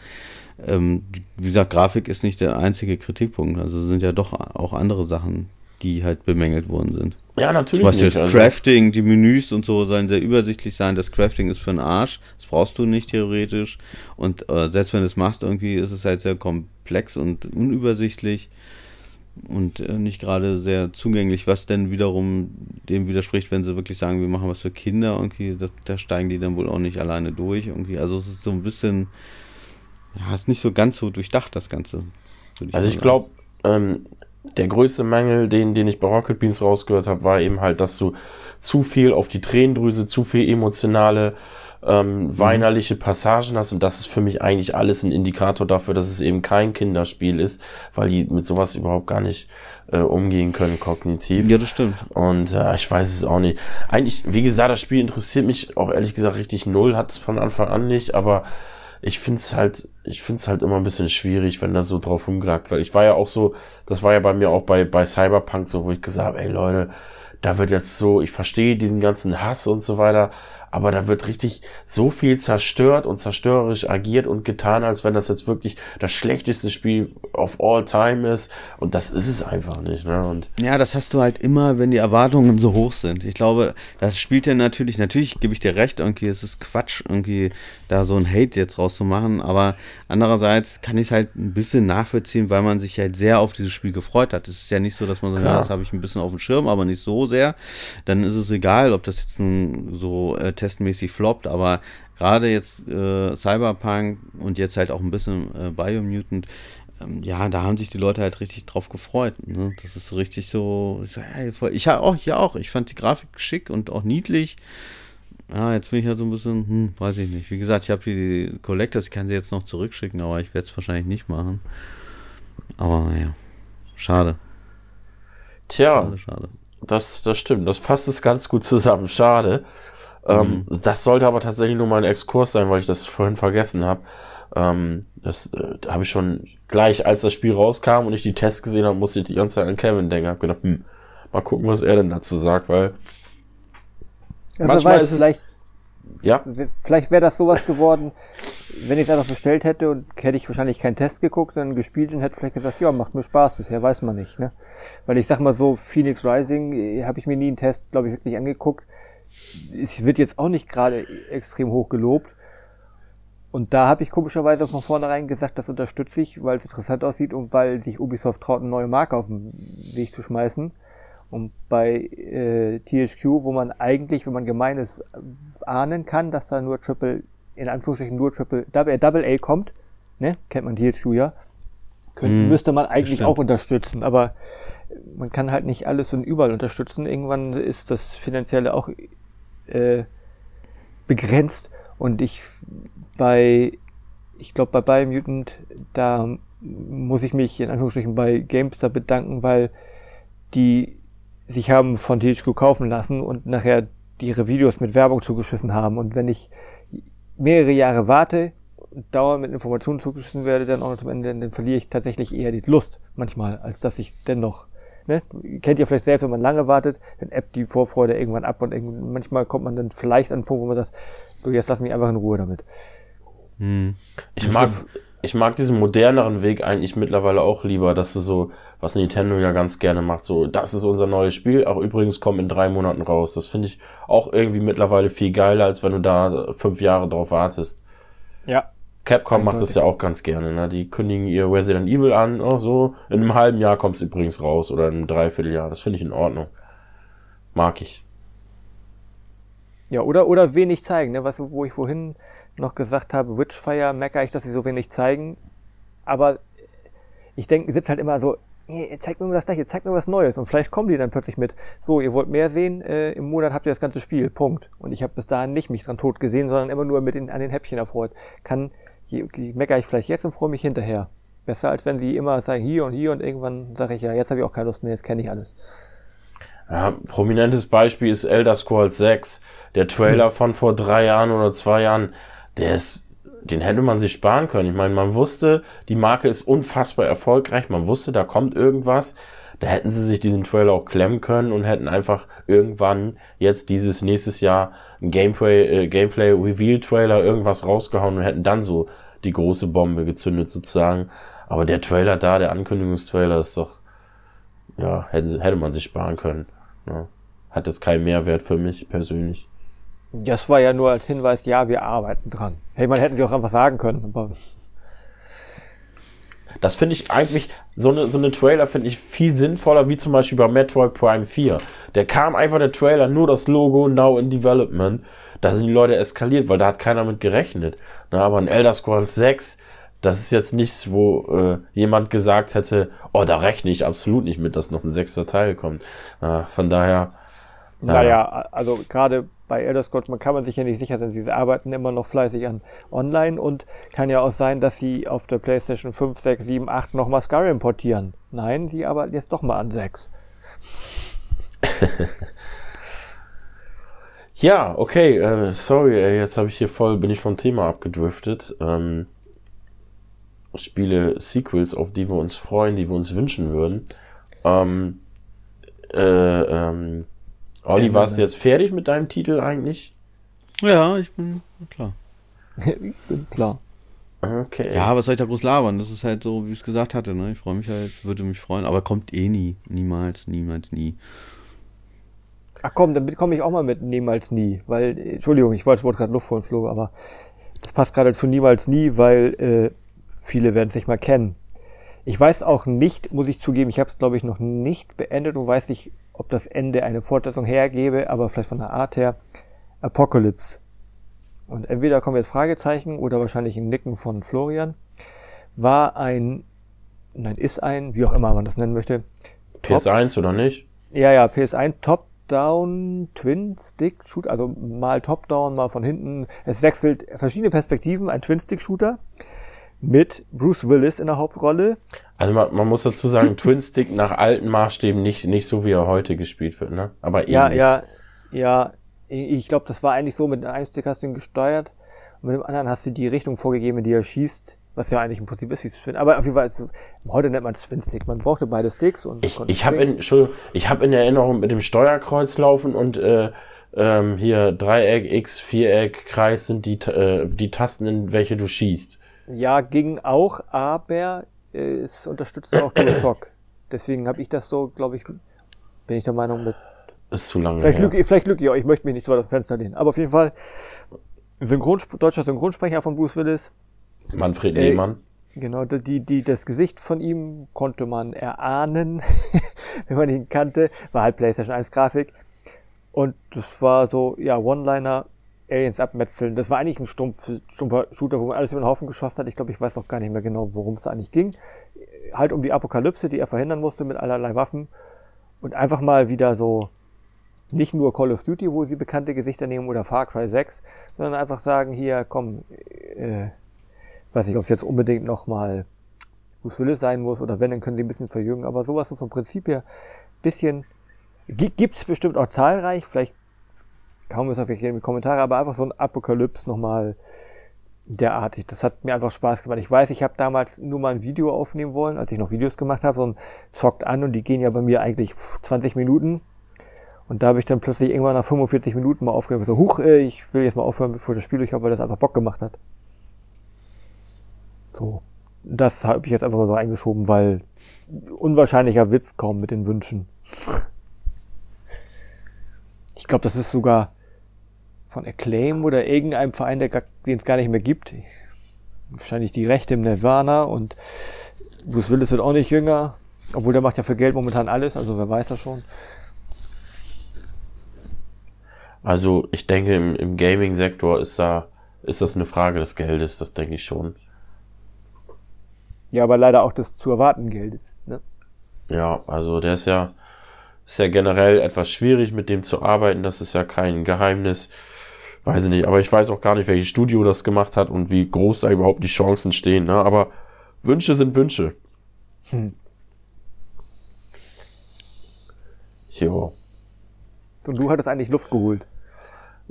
ähm, wie gesagt, Grafik ist nicht der einzige Kritikpunkt, also sind ja doch auch andere Sachen, die halt bemängelt worden sind. Ja, natürlich Zum Beispiel nicht. das Also, Crafting, die Menüs und so sollen sehr übersichtlich sein. Das Crafting ist für den Arsch. Das brauchst du nicht theoretisch. Und äh, selbst wenn du es machst, irgendwie ist es halt sehr komplex und unübersichtlich und äh, nicht gerade sehr zugänglich, was denn wiederum dem widerspricht, wenn sie wirklich sagen, wir machen was für Kinder irgendwie, das, da steigen die dann wohl auch nicht alleine durch irgendwie. Also es ist so ein bisschen, ja, ist nicht so ganz so durchdacht, das Ganze. würde also ich glaube, ähm, der größte Mangel, den, den ich bei Rocket Beans rausgehört habe, war eben halt, dass du zu viel auf die Tränendrüse, zu viel emotionale, ähm, weinerliche Passagen hast und das ist für mich eigentlich alles ein Indikator dafür, dass es eben kein Kinderspiel ist, weil die mit sowas überhaupt gar nicht äh, umgehen können kognitiv. Ja, das stimmt. Und äh, ich weiß es auch nicht. Eigentlich, wie gesagt, das Spiel interessiert mich auch ehrlich gesagt richtig null, hat es von Anfang an nicht, aber ich finde es halt, ich finde halt immer ein bisschen schwierig, wenn da so drauf rumgeragt wird. Ich war ja auch so, das war ja bei mir auch bei, bei Cyberpunk so, wo ich gesagt habe, ey Leute, da wird jetzt so, ich verstehe diesen ganzen Hass und so weiter, aber da wird richtig so viel zerstört und zerstörerisch agiert und getan, als wenn das jetzt wirklich das schlechteste Spiel of all time ist. Und das ist es einfach nicht, ne? Und Ja, das hast du halt immer, wenn die Erwartungen so hoch sind. Ich glaube, das spielt ja natürlich, natürlich gebe ich dir recht, irgendwie, es ist Quatsch, irgendwie da so ein Hate jetzt rauszumachen, aber andererseits kann ich es halt ein bisschen nachvollziehen, weil man sich halt sehr auf dieses Spiel gefreut hat. Es ist ja nicht so, dass man sagt, ja, das habe ich ein bisschen auf dem Schirm, aber nicht so sehr. Dann ist es egal, ob das jetzt nun so äh, testmäßig floppt, aber gerade jetzt äh, Cyberpunk und jetzt halt auch ein bisschen äh, Biomutant, ähm, ja, da haben sich die Leute halt richtig drauf gefreut. Ne? Das ist richtig so. Ich ja auch, ja auch. Ich fand die Grafik schick und auch niedlich. Ja, jetzt bin ich ja so ein bisschen, hm, weiß ich nicht. Wie gesagt, ich habe die Collectors, ich kann sie jetzt noch zurückschicken, aber ich werde es wahrscheinlich nicht machen. Aber naja, schade, tja, schade, schade. Das, das stimmt. Das fasst es ganz gut zusammen. Schade. Ähm, das sollte aber tatsächlich nur mal ein Exkurs sein, weil ich das vorhin vergessen habe. Ähm, das äh, habe ich schon gleich, als das Spiel rauskam und ich die Tests gesehen habe, musste ich die ganze Zeit an Kevin denken. Hab gedacht, hm, mal gucken, was er denn dazu sagt, weil Ja, Manchmal weiß, ist es- vielleicht, ja, vielleicht wäre das sowas geworden, wenn ich es einfach bestellt hätte und hätte ich wahrscheinlich keinen Test geguckt, sondern gespielt und hätte vielleicht gesagt, ja, macht mir Spaß, bisher weiß man nicht, ne? Weil ich sag mal so, Phoenix Rising äh, habe ich mir nie einen Test, glaube ich, wirklich angeguckt. Es wird jetzt auch nicht gerade extrem hoch gelobt. Und da habe ich komischerweise von vornherein gesagt, das unterstütze ich, weil es interessant aussieht und weil sich Ubisoft traut, eine neue Marke auf den Weg zu schmeißen. Und bei äh, THQ, wo man eigentlich, wenn man gemein ist, ahnen kann, dass da nur Triple, in Anführungsstrichen nur Triple, Double, äh, Double A kommt, ne? Kennt man THQ ja. Könnte, Hm, müsste man eigentlich stimmt. auch unterstützen, aber man kann halt nicht alles und überall unterstützen. Irgendwann ist das Finanzielle auch äh, begrenzt und ich bei, ich glaube bei Biomutant, da muss ich mich in Anführungsstrichen bei GameStar bedanken, weil die sich haben von THQ kaufen lassen und nachher ihre Videos mit Werbung zugeschissen haben. Und wenn ich mehrere Jahre warte und dauernd mit Informationen zugeschissen werde, dann auch noch zum Ende, dann verliere ich tatsächlich eher die Lust manchmal, als dass ich dennoch, ne, kennt ihr vielleicht selbst, wenn man lange wartet, dann ebbt die Vorfreude irgendwann ab und irgendwann, manchmal kommt man dann vielleicht an einen Punkt, wo man sagt, du, jetzt lass mich einfach in Ruhe damit. Hm. ich mag, ich mag diesen moderneren Weg eigentlich mittlerweile auch lieber, dass du so, was Nintendo ja ganz gerne macht, so, das ist unser neues Spiel, auch übrigens kommt in drei Monaten raus. Das finde ich auch irgendwie mittlerweile viel geiler, als wenn du da fünf Jahre drauf wartest. Ja. Capcom macht das ja auch ganz gerne, ne? Die kündigen ihr Resident Evil an, oh, so, in einem halben Jahr kommt es übrigens raus oder in einem Dreivierteljahr. Das finde ich in Ordnung. Mag ich. Ja, oder, oder wenig zeigen, ne? Was, wo ich vorhin noch gesagt habe, Witchfire meckere ich, dass sie so wenig zeigen. Aber ich denke, sitzt halt immer so, "Nee, zeigt mir mal das gleiche, zeigt mir was Neues. Und vielleicht kommen die dann plötzlich mit, so, ihr wollt mehr sehen, äh, im Monat habt ihr das ganze Spiel, Punkt. Und ich habe bis dahin nicht mich dran tot gesehen, sondern immer nur mit den, an den Häppchen erfreut. Kann, meckere ich vielleicht jetzt und freue mich hinterher. Besser als wenn sie immer sagen, hier und hier und irgendwann sage ich, ja, jetzt habe ich auch keine Lust mehr, jetzt kenne ich alles. Ja, prominentes Beispiel ist Elder Scrolls 6. Der Trailer von vor drei Jahren oder zwei Jahren, der ist, den hätte man sich sparen können. Ich meine, man wusste, die Marke ist unfassbar erfolgreich. Man wusste, da kommt irgendwas. Da hätten sie sich diesen Trailer auch klemmen können und hätten einfach irgendwann jetzt dieses nächstes Jahr ein Gameplay, äh, Gameplay Reveal Trailer irgendwas rausgehauen und hätten dann so die große Bombe gezündet sozusagen. Aber der Trailer da, der Ankündigungstrailer ist doch, ja, hätte, hätte man sich sparen können. Ja. hat jetzt keinen Mehrwert für mich persönlich. Das war ja nur als Hinweis, ja, wir arbeiten dran. Hey, man hätten sie auch einfach sagen können. Aber das finde ich eigentlich, so eine, so eine Trailer finde ich viel sinnvoller, wie zum Beispiel bei Metroid Prime 4. Der kam einfach der Trailer, nur das Logo, Now in Development. Da sind die Leute eskaliert, weil da hat keiner mit gerechnet. Na, aber ein Elder Scrolls 6, das ist jetzt nichts, wo äh, jemand gesagt hätte, oh, da rechne ich absolut nicht mit, dass noch ein sechster Teil kommt. Äh, von daher. Naja, also gerade bei Elder Scrolls, man kann man sich ja nicht sicher sein, sie arbeiten immer noch fleißig an online und kann ja auch sein, dass sie auf der PlayStation 5, 6, 7, 8 nochmal Skyrim portieren. Nein, sie arbeiten jetzt doch mal an 6. (laughs) ja, okay, äh, sorry, ey, jetzt habe ich hier voll, bin ich vom Thema abgedriftet. Ähm, Spiele, Sequels, auf die wir uns freuen, die wir uns wünschen würden. Ähm, äh, ähm, Olli, warst du jetzt fertig mit deinem Titel eigentlich? Ja, ich bin klar. (laughs) ich bin klar. Okay. Ja, was soll ich da groß labern? Das ist halt so, wie ich es gesagt hatte. Ne? Ich freue mich halt, würde mich freuen, aber kommt eh nie. Niemals, niemals, nie. Ach komm, dann komme ich auch mal mit niemals nie. Weil, Entschuldigung, ich wollte, gerade Luft vor Flug, aber das passt gerade zu niemals nie, weil äh, viele werden es nicht mal kennen. Ich weiß auch nicht, muss ich zugeben, ich habe es glaube ich noch nicht beendet und weiß nicht, ob das Ende eine Fortsetzung hergebe, aber vielleicht von der Art her, Apocalypse. Und entweder kommen jetzt Fragezeichen oder wahrscheinlich ein Nicken von Florian. War ein, nein, ist ein, wie auch immer man das nennen möchte. Top, PS1 oder nicht? Ja, ja, PS1 Top-Down Twin Stick Shooter, also mal Top-Down, mal von hinten. Es wechselt verschiedene Perspektiven, ein Twin Stick Shooter mit Bruce Willis in der Hauptrolle. Also man, man muss dazu sagen, (laughs) Twin Stick nach alten Maßstäben nicht, nicht so, wie er heute gespielt wird, ne? Aber ähnlich. Ja, ja, ja. Ich glaube, das war eigentlich so, mit einem Stick hast du ihn gesteuert und mit dem anderen hast du die Richtung vorgegeben, in die er schießt. Was ja eigentlich im Prinzip ist, Twin. Aber auf jeden Fall, heute nennt man es Twin Stick. Man brauchte beide Sticks und. Ich, ich habe in, ich hab in Erinnerung mit dem Steuerkreuz laufen und äh, ähm, hier Dreieck, X, Viereck, Kreis sind die, äh, die Tasten, in welche du schießt. Ja, ging auch, aber äh, es unterstützt auch DualShock. (coughs) Deswegen habe ich das so, glaube ich, bin ich der Meinung mit. Ist zu lange. Vielleicht lüge, vielleicht lüge ich auch, ich möchte mich nicht so weit aus dem Fenster lehnen. Aber auf jeden Fall, Synchronsp deutscher Synchronsprecher von Bruce Willis. Manfred äh, Lehmann. Genau, die, die, das Gesicht von ihm konnte man erahnen, (laughs) wenn man ihn kannte. War halt PlayStation 1 Grafik. Und das war so, ja, One-Liner, Aliens abmetzeln. Das war eigentlich ein stumpf, stumpfer Shooter, wo man alles über den Haufen geschossen hat. Ich glaube, ich weiß auch gar nicht mehr genau, worum es eigentlich ging. Halt um die Apokalypse, die er verhindern musste mit allerlei Waffen. Und einfach mal wieder so, nicht nur Call of Duty, wo sie bekannte Gesichter nehmen oder Far Cry 6, sondern einfach sagen, hier, komm, äh, weiß nicht, ob es jetzt unbedingt nochmal Bruce Willis sein muss oder wenn, dann können sie ein bisschen verjüngen. Aber sowas so vom Prinzip her bisschen, gibt's bestimmt auch zahlreich, vielleicht kaum ist auf jeden Kommentare, aber einfach so ein Apokalypse nochmal derartig. Das hat mir einfach Spaß gemacht. Ich weiß, ich habe damals nur mal ein Video aufnehmen wollen, als ich noch Videos gemacht habe, so ein zockt an und die gehen ja bei mir eigentlich 20 Minuten. Und da habe ich dann plötzlich irgendwann nach 45 Minuten mal aufgehört, so, huch, ich will jetzt mal aufhören, bevor das Spiel durchkommt, weil das einfach Bock gemacht hat. So. Das habe ich jetzt einfach mal so eingeschoben, weil unwahrscheinlicher Witz kaum mit den Wünschen. ich glaube, das ist sogar von Acclaim oder irgendeinem Verein, der den es gar nicht mehr gibt. Wahrscheinlich die Rechte im Nirvana und Bruce Willis wird auch nicht jünger, obwohl der macht ja für Geld momentan alles, also wer weiß das schon. Also ich denke, im, im Gaming-Sektor ist da ist das eine Frage des Geldes, das denke ich schon. Ja, aber leider auch des zu erwartenden Geldes. Ne? Ja, also der ist ja ist ja generell etwas schwierig, mit dem zu arbeiten. Das ist ja kein Geheimnis. Weiß ich nicht, aber ich weiß auch gar nicht, welches Studio das gemacht hat und wie groß da überhaupt die Chancen stehen. Ne? Aber Wünsche sind Wünsche. Hm. Jo. Und du hattest eigentlich Luft geholt.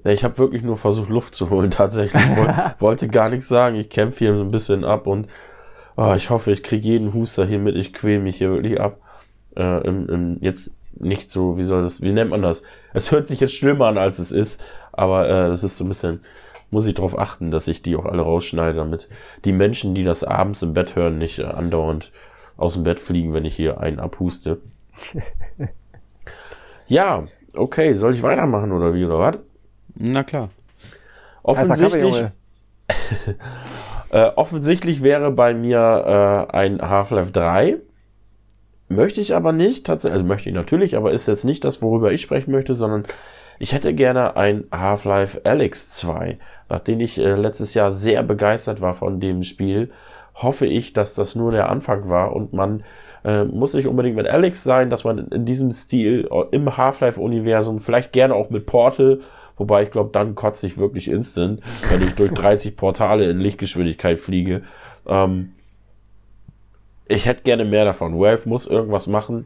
Ich habe wirklich nur versucht, Luft zu holen, tatsächlich. Ich (laughs) wollte gar nichts sagen. Ich kämpfe hier so ein bisschen ab und oh, ich hoffe, ich kriege jeden Huster hier mit. Ich quäle mich hier wirklich ab. Äh, im, im, jetzt nicht so, wie soll das, wie nennt man das? Es hört sich jetzt schlimmer an, als es ist, aber äh, das ist so ein bisschen, muss ich darauf achten, dass ich die auch alle rausschneide, damit die Menschen, die das abends im Bett hören, nicht äh, andauernd aus dem Bett fliegen, wenn ich hier einen abhuste. (laughs) ja, okay, soll ich weitermachen oder wie, oder was? Na klar. Offensichtlich, (laughs) äh, offensichtlich wäre bei mir äh, ein Half-Life 3. Möchte ich aber nicht, tatsächlich, also möchte ich natürlich, aber ist jetzt nicht das, worüber ich sprechen möchte, sondern ich hätte gerne ein Half-Life Alyx 2. Nachdem ich äh, letztes Jahr sehr begeistert war von dem Spiel, hoffe ich, dass das nur der Anfang war und man äh, muss nicht unbedingt mit Alex sein, dass man in diesem Stil äh, im Half-Life-Universum, vielleicht gerne auch mit Portal, wobei ich glaube, dann kotze ich wirklich instant, wenn ich durch (laughs) 30 Portale in Lichtgeschwindigkeit fliege. Ähm, ich hätte gerne mehr davon. Valve muss irgendwas machen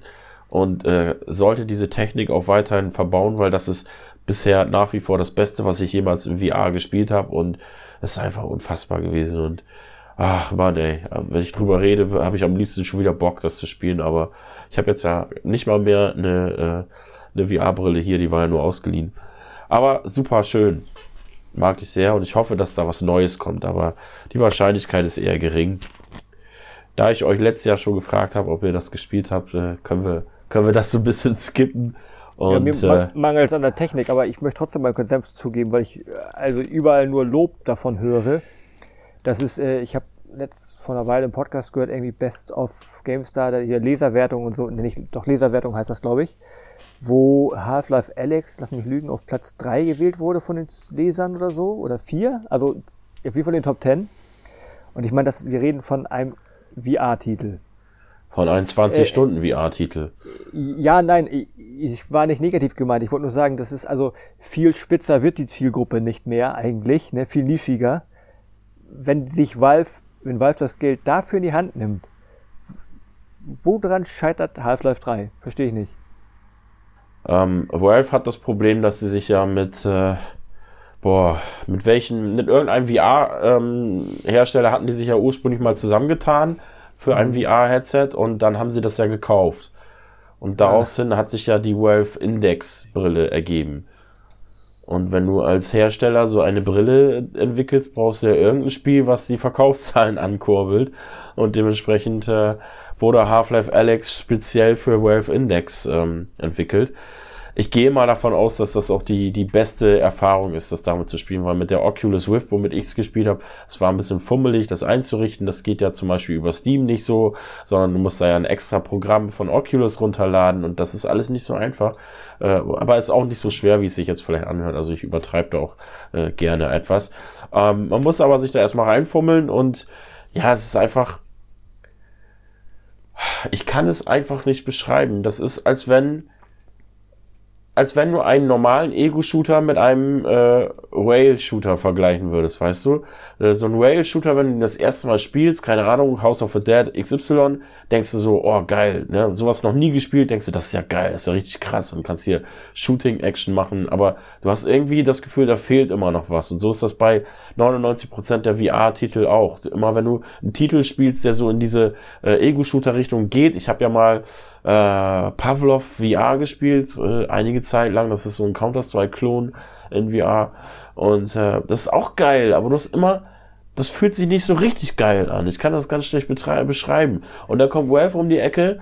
und äh, sollte diese Technik auch weiterhin verbauen, weil das ist bisher nach wie vor das Beste, was ich jemals in VR gespielt habe und es ist einfach unfassbar gewesen und ach man, ey, wenn ich drüber rede, habe ich am liebsten schon wieder Bock, das zu spielen, aber ich habe jetzt ja nicht mal mehr eine, äh, eine VR-Brille hier, die war ja nur ausgeliehen. Aber super schön. Mag ich sehr und ich hoffe, dass da was Neues kommt, aber die Wahrscheinlichkeit ist eher gering. Da ich euch letztes Jahr schon gefragt habe, ob ihr das gespielt habt, äh, können wir, können wir das so ein bisschen skippen. Und, ja, mir äh, mangelt an der Technik, aber ich möchte trotzdem mal Konsensus zugeben, weil ich äh, also überall nur Lob davon höre. Das ist, äh, ich habe letzt vor einer Weile im Podcast gehört, irgendwie Best of GameStar, hier Leserwertung und so, nee, nicht, doch Leserwertung heißt das, glaube ich, wo Half-Life Alex, lass mich lügen, auf Platz 3 gewählt wurde von den Lesern oder so, oder 4, also wie von den Top 10. Und ich meine, wir reden von einem VR-Titel. Von einem 20-Stunden-VR-Titel. Äh, ja, nein, ich, ich, war nicht negativ gemeint. Ich wollte nur sagen, das ist also viel spitzer wird die Zielgruppe nicht mehr eigentlich, ne, viel nischiger wenn sich Valve, wenn Valve das Geld dafür in die Hand nimmt, woran scheitert Half-Life 3? Verstehe ich nicht. Ähm, Valve hat das Problem, dass sie sich ja mit, äh, boah, mit welchen, mit irgendeinem VR-Hersteller ähm, hatten die sich ja ursprünglich mal zusammengetan für ein mhm. VR-Headset und dann haben sie das ja gekauft. Und daraus hin hat sich ja die Valve Index Brille ergeben. Und wenn du als Hersteller so eine Brille entwickelst, brauchst du ja irgendein Spiel, was die Verkaufszahlen (laughs) ankurbelt. Und dementsprechend äh, wurde Half-Life Alex speziell für Valve Index ähm, entwickelt ich gehe mal davon aus, dass das auch die, die beste Erfahrung ist, das damit zu spielen, weil mit der Oculus Rift, womit ich es gespielt habe, es war ein bisschen fummelig, das einzurichten. Das geht ja zum Beispiel über Steam nicht so, sondern du musst da ja ein extra Programm von Oculus runterladen und das ist alles nicht so einfach. Äh, aber ist auch nicht so schwer, wie es sich jetzt vielleicht anhört. Also ich übertreibe da auch äh, gerne etwas. Ähm, man muss aber sich da erstmal reinfummeln und ja, es ist einfach. Ich kann es einfach nicht beschreiben. Das ist, als wenn als wenn du einen normalen Ego-Shooter mit einem äh, Rail-Shooter vergleichen würdest, weißt du? Äh, so ein Rail-Shooter, wenn du das erste Mal spielst, keine Ahnung, House of the Dead XY, denkst du so, oh geil, ne? Sowas noch nie gespielt, denkst du, das ist ja geil, das ist ja richtig krass und kannst hier Shooting-Action machen, aber du hast irgendwie das Gefühl, da fehlt immer noch was. Und so ist das bei 99% der VR-Titel auch. Immer wenn du einen Titel spielst, der so in diese äh, Ego-Shooter-Richtung geht, ich habe ja mal äh, Pavlov VR gespielt, äh, einige Zeit lang. Das ist so ein Counter-Strike-Klon in VR. Und äh, das ist auch geil, aber du hast immer, das fühlt sich nicht so richtig geil an. Ich kann das ganz schlecht beschreiben. Und dann kommt Valve um die Ecke,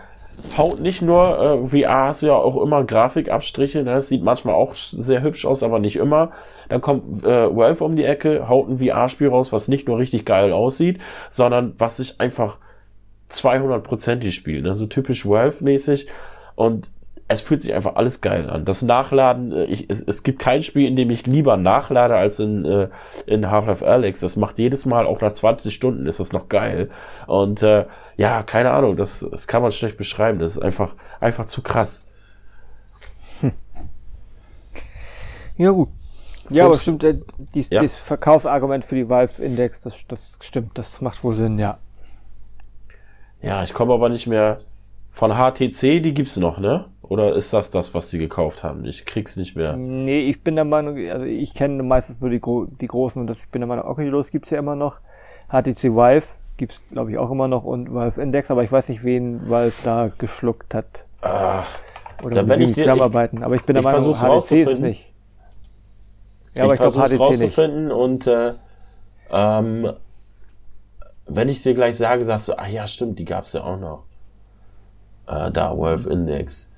haut nicht nur äh, VR, hast du ja auch immer Grafikabstriche, ne? das sieht manchmal auch sehr hübsch aus, aber nicht immer. Dann kommt äh, Valve um die Ecke, haut ein VR-Spiel raus, was nicht nur richtig geil aussieht, sondern was sich einfach 200%ig spielen, ne? so typisch Valve-mäßig und es fühlt sich einfach alles geil an. Das Nachladen, äh, ich, es, es gibt kein Spiel, in dem ich lieber nachlade als in, äh, in Half-Life Alex. Das macht jedes Mal, auch nach 20 Stunden ist das noch geil. Und äh, ja, keine Ahnung, das, das kann man schlecht beschreiben. Das ist einfach, einfach zu krass. Hm. Ja, gut. Ja, Gut. aber stimmt, äh, dies, ja. dieses Verkaufargument für die Valve-Index, das, das stimmt, das macht wohl Sinn, ja. Ja, ich komme aber nicht mehr von HTC, die gibt's noch, ne? Oder ist das das, was sie gekauft haben? Ich krieg's nicht mehr. Nee, ich bin der Meinung, also ich kenne meistens nur die, die großen und das, ich bin der Meinung, Oculus gibt's ja immer noch. HTC Vive gibt's, glaube ich, auch immer noch und Valve Index, aber ich weiß nicht, wen Valve da geschluckt hat. Ach, oder mit wem zusammenarbeiten. Aber ich bin der ich Meinung, HTC ist es nicht. Ja, aber ich, ich versuche es rauszufinden nicht. und äh, ähm, wenn ich dir gleich sage, sagst du, ah ja, stimmt, die gab's ja auch noch. Äh, da, Wolf Index,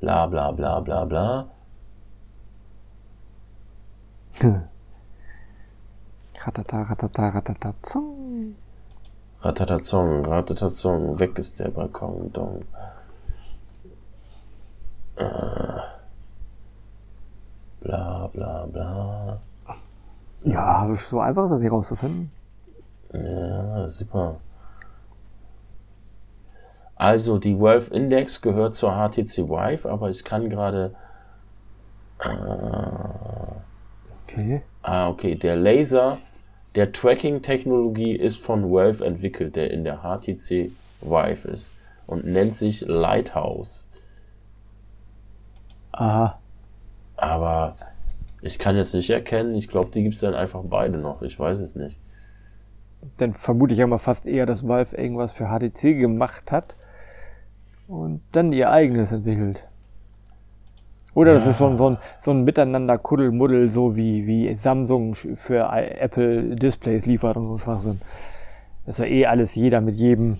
bla bla bla bla bla. (laughs) Ratata, ratata, ratata, zong. Ratatatong, ratatatong, weg ist der Balkon, dong. Äh. Bla bla bla. Ja, so einfach ist das hier rauszufinden. Ja, super. Also die Valve Index gehört zur HTC Vive, aber ich kann gerade. Äh, Okay. ah, okay. Der Laser der Tracking-Technologie ist von Valve entwickelt, der in der HTC Vive ist und nennt sich Lighthouse. Aha. Aber ich kann jetzt nicht erkennen. Ich glaube, die gibt es dann einfach beide noch. Ich weiß es nicht. Dann vermute ich ja mal fast eher, dass Valve irgendwas für HTC gemacht hat und dann ihr eigenes entwickelt. Oder das ist so ein, so ein, so ein Miteinander-Kuddelmuddel, so wie, wie Samsung für Apple Displays liefert und so Schwachsinn. Das ist ja eh alles jeder mit jedem.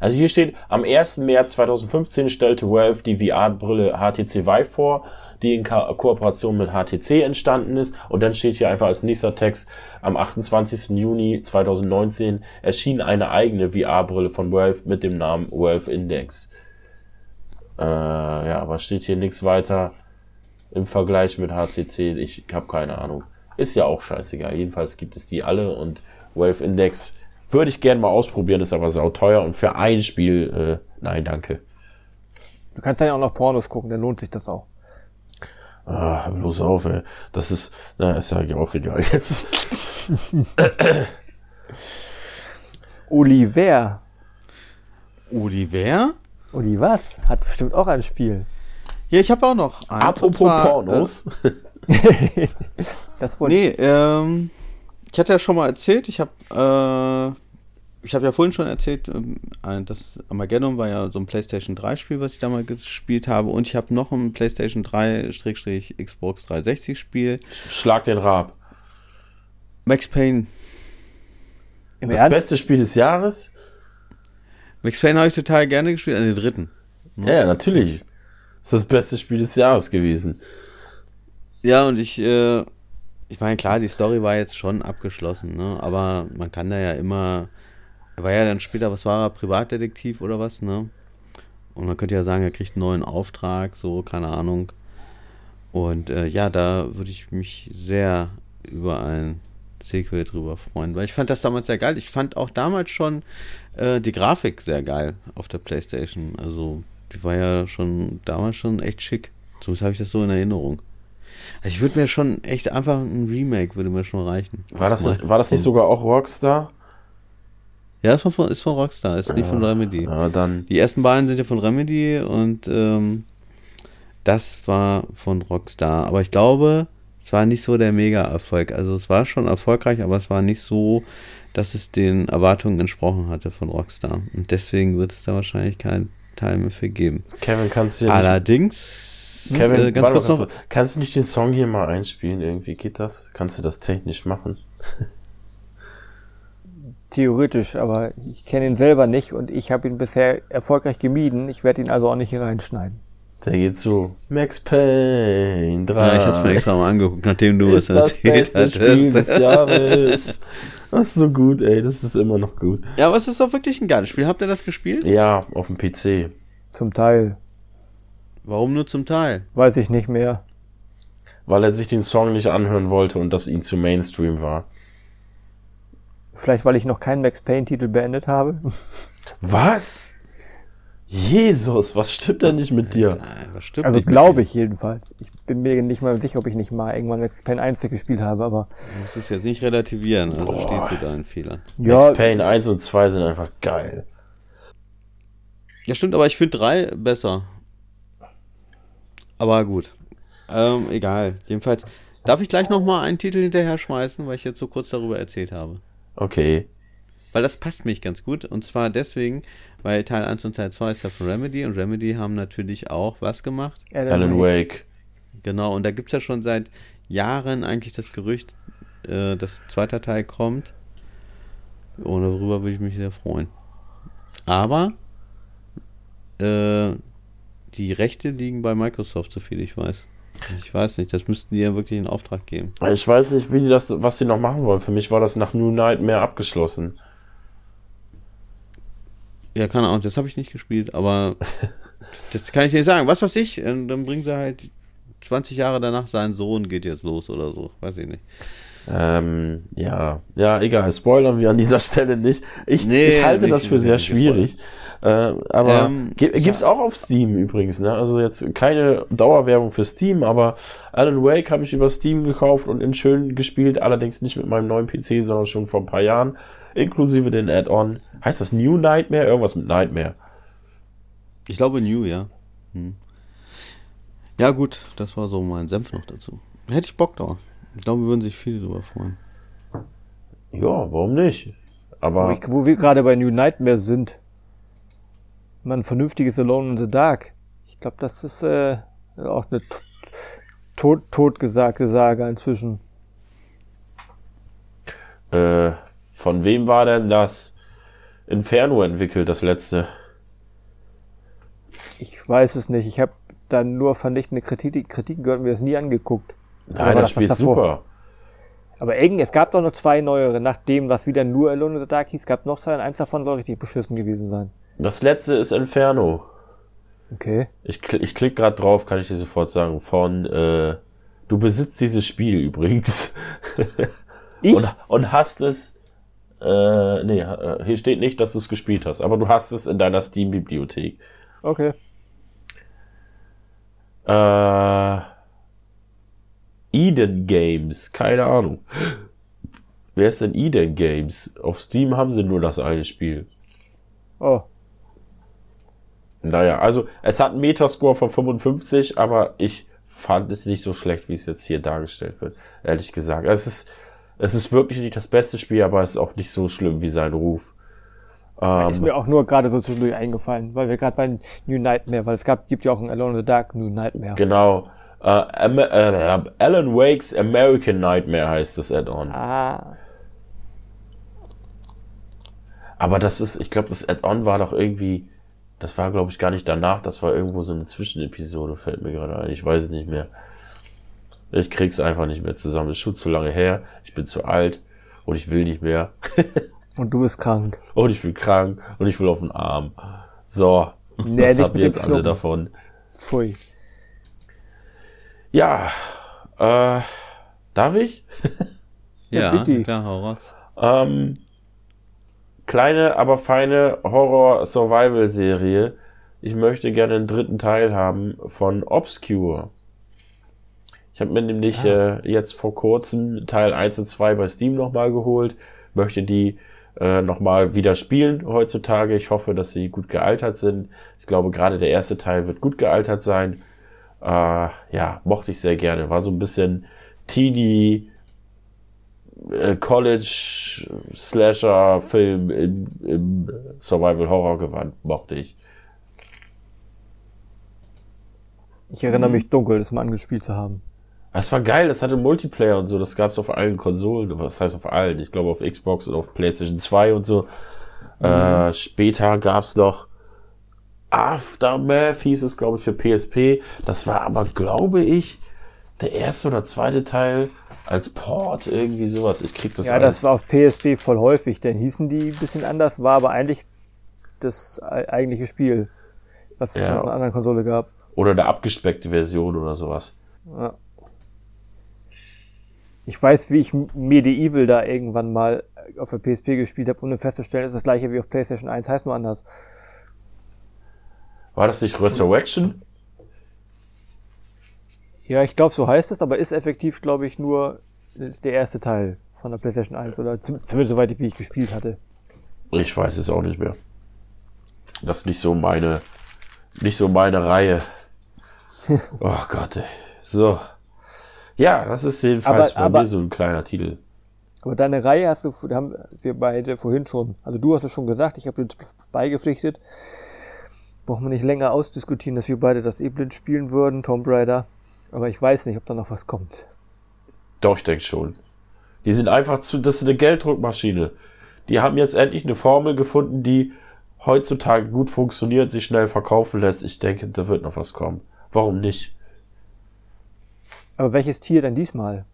Also hier steht, am 1. März 2015 stellte Valve die VR-Brille HTC Vive vor, die in Ka Kooperation mit HTC entstanden ist. Und dann steht hier einfach als nächster Text, am 28. Juni 2019 erschien eine eigene VR-Brille von Valve mit dem Namen Valve Index. Äh, ja, aber steht hier nichts weiter im Vergleich mit HCC. Ich habe keine Ahnung. Ist ja auch scheißegal. Jedenfalls gibt es die alle und Valve Index würde ich gerne mal ausprobieren, ist aber sauteuer und für ein Spiel, äh, nein, danke. Du kannst dann ja auch noch Pornos gucken, dann lohnt sich das auch. Ah, bloß auf, ey. Das ist, na, ist ja auch egal jetzt. (laughs) Oliver. Oliver? Oli was? Hat bestimmt auch ein Spiel. Ja, ich habe auch noch eins. Apropos zwar, Pornos. (laughs) Das Äh, wollte nee, ähm, ich hatte ja schon mal erzählt, ich habe äh, ich habe ja vorhin schon erzählt, ähm, ein- das Armageddon war ja so ein PlayStation 3 Spiel, was ich da mal gespielt habe und ich habe noch ein PlayStation 3-Xbox 360 Spiel, Schlag den Rab. Max Payne. Im Das Ernst? beste Spiel des Jahres? Max Payne habe ich total gerne gespielt, an den dritten. Ja, ja, natürlich. Ist das beste Spiel des Jahres gewesen. Ja, und ich, äh, ich meine, klar, die Story war jetzt schon abgeschlossen, ne? Aber man kann da ja immer. Er war ja dann später, was war er, Privatdetektiv oder was, ne? Und man könnte ja sagen, er kriegt einen neuen Auftrag, so, keine Ahnung. Und äh, ja, da würde ich mich sehr über ein Sequel drüber freuen, weil ich fand das damals sehr geil. Ich fand auch damals schon äh, die Grafik sehr geil auf der Playstation. Also, die war ja schon damals schon echt schick. Zumindest habe ich das so in Erinnerung. Also ich würde mir schon echt einfach ein Remake würde mir schon reichen. War das, war das nicht sogar auch Rockstar? Ja, ist von, ist von Rockstar, ist nicht von Remedy. Ja, dann. Die ersten beiden sind ja von Remedy und ähm, das war von Rockstar. Aber ich glaube, es war nicht so der Mega-Erfolg. Also es war schon erfolgreich, aber es war nicht so, dass es den Erwartungen entsprochen hatte von Rockstar. Und deswegen wird es da wahrscheinlich keinen Teil mehr für geben. Kevin, kannst du hier nicht, Allerdings, Kevin, äh, ganz warte kurz kannst, noch, du, kannst du nicht den Song hier mal einspielen? Irgendwie geht das? Kannst du das technisch machen? Theoretisch, aber ich kenne ihn selber nicht und ich habe ihn bisher erfolgreich gemieden. Ich werde ihn also auch nicht hier reinschneiden. Der geht so. Max Payne 3. ja, ich hab's mir extra mal angeguckt, nachdem du es ist das erzählt beste Spiel des. (laughs) Jahres. Das ist so gut, ey. Das ist immer noch gut. Ja, aber es ist doch wirklich ein geiles Spiel. Habt ihr das gespielt? Ja, auf dem PC. Zum Teil. Warum nur zum Teil? Weiß ich nicht mehr. Weil er sich den Song nicht anhören wollte und das ihn zu Mainstream war. Vielleicht, weil ich noch keinen Max Payne-Titel beendet habe. (laughs) Was? Jesus, was stimmt denn nicht mit dir? Stimmt Also glaube ich jedenfalls. Ich bin mir nicht mal sicher, ob ich nicht mal irgendwann Max Payne 1 gespielt habe, aber Du musst es jetzt nicht relativieren, also Boah. steht zu deinen Fehlern. ja, Max Payne 1 und 2 sind einfach geil. Ja, stimmt, aber ich finde drei besser. Aber gut. Ähm, egal. Jedenfalls, darf ich gleich nochmal einen Titel hinterher schmeißen, weil ich jetzt so kurz darüber erzählt habe. Okay. Weil das passt mich ganz gut. Und zwar deswegen, weil Teil 1 und Teil 2 ist ja von Remedy und Remedy haben natürlich auch was gemacht. Alan Wake. Genau, und da gibt es ja schon seit Jahren eigentlich das Gerücht, äh, dass zweiter Teil kommt. Und darüber würde ich mich sehr freuen. Aber äh, die Rechte liegen bei Microsoft, so viel ich weiß. Ich weiß nicht, das müssten die ja wirklich in Auftrag geben. Ich weiß nicht, wie die das, was sie noch machen wollen. Für mich war das nach New Nightmare abgeschlossen. Ja, keine Ahnung, das habe ich nicht gespielt, aber (laughs) das kann ich nicht sagen. Was weiß ich, und dann bringen sie halt 20 Jahre danach, sein Sohn geht jetzt los oder so, weiß ich nicht. Ähm, ja, ja, egal, spoilern wir an dieser (laughs) Stelle nicht. Ich, Nee, ich halte nicht das für sehr schwierig. Äh, aber Ähm, gi- gibt's auch auf Steam übrigens, ne? Also jetzt keine Dauerwerbung für Steam, aber Alan Wake habe ich über Steam gekauft und in schön gespielt, allerdings nicht mit meinem neuen PC, sondern schon vor ein paar Jahren, inklusive den Add-on. Heißt das New Nightmare? Irgendwas mit Nightmare. Ich glaube New, ja. Hm. Ja gut, das war so mein Senf noch dazu. Hätte ich Bock drauf. Ich glaube, würden sich viele drüber freuen. Ja, warum nicht? Wo, Aber ich, wo wir gerade bei New Nightmare sind. Mal ein vernünftiges Alone in the Dark. Ich glaube, das ist äh, auch eine tot, totgesagte Sage inzwischen. äh, von wem war denn das Inferno entwickelt, das letzte? Ich weiß es nicht. Ich habe dann nur vernichtende Kritik, Kritiken gehört und mir das nie angeguckt. Nein, das das Spiel ist super. Aber irgend, es gab doch noch zwei neuere. Nach dem, was wieder nur Alone in the Dark hieß, gab noch zwei und eins davon soll richtig beschissen gewesen sein. Das letzte ist Inferno. Okay. Ich, kl ich klicke gerade drauf, kann ich dir sofort sagen. Von, äh, du besitzt dieses Spiel übrigens. (laughs) Ich? und, und hast es, äh, nee, äh, hier steht nicht, dass du es gespielt hast, aber du hast es in deiner Steam-Bibliothek. Okay. Äh, Eden Games, keine Ahnung. Wer ist denn Eden Games? Auf Steam haben sie nur das eine Spiel. Oh. Naja, also es hat einen Metascore von 55, aber ich fand es nicht so schlecht, wie es jetzt hier dargestellt wird, ehrlich gesagt. Es ist, es ist wirklich nicht das beste Spiel, aber es ist auch nicht so schlimm wie sein Ruf. Ist Ähm, mir auch nur gerade so zwischendurch eingefallen, weil wir gerade bei New Nightmare, weil es gab, gibt ja auch ein Alone in the Dark New Nightmare. genau. Äh, äh, Alan Wakes American Nightmare heißt das Add-on. Ah. Aber das ist, ich glaube, das Add-on war doch irgendwie, das war glaube ich gar nicht danach, das war irgendwo so eine Zwischenepisode, fällt mir gerade ein. Ich weiß es nicht mehr. Ich krieg's einfach nicht mehr zusammen. Ist schon zu lange her. Ich bin zu alt und ich will nicht mehr. (laughs) Und du bist krank. Und ich bin krank und ich will auf den Arm. So. Nee, das nicht habt ihr jetzt alle davon. Pfui. Ja. Äh, darf ich? (laughs) Ja, Ja, bitte. klar, hau raus. Ähm, kleine, aber feine Horror-Survival-Serie. Ich möchte gerne einen dritten Teil haben von Obscure. Ich habe mir nämlich äh, jetzt vor kurzem Teil 1 und 2 bei Steam nochmal geholt. Möchte die äh, nochmal wieder spielen heutzutage. Ich hoffe, dass sie gut gealtert sind. Ich glaube, gerade der erste Teil wird gut gealtert sein. Äh, ja, mochte ich sehr gerne. War so ein bisschen teeny College-Slasher-Film im, im Survival-Horror-Gewand. Mochte ich. Ich erinnere mich dunkel, das mal angespielt zu haben. Es war geil, das hatte Multiplayer und so, das gab's auf allen Konsolen, was heißt auf allen? Ich glaube auf Xbox und auf PlayStation 2 und so. Äh, später gab's noch Aftermath, hieß es, glaube ich, für PSP. Das war aber, glaube ich, der erste oder zweite Teil als Port, irgendwie sowas. Ich krieg das Ja, alles- das war auf PSP voll häufig, denn hießen die ein bisschen anders, war aber eigentlich das ei- eigentliche Spiel, was es Ja. schon auf einer anderen Konsole gab. Oder eine abgespeckte Version oder sowas. Ja. Ich weiß, wie ich Medieval da irgendwann mal auf der PSP gespielt habe, ohne festzustellen, es ist das gleiche wie auf PlayStation 1, heißt nur anders. War das nicht Resurrection? Ja, ich glaube, so heißt es, aber ist effektiv, glaube ich, nur der erste Teil von der PlayStation 1 oder zum- zumindest soweit wie ich gespielt hatte. Ich weiß es auch nicht mehr. Das ist nicht so meine, nicht so meine Reihe. (laughs) oh Gott, ey. So. Ja, das ist jedenfalls Aber- bei aber- mir so ein kleiner Titel. Aber deine Reihe hast du, haben wir beide vorhin schon, also du hast es schon gesagt, ich habe jetzt beigepflichtet. Brauchen wir nicht länger ausdiskutieren, dass wir beide das eh blind spielen würden, Tomb Raider. Aber ich weiß nicht, ob da noch was kommt. Doch, ich denke schon. Die sind einfach zu, das ist eine Gelddruckmaschine. Die haben jetzt endlich eine Formel gefunden, die heutzutage gut funktioniert, sich schnell verkaufen lässt. Ich denke, da wird noch was kommen. Warum nicht? Aber welches Tier denn diesmal?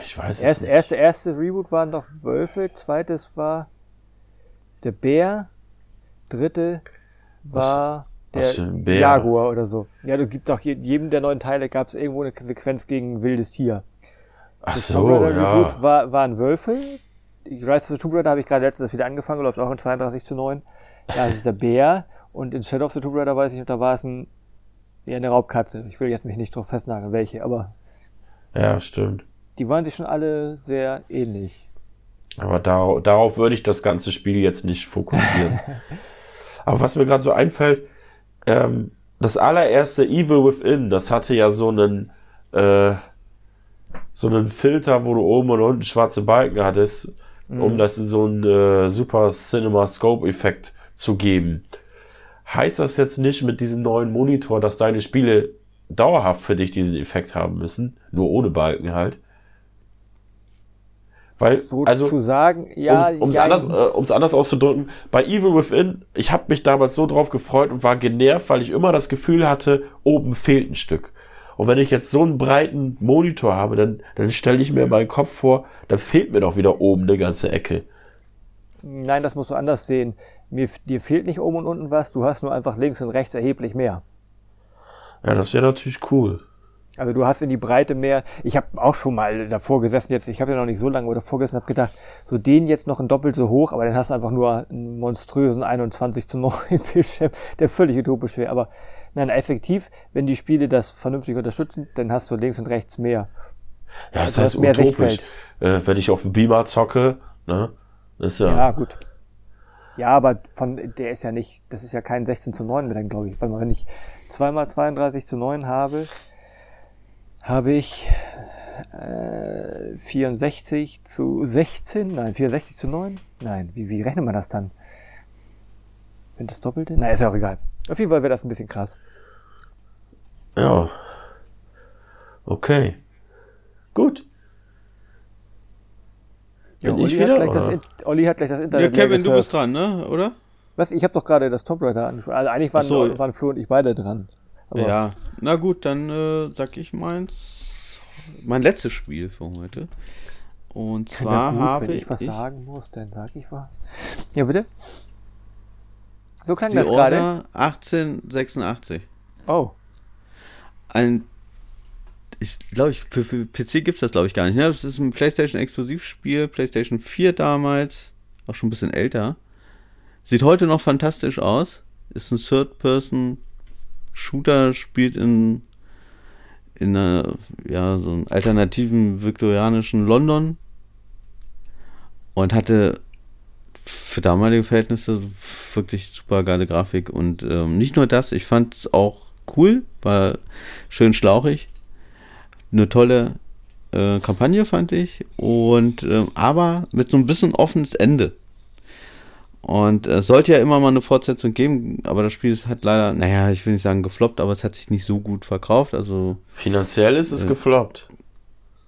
Ich weiß es Erst, nicht. erste, erste Reboot waren doch Wölfe, zweites war der Bär, dritte war der? Jaguar oder so. Ja, du gibt's auch je- jedem der neuen Teile gab es irgendwo eine Sequenz gegen wildes Tier. Ach Das so, Tomb Raider ja. Reboot war, waren Wölfe. Die Rise of the Tomb Raider habe ich gerade letztens wieder angefangen, läuft auch in 32 zu 9. Da ist es der Bär. Und in Shadow of the Tomb Raider weiß ich nicht, da war es ein, eher eine Raubkatze. Ich will jetzt mich nicht drauf festnageln, welche, aber Ja, stimmt. die waren sich schon alle sehr ähnlich. Aber dar darauf würde ich das ganze Spiel jetzt nicht fokussieren. (laughs) Aber was mir gerade so einfällt, ähm, das allererste Evil Within, das hatte ja so einen, äh, so einen Filter, wo du oben und unten schwarze Balken hattest, um das in so einen äh, Super Cinema Scope Effekt zu geben. Heißt das jetzt nicht mit diesem neuen Monitor, dass deine Spiele dauerhaft für dich diesen Effekt haben müssen? Nur ohne Balken halt? Weil, So also, zu sagen, ja, um es ja, anders, äh, um's anders auszudrücken, bei Evil Within, ich habe mich damals so drauf gefreut und war genervt, weil ich immer das Gefühl hatte, oben fehlt ein Stück. Und wenn ich jetzt so einen breiten Monitor habe, dann, dann stelle ich mir meinen Kopf vor, dann fehlt mir doch wieder oben eine ganze Ecke. Nein, das musst du anders sehen. Mir, dir fehlt nicht oben und unten was, du hast nur einfach links und rechts erheblich mehr. Ja, das wäre natürlich cool. Also du hast in die Breite mehr. Ich habe auch schon mal davor gesessen, jetzt, ich habe ja noch nicht so lange davor gesessen, habe gedacht, so den jetzt noch ein doppelt so hoch, aber dann hast du einfach nur einen monströsen 21 zu 9 (laughs) Bildschirm, der völlig utopisch wäre. Aber nein, effektiv, wenn die Spiele das vernünftig unterstützen, dann hast du links und rechts mehr. Ja, das Also heißt mehr utopisch. Äh, wenn ich auf dem Beamer zocke, ne, ist ja, Ja, gut. Ja, aber von, der ist ja nicht, das ist ja kein 16 zu 9 mehr, dann glaube ich. Mal, wenn ich zweimal 32 zu 9 habe, habe ich äh, 64 zu 16? Nein, 64 zu 9? Nein, wie, wie rechnet man das dann? Wenn das Doppelte? Nein, ist ja auch egal. Auf jeden Fall wäre das ein bisschen krass. ja. Okay. Gut. Ja, Bin ich Olli, hat wieder, gleich das, oder? Olli hat gleich das Ja, Internet leer Kevin, du bist dran, ne? Oder? Was? Ich habe doch gerade das Tomb Raider angesprochen. Also eigentlich waren, so. waren Flo und ich beide dran. Aber ja. Na gut, dann äh, sag ich meins. Mein letztes Spiel für heute. Und zwar gut, habe wenn ich was sagen muss, dann sag ich was. Ja, bitte? So klang die das gerade. Order 1886. Oh. Ein ich glaube, ich, für, für PC gibt es das, glaube ich, gar nicht. Ne? Das ist ein PlayStation-Exklusivspiel, PlayStation 4 damals, auch schon ein bisschen älter. Sieht heute noch fantastisch aus. Ist ein Third-Person-Shooter, spielt in, in einer, ja, so einem alternativen viktorianischen London und hatte für damalige Verhältnisse wirklich super geile Grafik und ähm, nicht nur das, ich fand es auch cool, war schön schlauchig, eine tolle äh, Kampagne fand ich und ähm, aber mit so ein bisschen offenes Ende. Und es sollte ja immer mal eine Fortsetzung geben, aber das Spiel hat leider, naja, ich will nicht sagen gefloppt, aber es hat sich nicht so gut verkauft. Also, Finanziell ist es Ja. gefloppt.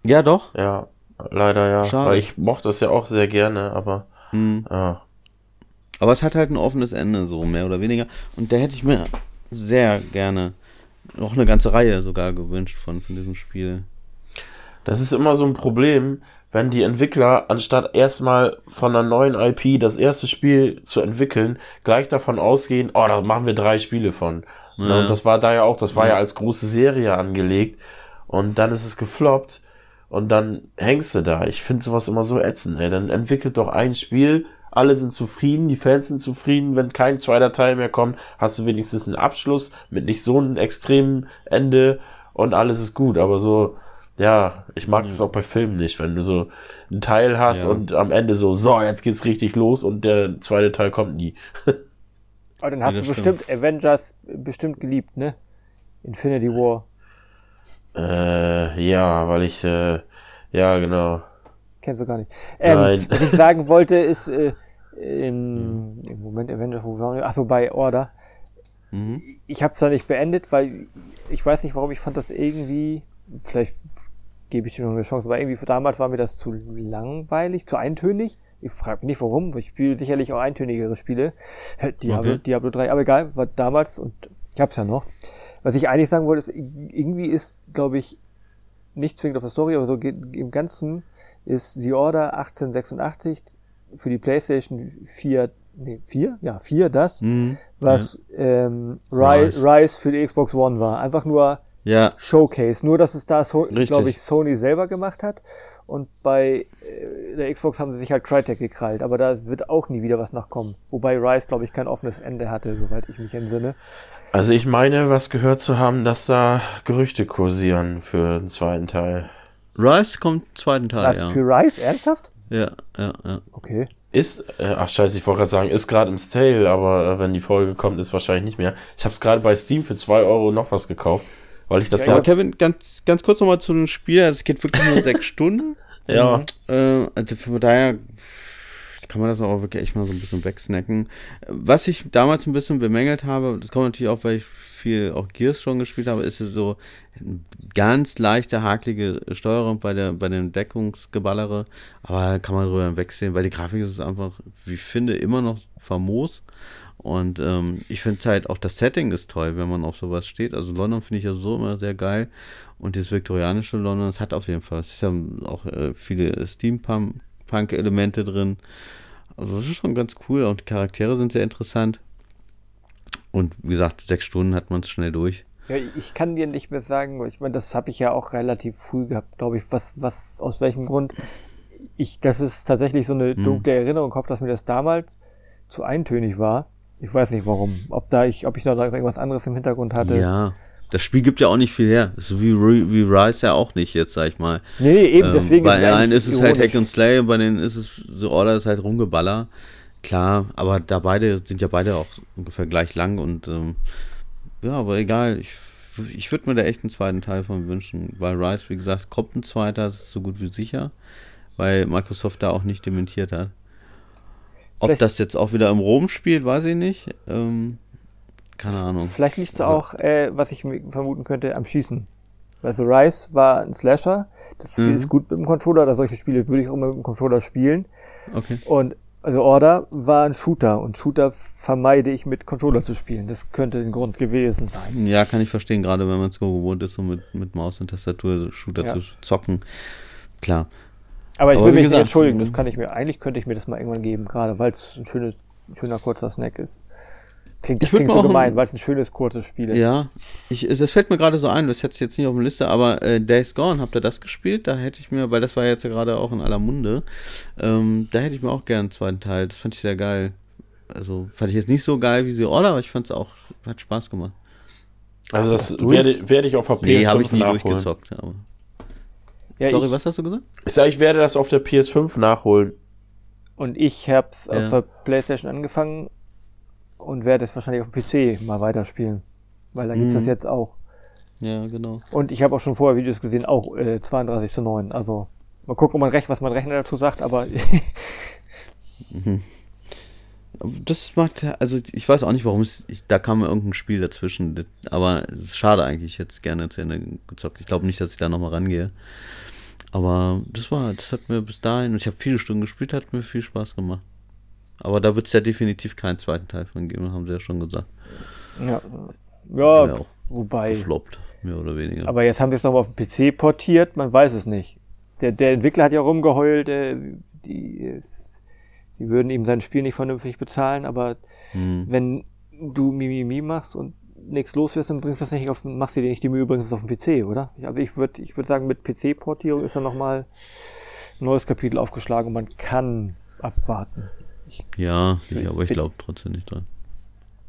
ja doch. Ja, leider ja. Schade. Weil ich mochte es ja auch sehr gerne, aber Hm. ja. Aber es hat halt ein offenes Ende, so mehr oder weniger. Und da hätte ich mir sehr gerne noch eine ganze Reihe sogar gewünscht von, von diesem Spiel. Das ist immer so ein Problem, wenn die Entwickler, anstatt erstmal von einer neuen IP das erste Spiel zu entwickeln, gleich davon ausgehen, oh, da machen wir drei Spiele von. Ja. Ne, Und das war da ja auch, das war ja Ja. als große Serie angelegt. Und dann ist es gefloppt. Und dann hängst du da. Ich finde sowas immer so ätzend, ey. Dann entwickelt doch ein Spiel, alle sind zufrieden, die Fans sind zufrieden. Wenn kein zweiter Teil mehr kommt, hast du wenigstens einen Abschluss mit nicht so einem extremen Ende und alles ist gut. Aber so, ja, ich mag das auch bei Filmen nicht, wenn du so einen Teil hast Ja. und am Ende so, so, jetzt geht's richtig los und der zweite Teil kommt nie. (laughs) Aber dann hast Ja, du bestimmt Avengers bestimmt geliebt, ne? Infinity War. Äh, ja, weil ich, äh, ja, genau. Kennst du gar nicht. Ähm, Nein. Was ich sagen wollte, ist, äh, im, im Moment Avengers, wo waren wir? Achso, bei Order. Mhm. Ich habe es da nicht beendet, weil ich weiß nicht warum, ich fand das irgendwie, vielleicht gebe ich dir noch eine Chance, aber irgendwie für damals war mir das zu langweilig, zu eintönig. Ich frage mich nicht warum, weil ich spiele sicherlich auch eintönigere Spiele. Diablo, Okay. Diablo 3, aber egal, war damals und ich hab's ja noch. Was ich eigentlich sagen wollte, ist, irgendwie ist, glaube ich, nicht zwingend auf der Story, aber so im Ganzen ist The Order 1886 für die PlayStation 4, nee, 4? Ja, 4 das, Mhm. was ähm, Rise. Rise für die Xbox One war. Einfach nur Ja, Showcase. Nur, dass es da, so, glaube ich, Sony selber gemacht hat. Und bei äh, der Xbox haben sie sich halt Crytek gekrallt. Aber da wird auch nie wieder was nachkommen. Wobei Rise, glaube ich, kein offenes Ende hatte, soweit ich mich entsinne. Also ich meine, was gehört zu haben, dass da Gerüchte kursieren für den zweiten Teil. Rise kommt im zweiten Teil, Was, ja. für Rise? Ernsthaft? Ja, ja, ja. Okay. Ist, äh, ach scheiße, ich wollte gerade sagen, ist gerade im Sale, aber äh, wenn die Folge kommt, ist wahrscheinlich nicht mehr. Ich habe es gerade bei Steam für 2 Euro noch was gekauft, weil ich das Ja, da... Kevin, ganz, ganz kurz nochmal zu dem Spiel. Also es geht wirklich nur sechs (laughs) Stunden. Ja, Äh, also von daher kann man das auch wirklich echt mal so ein bisschen wegsnacken. Was ich damals ein bisschen bemängelt habe, das kommt natürlich auch, weil ich viel auch Gears schon gespielt habe, ist so eine ganz leichte, hakelige Steuerung bei der bei den Deckungsgeballere. Aber kann man drüber wegsehen, weil die Grafik ist einfach, wie ich finde, immer noch famos. Und ähm, ich finde halt auch das Setting ist toll, wenn man auf sowas steht. Also London finde ich ja so immer sehr geil. Und dieses viktorianische London, das hat auf jeden Fall, es ja auch äh, viele Steampunk-Elemente drin. Also das ist schon ganz cool. Und die Charaktere sind sehr interessant. Und wie gesagt, sechs Stunden hat man es schnell durch. Ja, ich kann dir nicht mehr sagen, ich meine, das habe ich ja auch relativ früh gehabt, glaube ich, was, was, aus welchem Grund. Ich, das ist tatsächlich so eine Hm. dunkle Erinnerung Kopf, dass mir das damals zu eintönig war. Ich weiß nicht warum. Ob da ich, ob ich noch irgendwas anderes im Hintergrund hatte. Ja. Das Spiel gibt ja auch nicht viel her. So wie, wie Rise ja auch nicht jetzt, sag ich mal. Nee, eben, Ähm, deswegen bei es den einen ist es halt ironisch. Hack and Slay, und bei denen ist es The Order ist halt rumgeballer. Klar, aber da beide sind ja beide auch ungefähr gleich lang und ähm, ja, aber egal. Ich, ich würde mir da echt einen zweiten Teil von wünschen, weil Rise, wie gesagt, kommt ein zweiter, das ist so gut wie sicher, weil Microsoft da auch nicht dementiert hat. Ob Vielleicht- das jetzt auch wieder im Rom spielt, weiß ich nicht. Ähm, keine Ahnung. Vielleicht liegt es auch, äh, was ich vermuten könnte, am Schießen. Also Rise war ein Slasher, das Mhm. ist gut mit dem Controller, da solche Spiele würde ich auch immer mit dem Controller spielen. Okay. Und also Order war ein Shooter und Shooter vermeide ich mit Controller zu spielen. Das könnte ein Grund gewesen sein. Ja, kann ich verstehen, gerade wenn man es so gewohnt ist, so mit, mit Maus und Tastatur Shooter Ja. zu zocken. Klar. Aber ich Aber will mich nicht gesagt, entschuldigen, das mhm. kann ich mir, eigentlich könnte ich mir das mal irgendwann geben, gerade weil es ein schönes, ein schöner kurzer Snack ist. Klingt, das klingt so auch gemein, ein- weil es ein schönes kurzes Spiel ist. Ja, ich, das fällt mir gerade so ein, das hätte ich jetzt nicht auf der Liste, aber äh, Days Gone, habt ihr das gespielt? Da hätte ich mir, weil das war jetzt ja gerade auch in aller Munde, ähm, da hätte ich mir auch gerne einen zweiten Teil, das fand ich sehr geil. Also fand ich jetzt nicht so geil wie The Order, aber ich fand es auch, hat Spaß gemacht. also das werde, werde ich auf der PS5 Nee, habe ich nie nachholen. durchgezockt. Aber. Ja, Sorry, ich, was hast du gesagt? Ich sage, ich werde das auf der PS5 nachholen. Und ich habe es Ja. auf der Playstation angefangen und werde es wahrscheinlich auf dem PC mal weiterspielen. Weil da gibt's Mhm. das jetzt auch. Ja, genau. Und ich habe auch schon vorher Videos gesehen, auch äh, 32 zu 9. Also mal gucken, ob man recht, was mein Rechner dazu sagt, aber Aber (laughs) Das macht, also ich weiß auch nicht, warum es, ich, da kam irgendein Spiel dazwischen, aber es ist schade eigentlich, ich hätte es gerne zu Ende gezockt. Ich glaube nicht, dass ich da nochmal rangehe. Aber das war, das hat mir bis dahin, und ich habe viele Stunden gespielt, hat mir viel Spaß gemacht. Aber da wird es ja definitiv keinen zweiten Teil von geben, haben sie ja schon gesagt. ja, Ja, ja wobei. Gefloppt, mehr oder weniger. Aber jetzt haben wir es nochmal auf dem PC portiert, man weiß es nicht. Der, der Entwickler hat ja rumgeheult, äh, die, es- die würden ihm sein Spiel nicht vernünftig bezahlen, aber Hm. wenn du Mimimi machst und nichts los wirst, dann bringst du das nicht auf, machst du dir nicht die Mühe, bringst es auf den PC, oder? Also ich würde ich würd sagen, mit PC-Portierung ist dann nochmal ein neues Kapitel aufgeschlagen und man kann abwarten. Ja, sicher, aber ich glaube trotzdem nicht dran.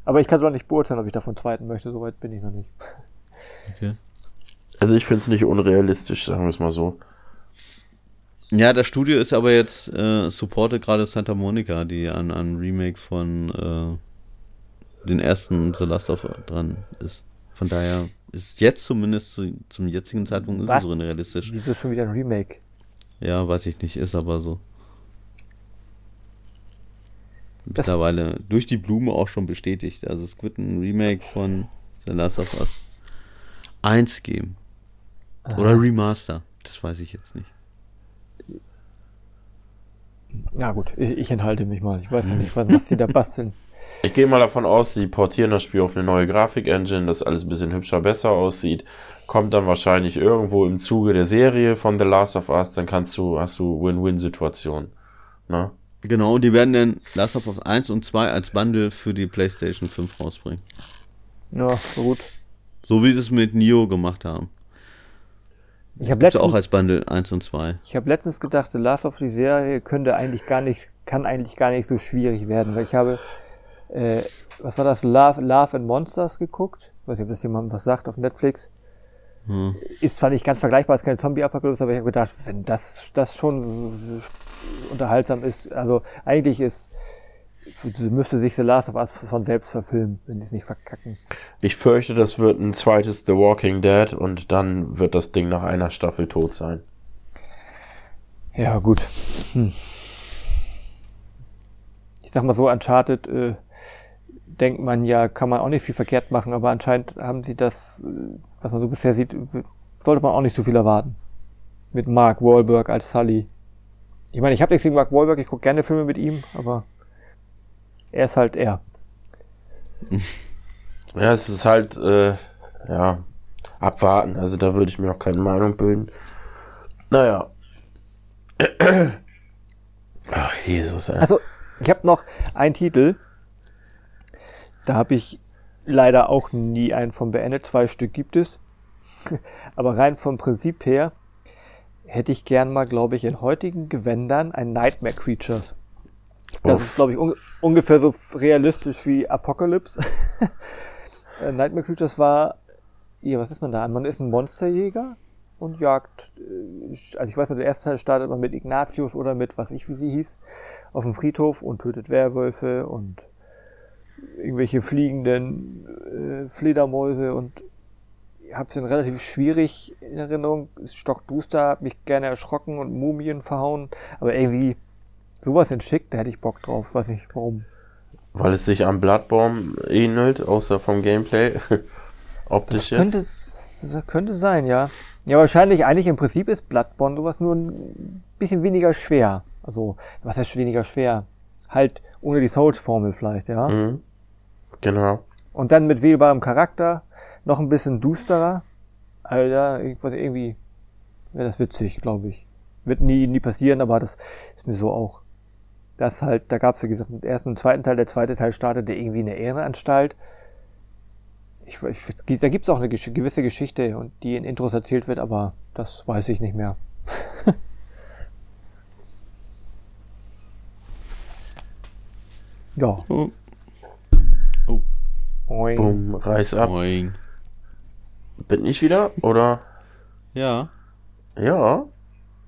Aber ich kann es auch nicht beurteilen, ob ich davon zweiten möchte, soweit bin ich noch nicht. Okay. Also ich finde es nicht unrealistisch, sagen wir es mal so. Ja, das Studio ist aber jetzt äh, supportet gerade Santa Monica, die an an Remake von äh, den ersten The Last of Us dran ist. Von daher ist jetzt zumindest zu, zum jetzigen Zeitpunkt ist Was? es so unrealistisch. Wieso ist schon wieder ein Remake? Ja, weiß ich nicht, ist aber so. Das- Mittlerweile durch die Blume auch schon bestätigt. Also es wird ein Remake von The Last of Us 1 geben. Oder Remaster. Das weiß ich jetzt nicht. Ja gut, ich, ich enthalte mich mal. Ich weiß ja nicht, was, die da basteln. Ich gehe mal davon aus, sie portieren das Spiel auf eine neue Grafik-Engine, dass alles ein bisschen hübscher, besser aussieht. kommt dann wahrscheinlich irgendwo im Zuge der Serie von The Last of Us, dann kannst du, hast du Win-Win-Situation. Ne? Genau, die werden dann Last of Us 1 und 2 als Bundle für die PlayStation 5 rausbringen. Ja, so gut. So wie sie es mit Nio gemacht haben. Ich habe letztens, auch als Bundle 1 und 2. ich hab letztens gedacht, The Last of the Serie könnte eigentlich gar nicht, kann eigentlich gar nicht so schwierig werden, weil ich habe, äh, was war das, Love, Love and Monsters geguckt. Ich weiß nicht, ob das jemand was sagt auf Netflix. Hm. Ist zwar nicht ganz vergleichbar, ist keine Zombie-Apokalypse, aber ich habe gedacht, wenn das, das schon unterhaltsam ist, also eigentlich ist, müsste sich The Last of Us von selbst verfilmen, wenn sie es nicht verkacken. Ich fürchte, das wird ein zweites The Walking Dead und dann wird das Ding nach einer Staffel tot sein. Ja, gut. Hm. Ich sag mal so, Uncharted äh, denkt man ja, kann man auch nicht viel verkehrt machen, aber anscheinend haben sie das, äh, was man so bisher sieht, sollte man auch nicht so viel erwarten. Mit Mark Wahlberg als Sully. Ich meine, ich habe nichts gegen Mark Wahlberg, ich gucke gerne Filme mit ihm, aber er ist halt er. (laughs) Ja, es ist halt, äh, ja, abwarten. Also da würde ich mir noch keine Meinung bilden. Naja. (clears throat) Ach, Jesus, ey. Also, ich habe noch einen Titel. Da habe ich leider auch nie einen von beendet. Zwei Stück gibt es. (laughs) Aber rein vom Prinzip her hätte ich gern mal, glaube ich, in heutigen Gewändern ein Nightmare Creatures. Das Uff. ist, glaube ich, un ungefähr so realistisch wie Apocalypse. (laughs) Äh, Nightmare Creatures war, ja, was ist man da? Man ist ein Monsterjäger und jagt, äh, also ich weiß nicht, der erste Teil startet man mit Ignatius oder mit, was ich wie sie hieß, auf dem Friedhof und tötet Werwölfe und irgendwelche fliegenden äh, Fledermäuse und ich habe es dann relativ schwierig in Erinnerung, stockduster, hab mich gerne erschrocken und Mumien verhauen, aber irgendwie sowas in schick, da hätte ich Bock drauf, weiß nicht warum. Weil es sich an Bloodborne ähnelt, außer vom Gameplay. (laughs) Optisch Das könnte, jetzt. es- das könnte sein, ja. Ja, wahrscheinlich, eigentlich im Prinzip ist Bloodborne sowas nur ein bisschen weniger schwer. Also, was heißt weniger schwer? Halt ohne die Souls-Formel vielleicht, ja. Mhm. Genau. Und dann mit wählbarem Charakter, noch ein bisschen dusterer. Alter, irgendwas, irgendwie wäre das witzig, glaube ich. Wird nie, nie passieren, aber das ist mir so auch. Das halt, da gab es, wie gesagt, den ersten und zweiten Teil. Der zweite Teil startete irgendwie in der Ehrenanstalt. Ich, ich, da gibt es auch eine gesch- gewisse Geschichte, und die in Intros erzählt wird, aber das weiß ich nicht mehr. (laughs) ja. Oh, Oing. Bumm, reiß ab. moin. Bin ich wieder? Oder? Ja. Ja.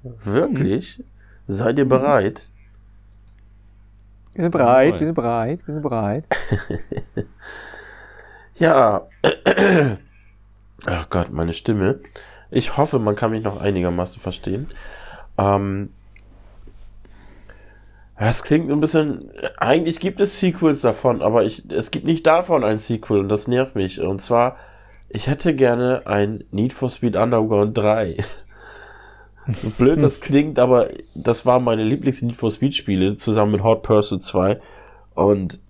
Wirklich? Seid ihr bereit? Wir sind bereit, wir sind bereit, wir sind bereit. Ja. Ach (clears throat) Gott, meine Stimme. Ich hoffe, man kann mich noch einigermaßen verstehen. Ähm, es klingt ein bisschen. Eigentlich gibt es Sequels davon, aber ich, es gibt nicht davon ein Sequel und das nervt mich. Und zwar, ich hätte gerne ein Need for Speed Underground 3. (laughs) So (laughs) blöd das klingt, aber das waren meine Lieblings-Need for Speed-Spiele zusammen mit Hot Pursuit 2. Und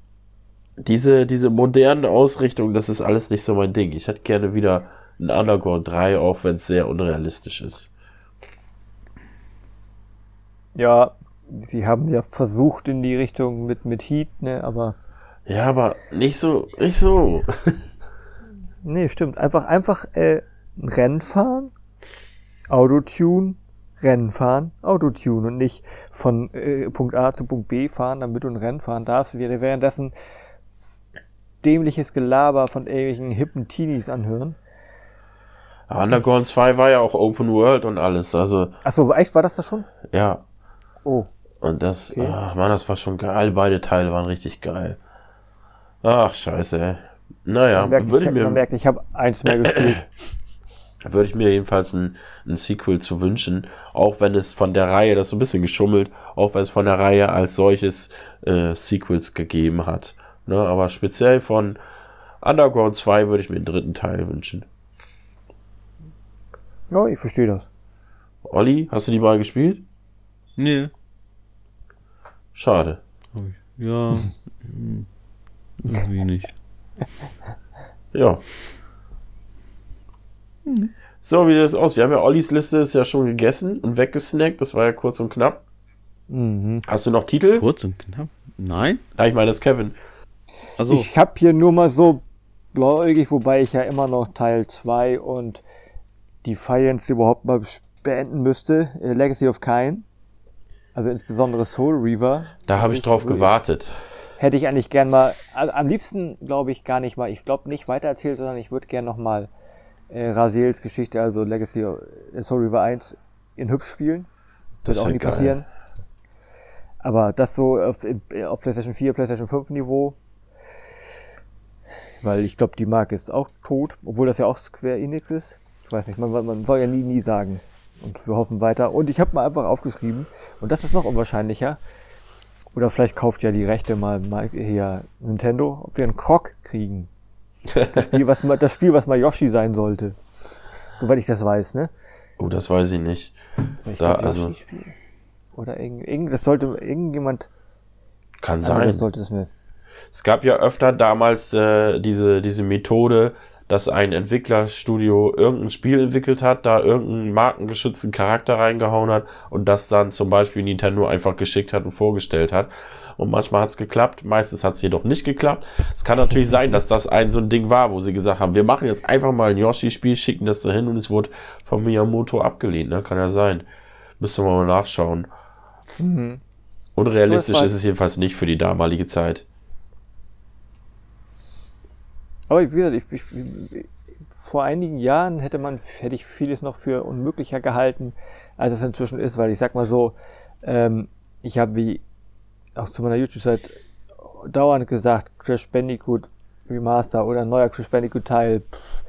diese, diese moderne Ausrichtung, das ist alles nicht so mein Ding. Ich hätte gerne wieder ein Underground 3, auch wenn es sehr unrealistisch ist. Ja, sie haben ja versucht in die Richtung mit, mit Heat, ne, aber. Ja, aber nicht so, nicht so. (laughs) Nee, stimmt. Einfach, einfach äh, ein Rennen fahren, Autotune, Rennen fahren, Autotune und nicht von äh, Punkt A zu Punkt B fahren, damit du ein Rennen fahren darfst, wäre währenddessen dämliches Gelaber von irgendwelchen hippen Teenies anhören. Underground 2 war ja auch Open World und alles, also, Achso, echt, war das das schon? ja. Oh. Und das, Okay. ach man, das war schon geil. Beide Teile waren richtig geil. Ach, scheiße, ey. Naja, Man merkt, würde ich, ich mir, man merkt, ich habe eins mehr gespielt. (coughs) würde ich mir jedenfalls ein, ein Sequel zu wünschen, auch wenn es von der Reihe, das ist so ein bisschen geschummelt, auch wenn es von der Reihe als solches äh, Sequels gegeben hat. Ne, aber speziell von Underground 2 würde ich mir den dritten Teil wünschen. Ja, ich verstehe das. Olli, hast du die mal gespielt? Nee. Schade. Hab ich. Ja. hm, (laughs) Irgendwie nicht. Ja. So, wie sieht das aus? Wir haben ja Ollis Liste ist ja schon gegessen und weggesnackt. Das war ja kurz und knapp. Mhm. Hast du noch Titel? Kurz und knapp. Nein? Ja, ich meine, das ist Kevin. Also, Ich habe hier nur mal so blauäugig, wobei ich ja immer noch Teil 2 und die Defiance überhaupt mal beenden müsste. Äh, Legacy of Kain. Also insbesondere Soul Reaver. Da habe ich drauf gewartet. Hätte ich eigentlich gern mal, also am liebsten glaube ich gar nicht mal, ich glaube nicht weitererzählt, sondern ich würde gern noch mal äh, Raziels Geschichte, also Legacy of äh, Soul Reaver 1 in hübsch spielen. Das Wird auch nie geil. passieren. Aber das so auf, auf PlayStation 4, PlayStation 5 Niveau. Weil ich glaube, die Marke ist auch tot, obwohl das ja auch Square Enix ist. Ich weiß nicht, man, man soll ja nie, nie sagen. Und wir hoffen weiter. Und ich habe mal einfach aufgeschrieben, und das ist noch unwahrscheinlicher. Oder vielleicht kauft ja die Rechte mal, mal hier Nintendo, ob wir einen Croc kriegen. Das Spiel, was mal, das Spiel, was mal Yoshi sein sollte. Soweit ich das weiß, ne? Oh, das weiß ich nicht. Vielleicht Da, also-. Oder irgend, irgend, das sollte irgendjemand, Kann also sein. das sollte das mir. Es gab ja öfter damals äh, diese, diese Methode, dass ein Entwicklerstudio irgendein Spiel entwickelt hat, da irgendeinen markengeschützten Charakter reingehauen hat und das dann zum Beispiel Nintendo einfach geschickt hat und vorgestellt hat. Und manchmal hat es geklappt, meistens hat es jedoch nicht geklappt. Es kann natürlich sein, dass das ein so ein Ding war, wo sie gesagt haben, wir machen jetzt einfach mal ein Yoshi-Spiel, schicken das dahin und es wurde von Miyamoto abgelehnt. Ne? Kann ja sein. Müssen wir mal nachschauen. Mhm. Unrealistisch ist es jedenfalls nicht für die damalige Zeit. Aber ich, gesagt, ich, ich, vor einigen Jahren hätte man, hätte ich vieles noch für unmöglicher gehalten, als es inzwischen ist, weil ich sag mal so, ähm, ich habe wie auch zu meiner YouTube-Zeit dauernd gesagt, Crash Bandicoot Remaster oder ein neuer Crash Bandicoot Teil, pff,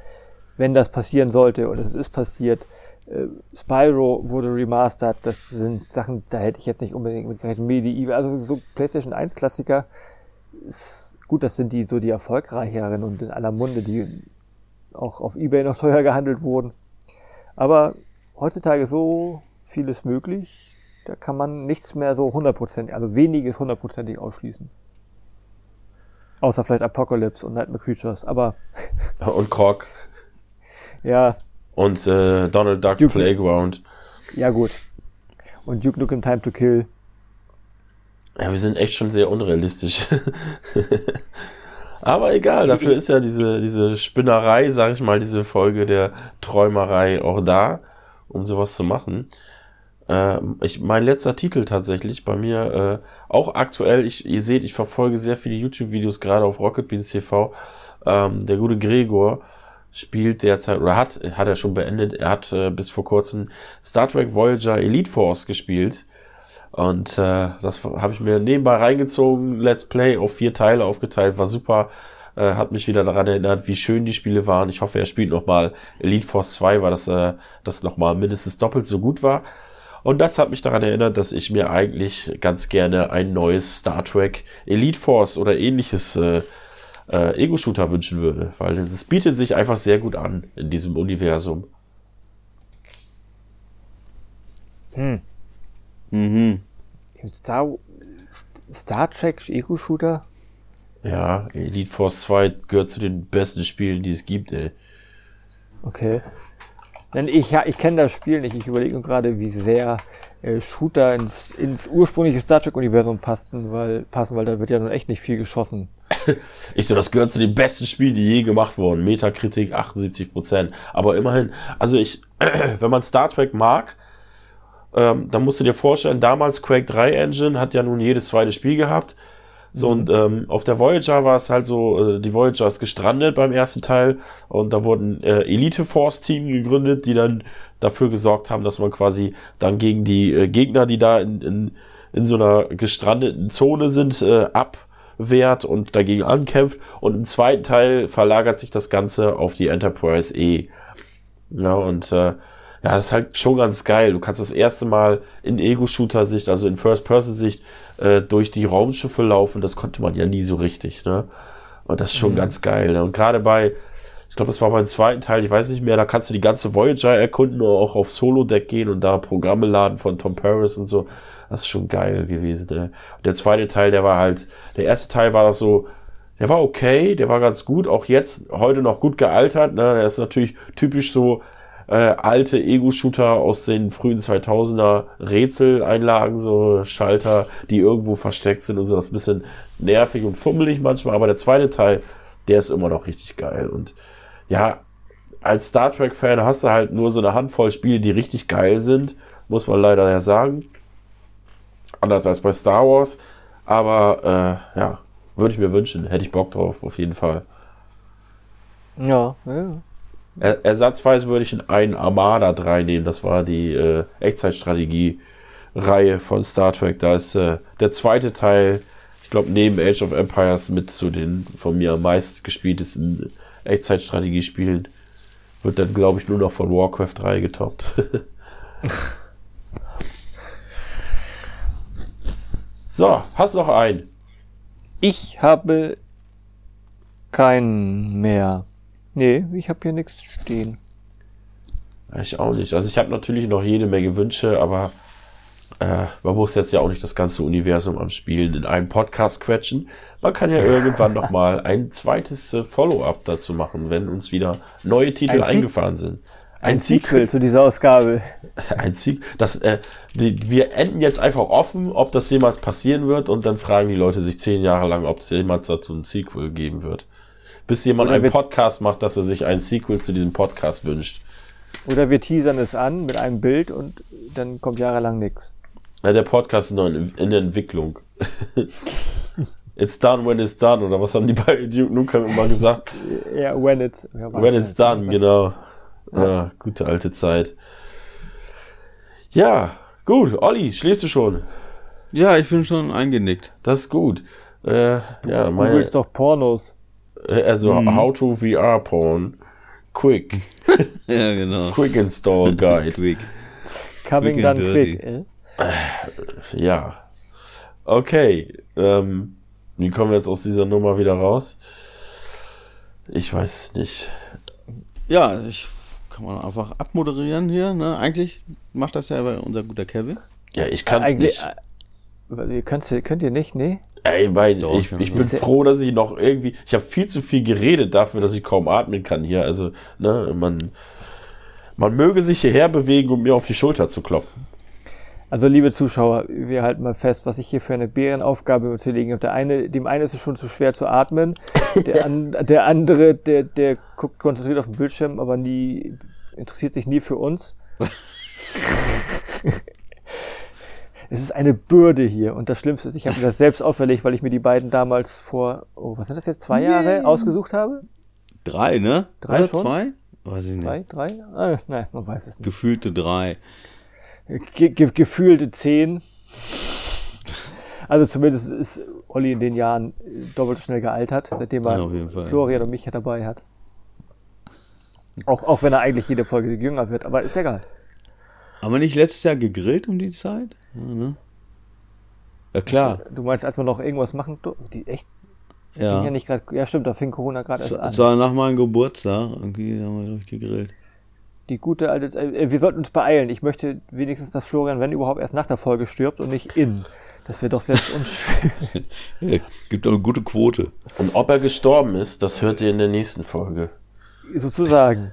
wenn das passieren sollte und es ist passiert, äh, Spyro wurde remastert, das sind Sachen, da hätte ich jetzt nicht unbedingt mit gerechnet, Medieval, also so PlayStation 1 Klassiker, ist, gut, das sind die so die erfolgreicheren und in aller Munde, die auch auf Ebay noch teuer gehandelt wurden. Aber heutzutage so vieles möglich, da kann man nichts mehr so hundertprozentig, also weniges hundertprozentig ausschließen. Außer vielleicht Apocalypse und Nightmare Creatures, aber Und Krog (laughs) ja, und äh, Donald Duck Duke- Playground. ja gut. Und Duke Nukem Time to Kill. Ja, wir sind echt schon sehr unrealistisch. (laughs) Aber egal, dafür ist ja diese, diese Spinnerei, sag ich mal, diese Folge der Träumerei auch da, um sowas zu machen. Ähm, ich, mein letzter Titel tatsächlich bei mir, äh, auch aktuell, ich, ihr seht, ich verfolge sehr viele YouTube-Videos, gerade auf Rocket Beans TV. Ähm, der gute Gregor spielt derzeit, oder hat, hat er schon beendet, er hat äh, bis vor kurzem Star Trek Voyager Elite Force gespielt. Und äh, das habe ich mir nebenbei reingezogen, Let's Play auf vier Teile aufgeteilt, war super. Äh, hat mich wieder daran erinnert, wie schön die Spiele waren. Ich hoffe, er spielt nochmal Elite Force 2, weil das, äh, das nochmal mindestens doppelt so gut war. Und das hat mich daran erinnert, dass ich mir eigentlich ganz gerne ein neues Star Trek Elite Force oder ähnliches äh, äh, Ego-Shooter wünschen würde, weil es bietet sich einfach sehr gut an in diesem Universum. Hm. Mhm. Star, Star Trek Ego-Shooter? Ja, Elite Force 2 gehört zu den besten Spielen, die es gibt, ey. Okay. Denn ich, ja, ich kenne das Spiel nicht. Ich überlege gerade, wie sehr äh, Shooter ins, ins ursprüngliche Star Trek-Universum passen, weil, passen, weil da wird ja nun echt nicht viel geschossen. Ich so, das gehört zu den besten Spielen, die je gemacht wurden. Metakritik 78%. Aber immerhin, also ich, (clears throat) wenn man Star Trek mag, ähm, dann musst du dir vorstellen, damals Quake 3 Engine hat ja nun jedes zweite Spiel gehabt. So, und ähm, auf der Voyager war es halt so, äh, die Voyager ist gestrandet beim ersten Teil und da wurden äh, Elite Force Team gegründet, die dann dafür gesorgt haben, dass man quasi dann gegen die äh, Gegner, die da in, in, in so einer gestrandeten Zone sind, äh, abwehrt und dagegen ankämpft. Und im zweiten Teil verlagert sich das Ganze auf die Enterprise E. Ja, und äh, ja, das ist halt schon ganz geil. Du kannst das erste Mal in Ego-Shooter-Sicht, also in First-Person-Sicht, äh, durch die Raumschiffe laufen. Das konnte man ja nie so richtig, ne? Und das ist schon ganz geil. Ne? Und gerade bei, ich glaube, das war beim zweiten Teil, ich weiß nicht mehr, da kannst du die ganze Voyager erkunden oder auch auf Solo-Deck gehen und da Programme laden von Tom Paris und so. Das ist schon geil gewesen. Ne? Und der zweite Teil, der war halt, der erste Teil war doch so, der war okay, der war ganz gut, auch jetzt heute noch gut gealtert. Ne? Der ist natürlich typisch so äh, alte Ego-Shooter aus den frühen 2000er Rätseleinlagen, so Schalter, die irgendwo versteckt sind und so. Das ist ein bisschen nervig und fummelig manchmal, aber der zweite Teil, der ist immer noch richtig geil. Und ja, als Star Trek-Fan hast du halt nur so eine Handvoll Spiele, die richtig geil sind, muss man leider ja sagen. Anders als bei Star Wars. Aber äh, ja, würde ich mir wünschen. Hätte ich Bock drauf, auf jeden Fall. Ja, ja. Er ersatzweise würde ich in einen Armada 3 nehmen. Das war die äh, Echtzeitstrategie-Reihe von Star Trek. Da ist äh, der zweite Teil, ich glaube, neben Age of Empires mit zu den von mir am meisten gespieltesten Echtzeitstrategiespielen. Wird dann, glaube ich, nur noch von Warcraft 3 getoppt. (laughs) so, hast noch einen? Ich habe keinen mehr. Nee, ich habe hier nichts stehen. Ich auch nicht. Also ich habe natürlich noch jede Menge Wünsche, aber äh, man muss jetzt ja auch nicht das ganze Universum am Spielen in einem Podcast quetschen. Man kann ja (laughs) irgendwann noch mal ein zweites äh, Follow-up dazu machen, wenn uns wieder neue Titel Ein eingefahren sind. Ein, Sequel zu dieser Ausgabe. (laughs) Ein Sequel. Das, äh, die, wir enden jetzt einfach offen, ob das jemals passieren wird, und dann fragen die Leute sich zehn Jahre lang, ob es jemals dazu ein Sequel geben wird. Bis jemand einen Podcast macht, dass er sich ein Sequel zu diesem Podcast wünscht. Oder wir teasern es an mit einem Bild und dann kommt jahrelang nichts. Ja, der Podcast ist noch in, in der Entwicklung. (laughs) it's done when it's done, oder was haben die bei Duke Nukem immer gesagt? Ja, when it's, ja, When it's done, genau. Ja, gute alte Zeit. Ja, gut. Olli, schläfst du schon? Ja, ich bin schon eingenickt. Das ist gut. Äh, ja, Du meine, willst doch Pornos. Also Mhm. How to VR Porn. Quick. (laughs) Ja, genau. Quick Install (laughs) Guide. Quick. Coming Quick dirty. quick. Äh? Ja. Okay. Ähm, wie kommen wir jetzt aus dieser Nummer wieder raus? Ich weiß es nicht. Ja, ich kann man einfach abmoderieren hier. Ne? Eigentlich macht das ja unser guter Kevin. Ja, ich kann es Eigentlich, nicht. äh, ihr könnt, könnt ihr nicht, nee? Ey, mein, Doch, ich, ich bin froh, dass ich noch irgendwie. Ich habe viel zu viel geredet dafür, dass ich kaum atmen kann hier. Also, ne, man, man möge sich hierher bewegen, um mir auf die Schulter zu klopfen. Also, liebe Zuschauer, wir halten mal fest, was ich hier für eine Bärenaufgabe zu legen habe. Der eine, dem einen ist es schon zu schwer zu atmen. Der, (laughs) an, der andere, der, der guckt konzentriert auf den Bildschirm, aber nie, interessiert sich nie für uns. (laughs) Es ist eine Bürde hier. Und das Schlimmste ist, ich habe mir das selbst auferlegt, weil ich mir die beiden damals vor, oh, was sind das jetzt, zwei Jahre ausgesucht habe? Drei, ne? Drei Oder schon? zwei? Weiß ich nicht. Drei, drei? Ah, nein, man weiß es nicht. Gefühlte drei. Ge ge gefühlte zehn. Also zumindest ist Olli in den Jahren doppelt so schnell gealtert, seitdem er Ja. Florian und mich dabei hat. Auch, auch wenn er eigentlich jede Folge jünger wird, aber ist egal. Aber nicht letztes Jahr gegrillt um die Zeit? Ja, ne? Ja, klar. Du meinst, als wir noch irgendwas machen, dur- die echt ging ja, Ja. nicht gerade. Ja, stimmt, da fing Corona gerade erst an. es war nach meinem Geburtstag. Irgendwie haben wir, glaube ich, gegrillt. Die gute alte. Zeit- äh, Wir sollten uns beeilen. Ich möchte wenigstens, dass Florian, wenn überhaupt, erst nach der Folge stirbt und nicht in. Das wäre doch selbst (laughs) unschwer. Ja, gibt auch eine gute Quote. Und ob er gestorben ist, das hört ihr in der nächsten Folge. sozusagen.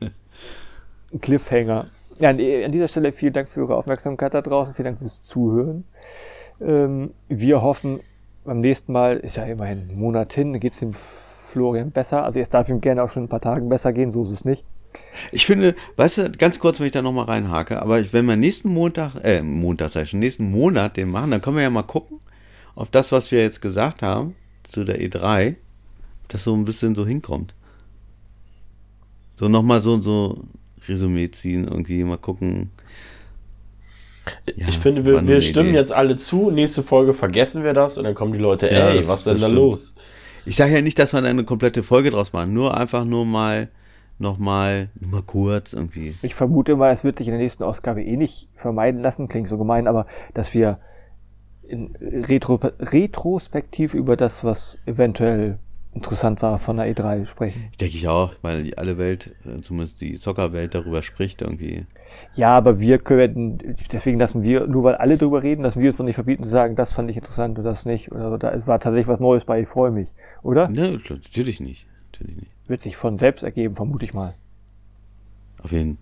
(laughs) Ein Cliffhanger. Ja, an, dieser Stelle vielen Dank für eure Aufmerksamkeit da draußen. Vielen Dank fürs Zuhören. Ähm, wir hoffen, beim nächsten Mal, ist ja immerhin ein Monat hin, geht es dem Florian besser. Also es darf ihm gerne auch schon in ein paar Tagen besser gehen, so ist es nicht. Ich finde, weißt du, ganz kurz, wenn ich da nochmal reinhake, aber wenn wir nächsten Montag, äh, Montag sag ich schon, nächsten Monat den machen, dann können wir ja mal gucken, ob das, was wir jetzt gesagt haben zu der E3, das so ein bisschen so hinkommt. So nochmal so, so Resümee ziehen, irgendwie mal gucken. Ja, ich finde, wir, wir stimmen Idee. jetzt alle zu. Nächste Folge vergessen wir das und dann kommen die Leute, Ja, ey, was denn das da stimmt. los? Ich sage ja nicht, dass wir da eine komplette Folge draus machen, nur einfach nur mal, nochmal, nur mal kurz irgendwie. Ich vermute mal, es wird sich in der nächsten Ausgabe eh nicht vermeiden lassen, klingt so gemein, aber dass wir in Retro retrospektiv über das, was eventuell interessant war von der E3 sprechen. Denke ich auch, weil die alle Welt, äh, zumindest die Zockerwelt darüber spricht irgendwie. Ja, aber wir können, deswegen lassen wir, nur weil alle drüber reden, lassen wir uns doch nicht verbieten zu sagen, das fand ich interessant und das nicht. Oder da, es war tatsächlich was Neues bei, ich freue mich. Oder? Ne, natürlich nicht. Natürlich nicht. Wird sich von selbst ergeben, vermute ich mal. Auf jeden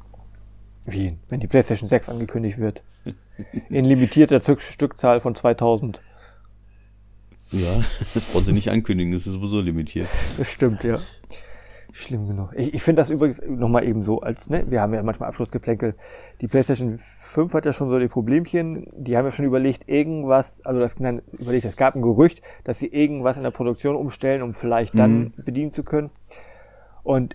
Wie, wenn die PlayStation 6 angekündigt wird. In limitierter Stück- Stückzahl von 2000. Ja, (laughs) das brauchen sie nicht ankündigen, das ist sowieso limitiert. Das stimmt, ja. Schlimm genug. Ich, ich finde das übrigens nochmal eben so, als, ne, wir haben ja manchmal Abschlussgeplänkel. Die PlayStation 5 hat ja schon so die Problemchen. Die haben ja schon überlegt, irgendwas, also das, nein, überlegt, es gab ein Gerücht, dass sie irgendwas in der Produktion umstellen, um vielleicht dann Mhm. bedienen zu können. Und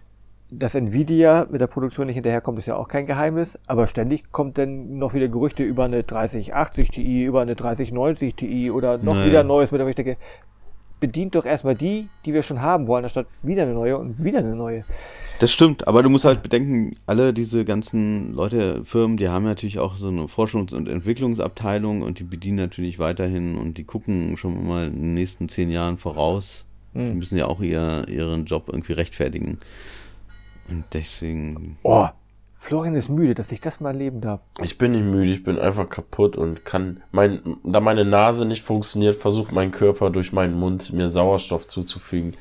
dass Nvidia mit der Produktion nicht hinterherkommt, ist ja auch kein Geheimnis. Aber ständig kommt dann noch wieder Gerüchte über eine 3080 Ti, über eine 3090 Ti oder noch Naja. wieder Neues, mit der ich denke, bedient doch erstmal die, die wir schon haben wollen, anstatt wieder eine neue und wieder eine neue. Das stimmt, aber du musst halt bedenken, alle diese ganzen Leute, Firmen, die haben natürlich auch so eine Forschungs- und Entwicklungsabteilung und die bedienen natürlich weiterhin und die gucken schon mal in den nächsten zehn Jahren voraus. Die Hm. müssen ja auch ihr, ihren Job irgendwie rechtfertigen. Und deswegen. Oh, Florian ist müde, dass ich das mal erleben darf. Ich bin nicht müde, ich bin einfach kaputt und kann, mein, da meine Nase nicht funktioniert, versucht mein Körper durch meinen Mund mir Sauerstoff zuzufügen.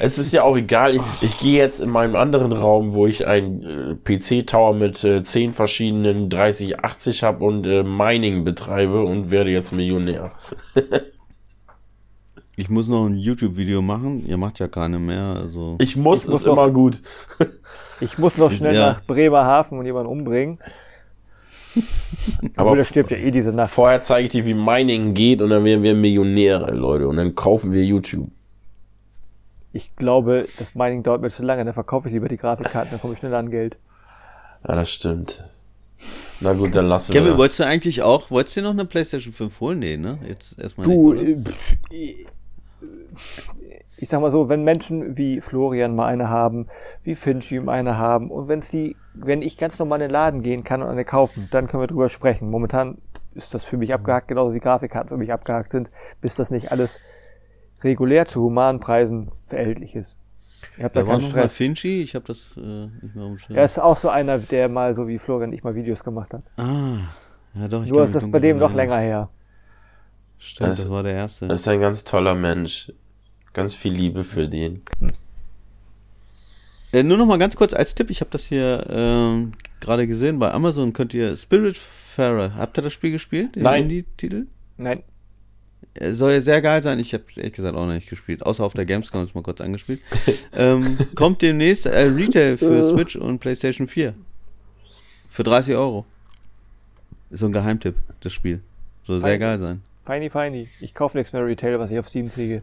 Es ist ja auch egal, ich, ich gehe jetzt in meinem anderen Raum, wo ich einen äh, PC-Tower mit äh, zehn verschiedenen 3080 habe und äh, Mining betreibe und werde jetzt Millionär. (laughs) Ich muss noch ein YouTube-Video machen. Ihr macht ja keine mehr, also. Ich muss, Ich muss ist immer noch- gut. (laughs) Ich muss noch schnell Ja. nach Bremerhaven und jemanden umbringen. (laughs) Aber der stirbt ja eh diese Nacht. vorher zeige ich dir, wie Mining geht und dann werden wir Millionäre, Leute. Und dann kaufen wir YouTube. Ich glaube, das Mining dauert mir zu lange, dann verkaufe ich lieber die Grafikkarten, dann komme ich schneller an Geld. Ja, das stimmt. Na gut, dann lassen wir Kevin, das. wolltest du eigentlich auch, wolltest du dir noch eine PlayStation 5 holen? Nee, ne? Jetzt erstmal Du, nicht. Ich- sag mal so, wenn Menschen wie Florian mal eine haben, wie Finchi mal eine haben und wenn sie, wenn ich ganz normal in den Laden gehen kann und eine kaufen, dann können wir drüber sprechen. Momentan ist das für mich abgehakt, genauso wie Grafikkarten für mich abgehakt sind, bis das nicht alles regulär zu humanen Preisen verhältlich ist. Ihr habt da Da war noch mal. Finchi, ich habe das äh, nicht mehr umschrieben. Er ist auch so einer, der mal so wie Florian ich mal Videos gemacht hat. Ah, ja doch. ich Nur kann ist das bei dem noch länger her. Stimmt, Das- das war der erste. Das ist ein ganz toller Mensch. Ganz viel Liebe für den. Äh, nur noch mal ganz kurz als Tipp, ich habe das hier ähm, gerade gesehen, bei Amazon könnt ihr Spiritfarer, habt ihr das Spiel gespielt? Den Nein. Indie-Titel? Nein, Er soll ja sehr geil sein, ich habe es ehrlich gesagt auch noch nicht gespielt, außer auf der Gamescom ist mal kurz angespielt. (laughs) ähm, kommt demnächst äh, Retail für Switch und PlayStation 4. Für 30 Euro. Ist so ein Geheimtipp, das Spiel. Soll sehr geil sein. Feini feini. Ich kaufe nichts mehr Retail, was ich auf Steam kriege.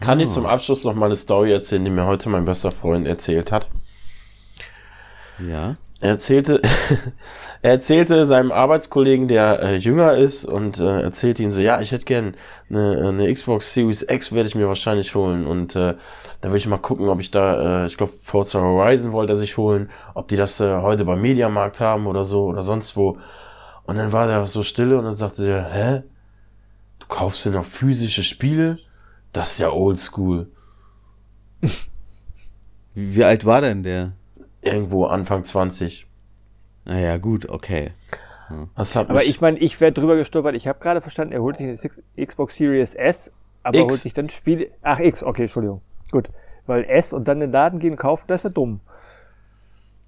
Kann Ah. ich zum Abschluss noch mal eine Story erzählen, die mir heute mein bester Freund erzählt hat? Ja. Er erzählte, (laughs) er erzählte seinem Arbeitskollegen, der äh, jünger ist, und äh, erzählte ihm so, ja, ich hätte gern eine, eine Xbox Series X, werde ich mir wahrscheinlich holen. Und äh, da will ich mal gucken, ob ich da, äh, ich glaube, Forza Horizon wollte er sich holen, ob die das äh, heute beim Mediamarkt haben oder so oder sonst wo. Und dann war der so stille und dann sagte er, hä? Du kaufst dir noch physische Spiele? Das ist ja oldschool. (laughs) Wie, wie alt war denn der? Irgendwo Anfang 20. Naja, gut, okay. Das hat Aber ich meine, ich wäre drüber gestolpert. Ich habe gerade verstanden, er holt sich eine Xbox Series S, aber X. holt sich dann Spiele. Ach, X, okay, Entschuldigung. Gut. Weil S und dann in den Laden gehen kaufen, das wäre dumm.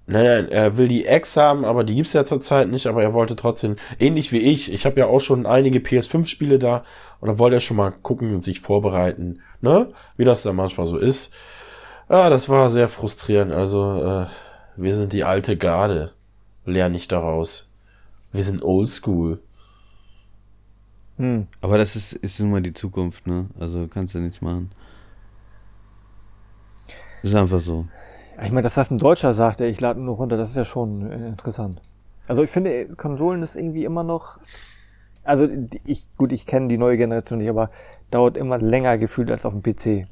Nein, nein, er will die X haben, aber die gibt's ja zurzeit nicht, aber er wollte trotzdem, ähnlich wie ich, ich habe ja auch schon einige PS5-Spiele da und da wollte er schon mal gucken und sich vorbereiten, ne? Wie das da manchmal so ist. Ja, das war sehr frustrierend, also äh, wir sind die alte Garde, lern nicht daraus. Wir sind oldschool. Hm. Aber das ist, ist nun mal die Zukunft, ne? Also kannst du nichts machen. Ist einfach so. Ich meine, dass das ein Deutscher sagt, ey, ich lade nur runter, das ist ja schon äh, interessant. Also ich finde, Konsolen ist irgendwie immer noch. Also ich, gut, ich kenne die neue Generation nicht, aber dauert immer länger gefühlt als auf dem PC.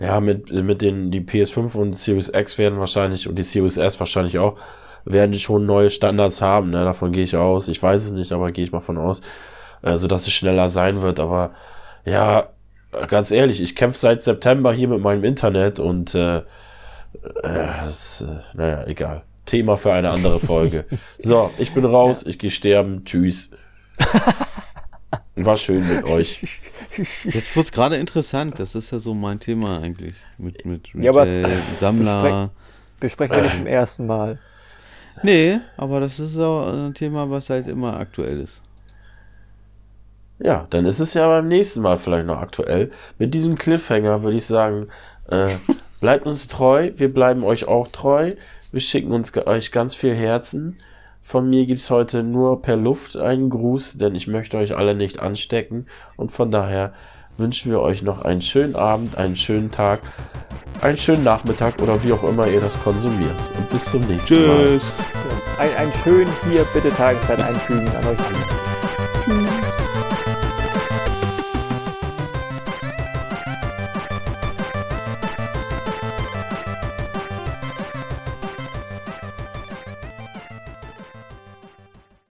Ja, mit, mit den, die PS5 und Series X werden wahrscheinlich und die Series S wahrscheinlich auch, werden die schon neue Standards haben, ne? Davon gehe ich aus. Ich weiß es nicht, aber gehe ich mal von aus, äh, so dass es schneller sein wird. Aber ja, ganz ehrlich, ich kämpfe seit September hier mit meinem Internet und äh, äh, das, äh, naja, egal. Thema für eine andere Folge. So, ich bin raus, ich gehe sterben. Tschüss. War schön mit euch. Jetzt wird's gerade interessant. Das ist ja so mein Thema eigentlich. Mit, mit Ja, aber Retail, Sammler. Besprechen wir nicht zum ersten Mal. Nee, aber das ist auch ein Thema, was halt immer aktuell ist. Ja, dann ist es ja beim nächsten Mal vielleicht noch aktuell. Mit diesem Cliffhanger würde ich sagen, äh, bleibt uns treu, wir bleiben euch auch treu. Wir schicken uns euch ganz viel Herzen. Von mir gibt's heute nur per Luft einen Gruß, denn ich möchte euch alle nicht anstecken. Und von daher wünschen wir euch noch einen schönen Abend, einen schönen Tag, einen schönen Nachmittag oder wie auch immer ihr das konsumiert. Und bis zum nächsten Mal. Tschüss. Ein, ein schön hier bitte Tageszeit einfügen an euch alle.